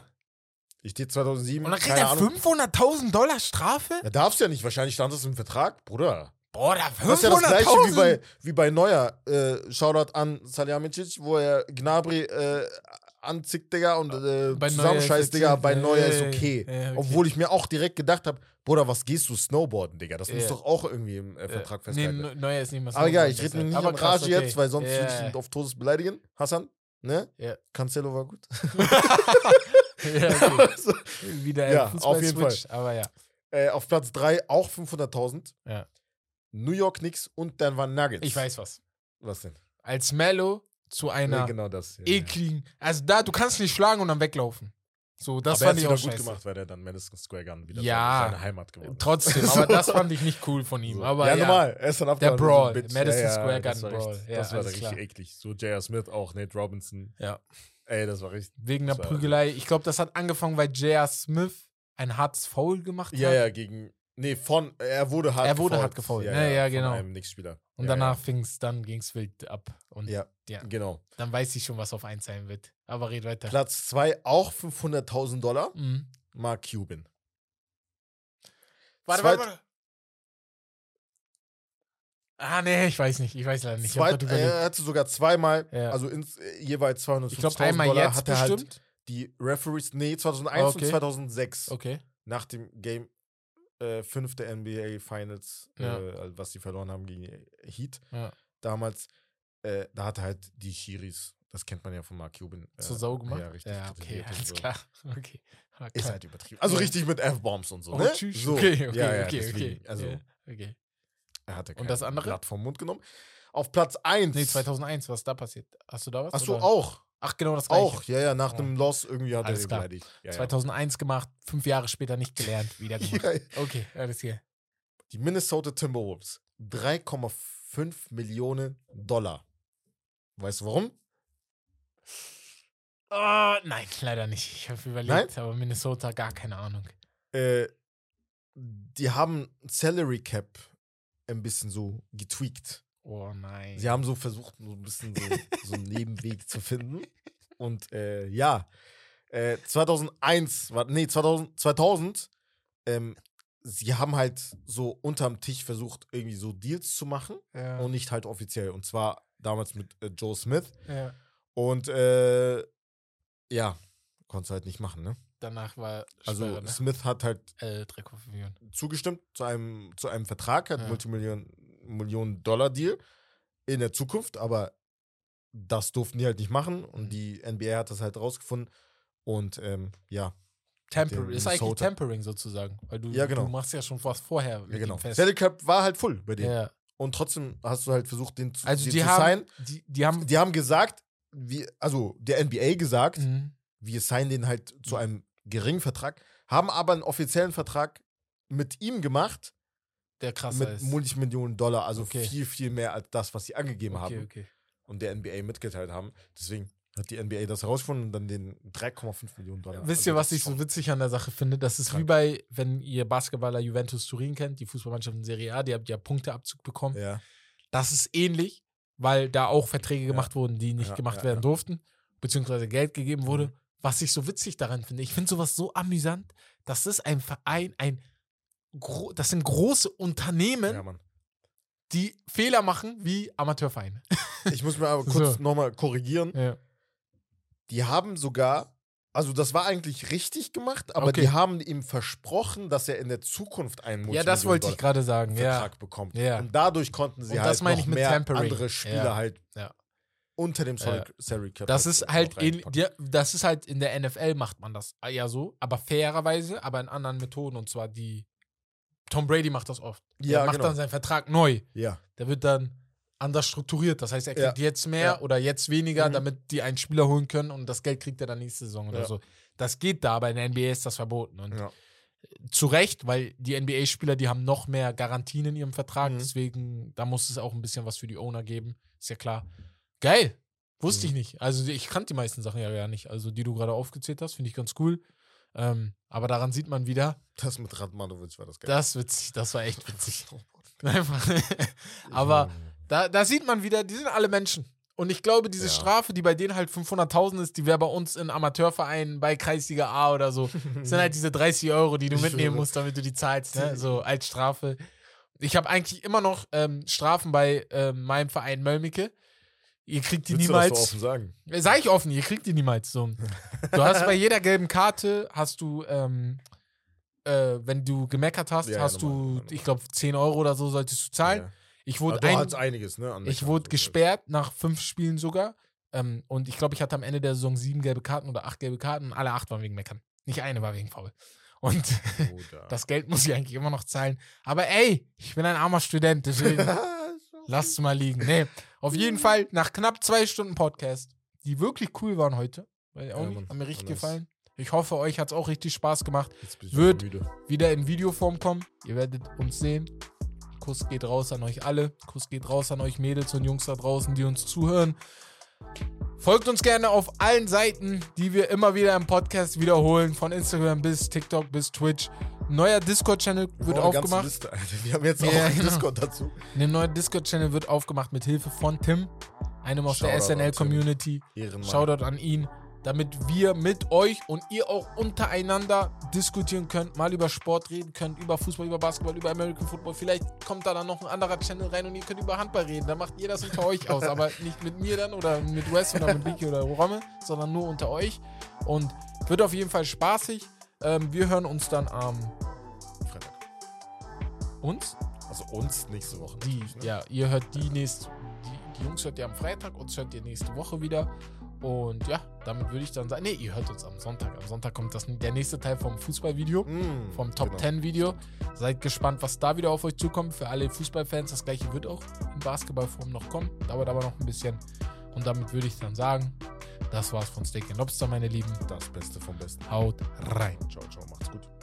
Hier steht 2007. Und dann kriegt er Ahnung. 500.000 Dollar Strafe? Er darf's ja nicht. Wahrscheinlich stand das im Vertrag, Bruder. Boah, da Das ist ja das gleiche wie 500.000. bei, wie bei Neuer. Äh, Shoutout an Salihamidzic, wo er Gnabry äh, anzickt, Digga, und äh, Bei Neuer zusammenscheißt, Digga. Bei Neuer ist okay. ja, okay. Obwohl ich mir auch direkt gedacht habe, Bruder, was gehst du Snowboarden, Digga? Das muss doch auch irgendwie im äh, Vertrag nee, festgehalten Ne- Neuer ist nicht mehr Aber egal, ich rede nicht aber krass, Rage okay. jetzt, weil sonst würde ich ihn auf Todes beleidigen. Hassan, ne? Ja. Cancelo war gut. ja, okay. So. Wieder ein Ja, auf jeden Fußball-Switch, Aber ja. äh, auf Platz 3 auch 500.000. Ja. New York Knicks und Denver Nuggets. Ich weiß was. Was denn? Als Mello zu einer Ja, genau das. Ja, ekligen. Also da, du kannst nicht schlagen und dann weglaufen. So, das aber er fand ich auch gut scheiße. gemacht, weil er dann Madison Square Garden wieder Ja. seine Heimat geworden ist. Trotzdem, aber das fand ich nicht cool von ihm. So. Aber ja, ja, normal. Er ist dann Der abgehauen, Brawl, so. Madison Square das Garden war Ja, das war richtig klar. eklig. So J.R. Smith auch, Nate Robinson. Ja. Ey, das war richtig. Wegen der Das war- Prügelei. Ich glaube, das hat angefangen, weil J.R. Smith ein hartes Foul gemacht hat. Ja, ja, gegen. Nee, von. Er wurde hart Er wurde gefoult. hart gefoult. Ja, Ja, ja, ja, genau. einem Knicks-Spieler. Und ja, danach fing's, dann ging's wild ab. Und Ja. ja. Ja, genau. dann weiß ich schon, was auf 1 sein wird. Aber red weiter. Platz 2 auch 500.000 Dollar. Mhm. Mark Cuban. Warte, Zweit- warte, warte. Ah, nee, ich weiß nicht. Ich weiß leider nicht. Zweit, er hatte sogar zweimal, Ja. also ins, jeweils 250.000 ich glaube, einmal Dollar jetzt hat er halt bestimmt. die Referees, nee, 2001 Okay. und 2006. Okay. nach dem Game 5 der NBA Finals, Ja. äh, was sie verloren haben gegen Heat, Ja. damals, äh, da hat er halt die Schiris, das kennt man ja von Mark Cuban. Äh, Zur Sau gemacht? Ja, richtig. Ja, okay, alles so. klar. Okay. Ah, Ist halt übertrieben. Also richtig mit F-Bombs und so, Oh, ne? tschüss. So. Okay, okay, ja, ja, okay, okay. Also, okay. er hatte Und das andere? Blatt vom Mund genommen. Auf Platz 1. Nee, 2001, was da passiert? Hast du da was? Achso, oder? auch. Ach, genau das gleiche. Auch, ja, ja, nach dem Loss irgendwie hat Alles er klar. beleidigt. Ja, ja. 2001 gemacht, fünf Jahre später nicht gelernt, wieder gemacht. Ja, ja. Okay, alles hier. Die Minnesota Timberwolves. 3,5 Millionen Dollar. Weißt du warum? Oh, nein, leider nicht. Ich habe überlegt, aber Minnesota, gar keine Ahnung. Äh, die haben Salary Cap ein bisschen so getweakt. Oh nein. Sie haben so versucht, so ein bisschen so, so einen Nebenweg zu finden. Und äh, ja, äh, 2001, war, nee, 2000, 2000 ähm, sie haben halt so unterm Tisch versucht, irgendwie so Deals zu machen ja. und nicht halt offiziell. Und zwar damals mit äh, Joe Smith. ja. Und äh, ja, konntest halt nicht machen, ne? Danach war Also Sperre, ne? Smith hat halt äh, 3,5 Millionen. zugestimmt zu einem, zu einem Vertrag, hat Ja. Multimillion Millionen Dollar Deal in der Zukunft, aber das durften die halt nicht machen und Mhm. die NBA hat das halt rausgefunden. Und ähm, ja, Temper dem ist eigentlich. Tempering sozusagen. Weil du, Ja, genau. du machst ja schon was vorher. ja genau. Salary Cap war halt full bei denen. Ja. Und trotzdem hast du halt versucht, den zu, Also den die zu haben, die, die haben, Die haben gesagt, wie, also der NBA gesagt, Mhm. wir signen den halt zu einem geringen Vertrag, haben aber einen offiziellen Vertrag mit ihm gemacht, der krasser mit ist. Multimillionen Dollar, also Okay. viel, viel mehr als das, was sie angegeben okay, haben okay. und der NBA mitgeteilt haben. Deswegen hat die NBA das herausgefunden und dann den 3,5 Millionen Dollar. Wisst Also ihr, was ich so witzig an der Sache finde? Das ist wie Krank. bei, wenn ihr Basketballer Juventus Turin kennt, die Fußballmannschaft in Serie A, die habt ja Punkteabzug bekommen. Ja, Das ist ähnlich, weil da auch Verträge gemacht wurden, die nicht Ja, gemacht ja, werden ja. durften, beziehungsweise Geld gegeben wurde. Mhm. Was ich so witzig daran finde, ich finde sowas so amüsant, das ist ein Verein, ein das sind große Unternehmen, ja, die Fehler machen wie Amateurvereine. Ich muss mir aber kurz So. nochmal korrigieren. Ja. Die haben sogar, also das war eigentlich richtig gemacht, aber Okay. die haben ihm versprochen, dass er in der Zukunft einen ja, das wollte ich gerade sagen. Ja. Vertrag bekommt. Ja. Und dadurch konnten sie Und halt das meine noch ich mit mehr Tampering. andere Spieler Ja. halt Ja. unter dem Salary, Ja. Cap. Das ist halt reinpacken. ja, das ist halt in der NFL macht man das ja so, aber fairerweise, aber in anderen Methoden und zwar die Tom Brady macht das oft. Der Ja, macht genau. dann seinen Vertrag neu. Ja, Der wird dann anders strukturiert. Das heißt, er Ja. kriegt jetzt mehr Ja. oder jetzt weniger, Mhm. damit die einen Spieler holen können und das Geld kriegt er dann nächste Saison oder Ja. so. Das geht da, aber in der NBA ist das verboten. Und ja. zu Recht, weil die NBA-Spieler, die haben noch mehr Garantien in ihrem Vertrag. Mhm. Deswegen, da muss es auch ein bisschen was für die Owner geben. Ist ja klar. Geil. Wusste Mhm. ich nicht. Also ich kannte die meisten Sachen ja gar nicht. Also die du gerade aufgezählt hast, finde ich ganz cool. Ähm, aber daran sieht man wieder, Das mit Radmanovic war das geil. das witzig, das war echt witzig. Oh, aber da, da sieht man wieder, die sind alle Menschen. Und ich glaube, diese Ja. Strafe, die bei denen halt 500.000 ist, die wäre bei uns in Amateurvereinen bei Kreisliga A oder so, sind halt diese 30 Euro, die du Ich mitnehmen musst, damit du die zahlst, ne? so als Strafe. Ich habe eigentlich immer noch ähm, Strafen bei ähm, meinem Verein Mölmicke. Ihr kriegt die Willst du das so niemals. offen sagen? Äh, Sag ich offen, ihr kriegt die niemals. So. Du hast bei jeder gelben Karte, hast du, ähm, äh, wenn du gemeckert hast, Ja, hast normal, du, normal. ich glaube, 10 Euro oder so solltest du zahlen. Ja. Ich wurde ein, einiges, ne? ich wurde gesperrt nach fünf Spielen sogar. Ähm, und ich glaube, ich hatte am Ende der Saison sieben gelbe Karten oder acht gelbe Karten. Alle acht waren wegen Meckern. Nicht eine war wegen Foul. Und das Geld muss ich eigentlich immer noch zahlen. Aber ey, ich bin ein armer Student, deswegen lasst mal liegen. Nee, auf jeden Fall nach knapp zwei Stunden Podcast, die wirklich cool waren heute. Weil auch Ja, nicht, haben mir richtig gefallen. Ich hoffe, euch hat es auch richtig Spaß gemacht. Jetzt bin ich Wird- müde. Wieder in Videoform kommen. Ihr werdet uns sehen. Kuss geht raus an euch alle. Kuss geht raus an euch Mädels und Jungs da draußen, die uns zuhören. Folgt uns gerne auf allen Seiten, die wir immer wieder im Podcast wiederholen. Von Instagram bis TikTok bis Twitch. Neuer Discord-Channel wird Oh, aufgemacht. Liste. Wir haben jetzt auch Ja, einen genau. Discord dazu. Ein neuer Discord-Channel wird aufgemacht mit Hilfe von Tim, einem aus der Shoutout an SNL-Community. Shoutout an ihn, damit wir mit euch und ihr auch untereinander diskutieren könnt, mal über Sport reden könnt, über Fußball, über Basketball, über American Football. Vielleicht kommt da dann noch ein anderer Channel rein und ihr könnt über Handball reden. Dann macht ihr das unter euch aus, aber nicht mit mir dann oder mit Wes oder mit Vicky oder Romme, sondern nur unter euch. Und wird auf jeden Fall spaßig. Ähm, wir hören uns dann am Freitag. uns? Also uns nächste Woche. Die, ne? ja, ihr hört die nächste, die, die Jungs hört ihr am Freitag, uns hört ihr nächste Woche wieder. Und ja, damit würde ich dann sagen, nee, ihr hört uns am Sonntag. Am Sonntag kommt das, der nächste Teil vom Fußballvideo, Mm, vom Top genau. 10 Video. Seid gespannt, was da wieder auf euch zukommt. Für alle Fußballfans, das gleiche wird auch in Basketballform noch kommen. Dauert aber noch ein bisschen. Und damit würde ich dann sagen, das war's von Steak Lobster, meine Lieben. Das Beste vom Besten. Haut rein. Ciao, ciao. Macht's gut.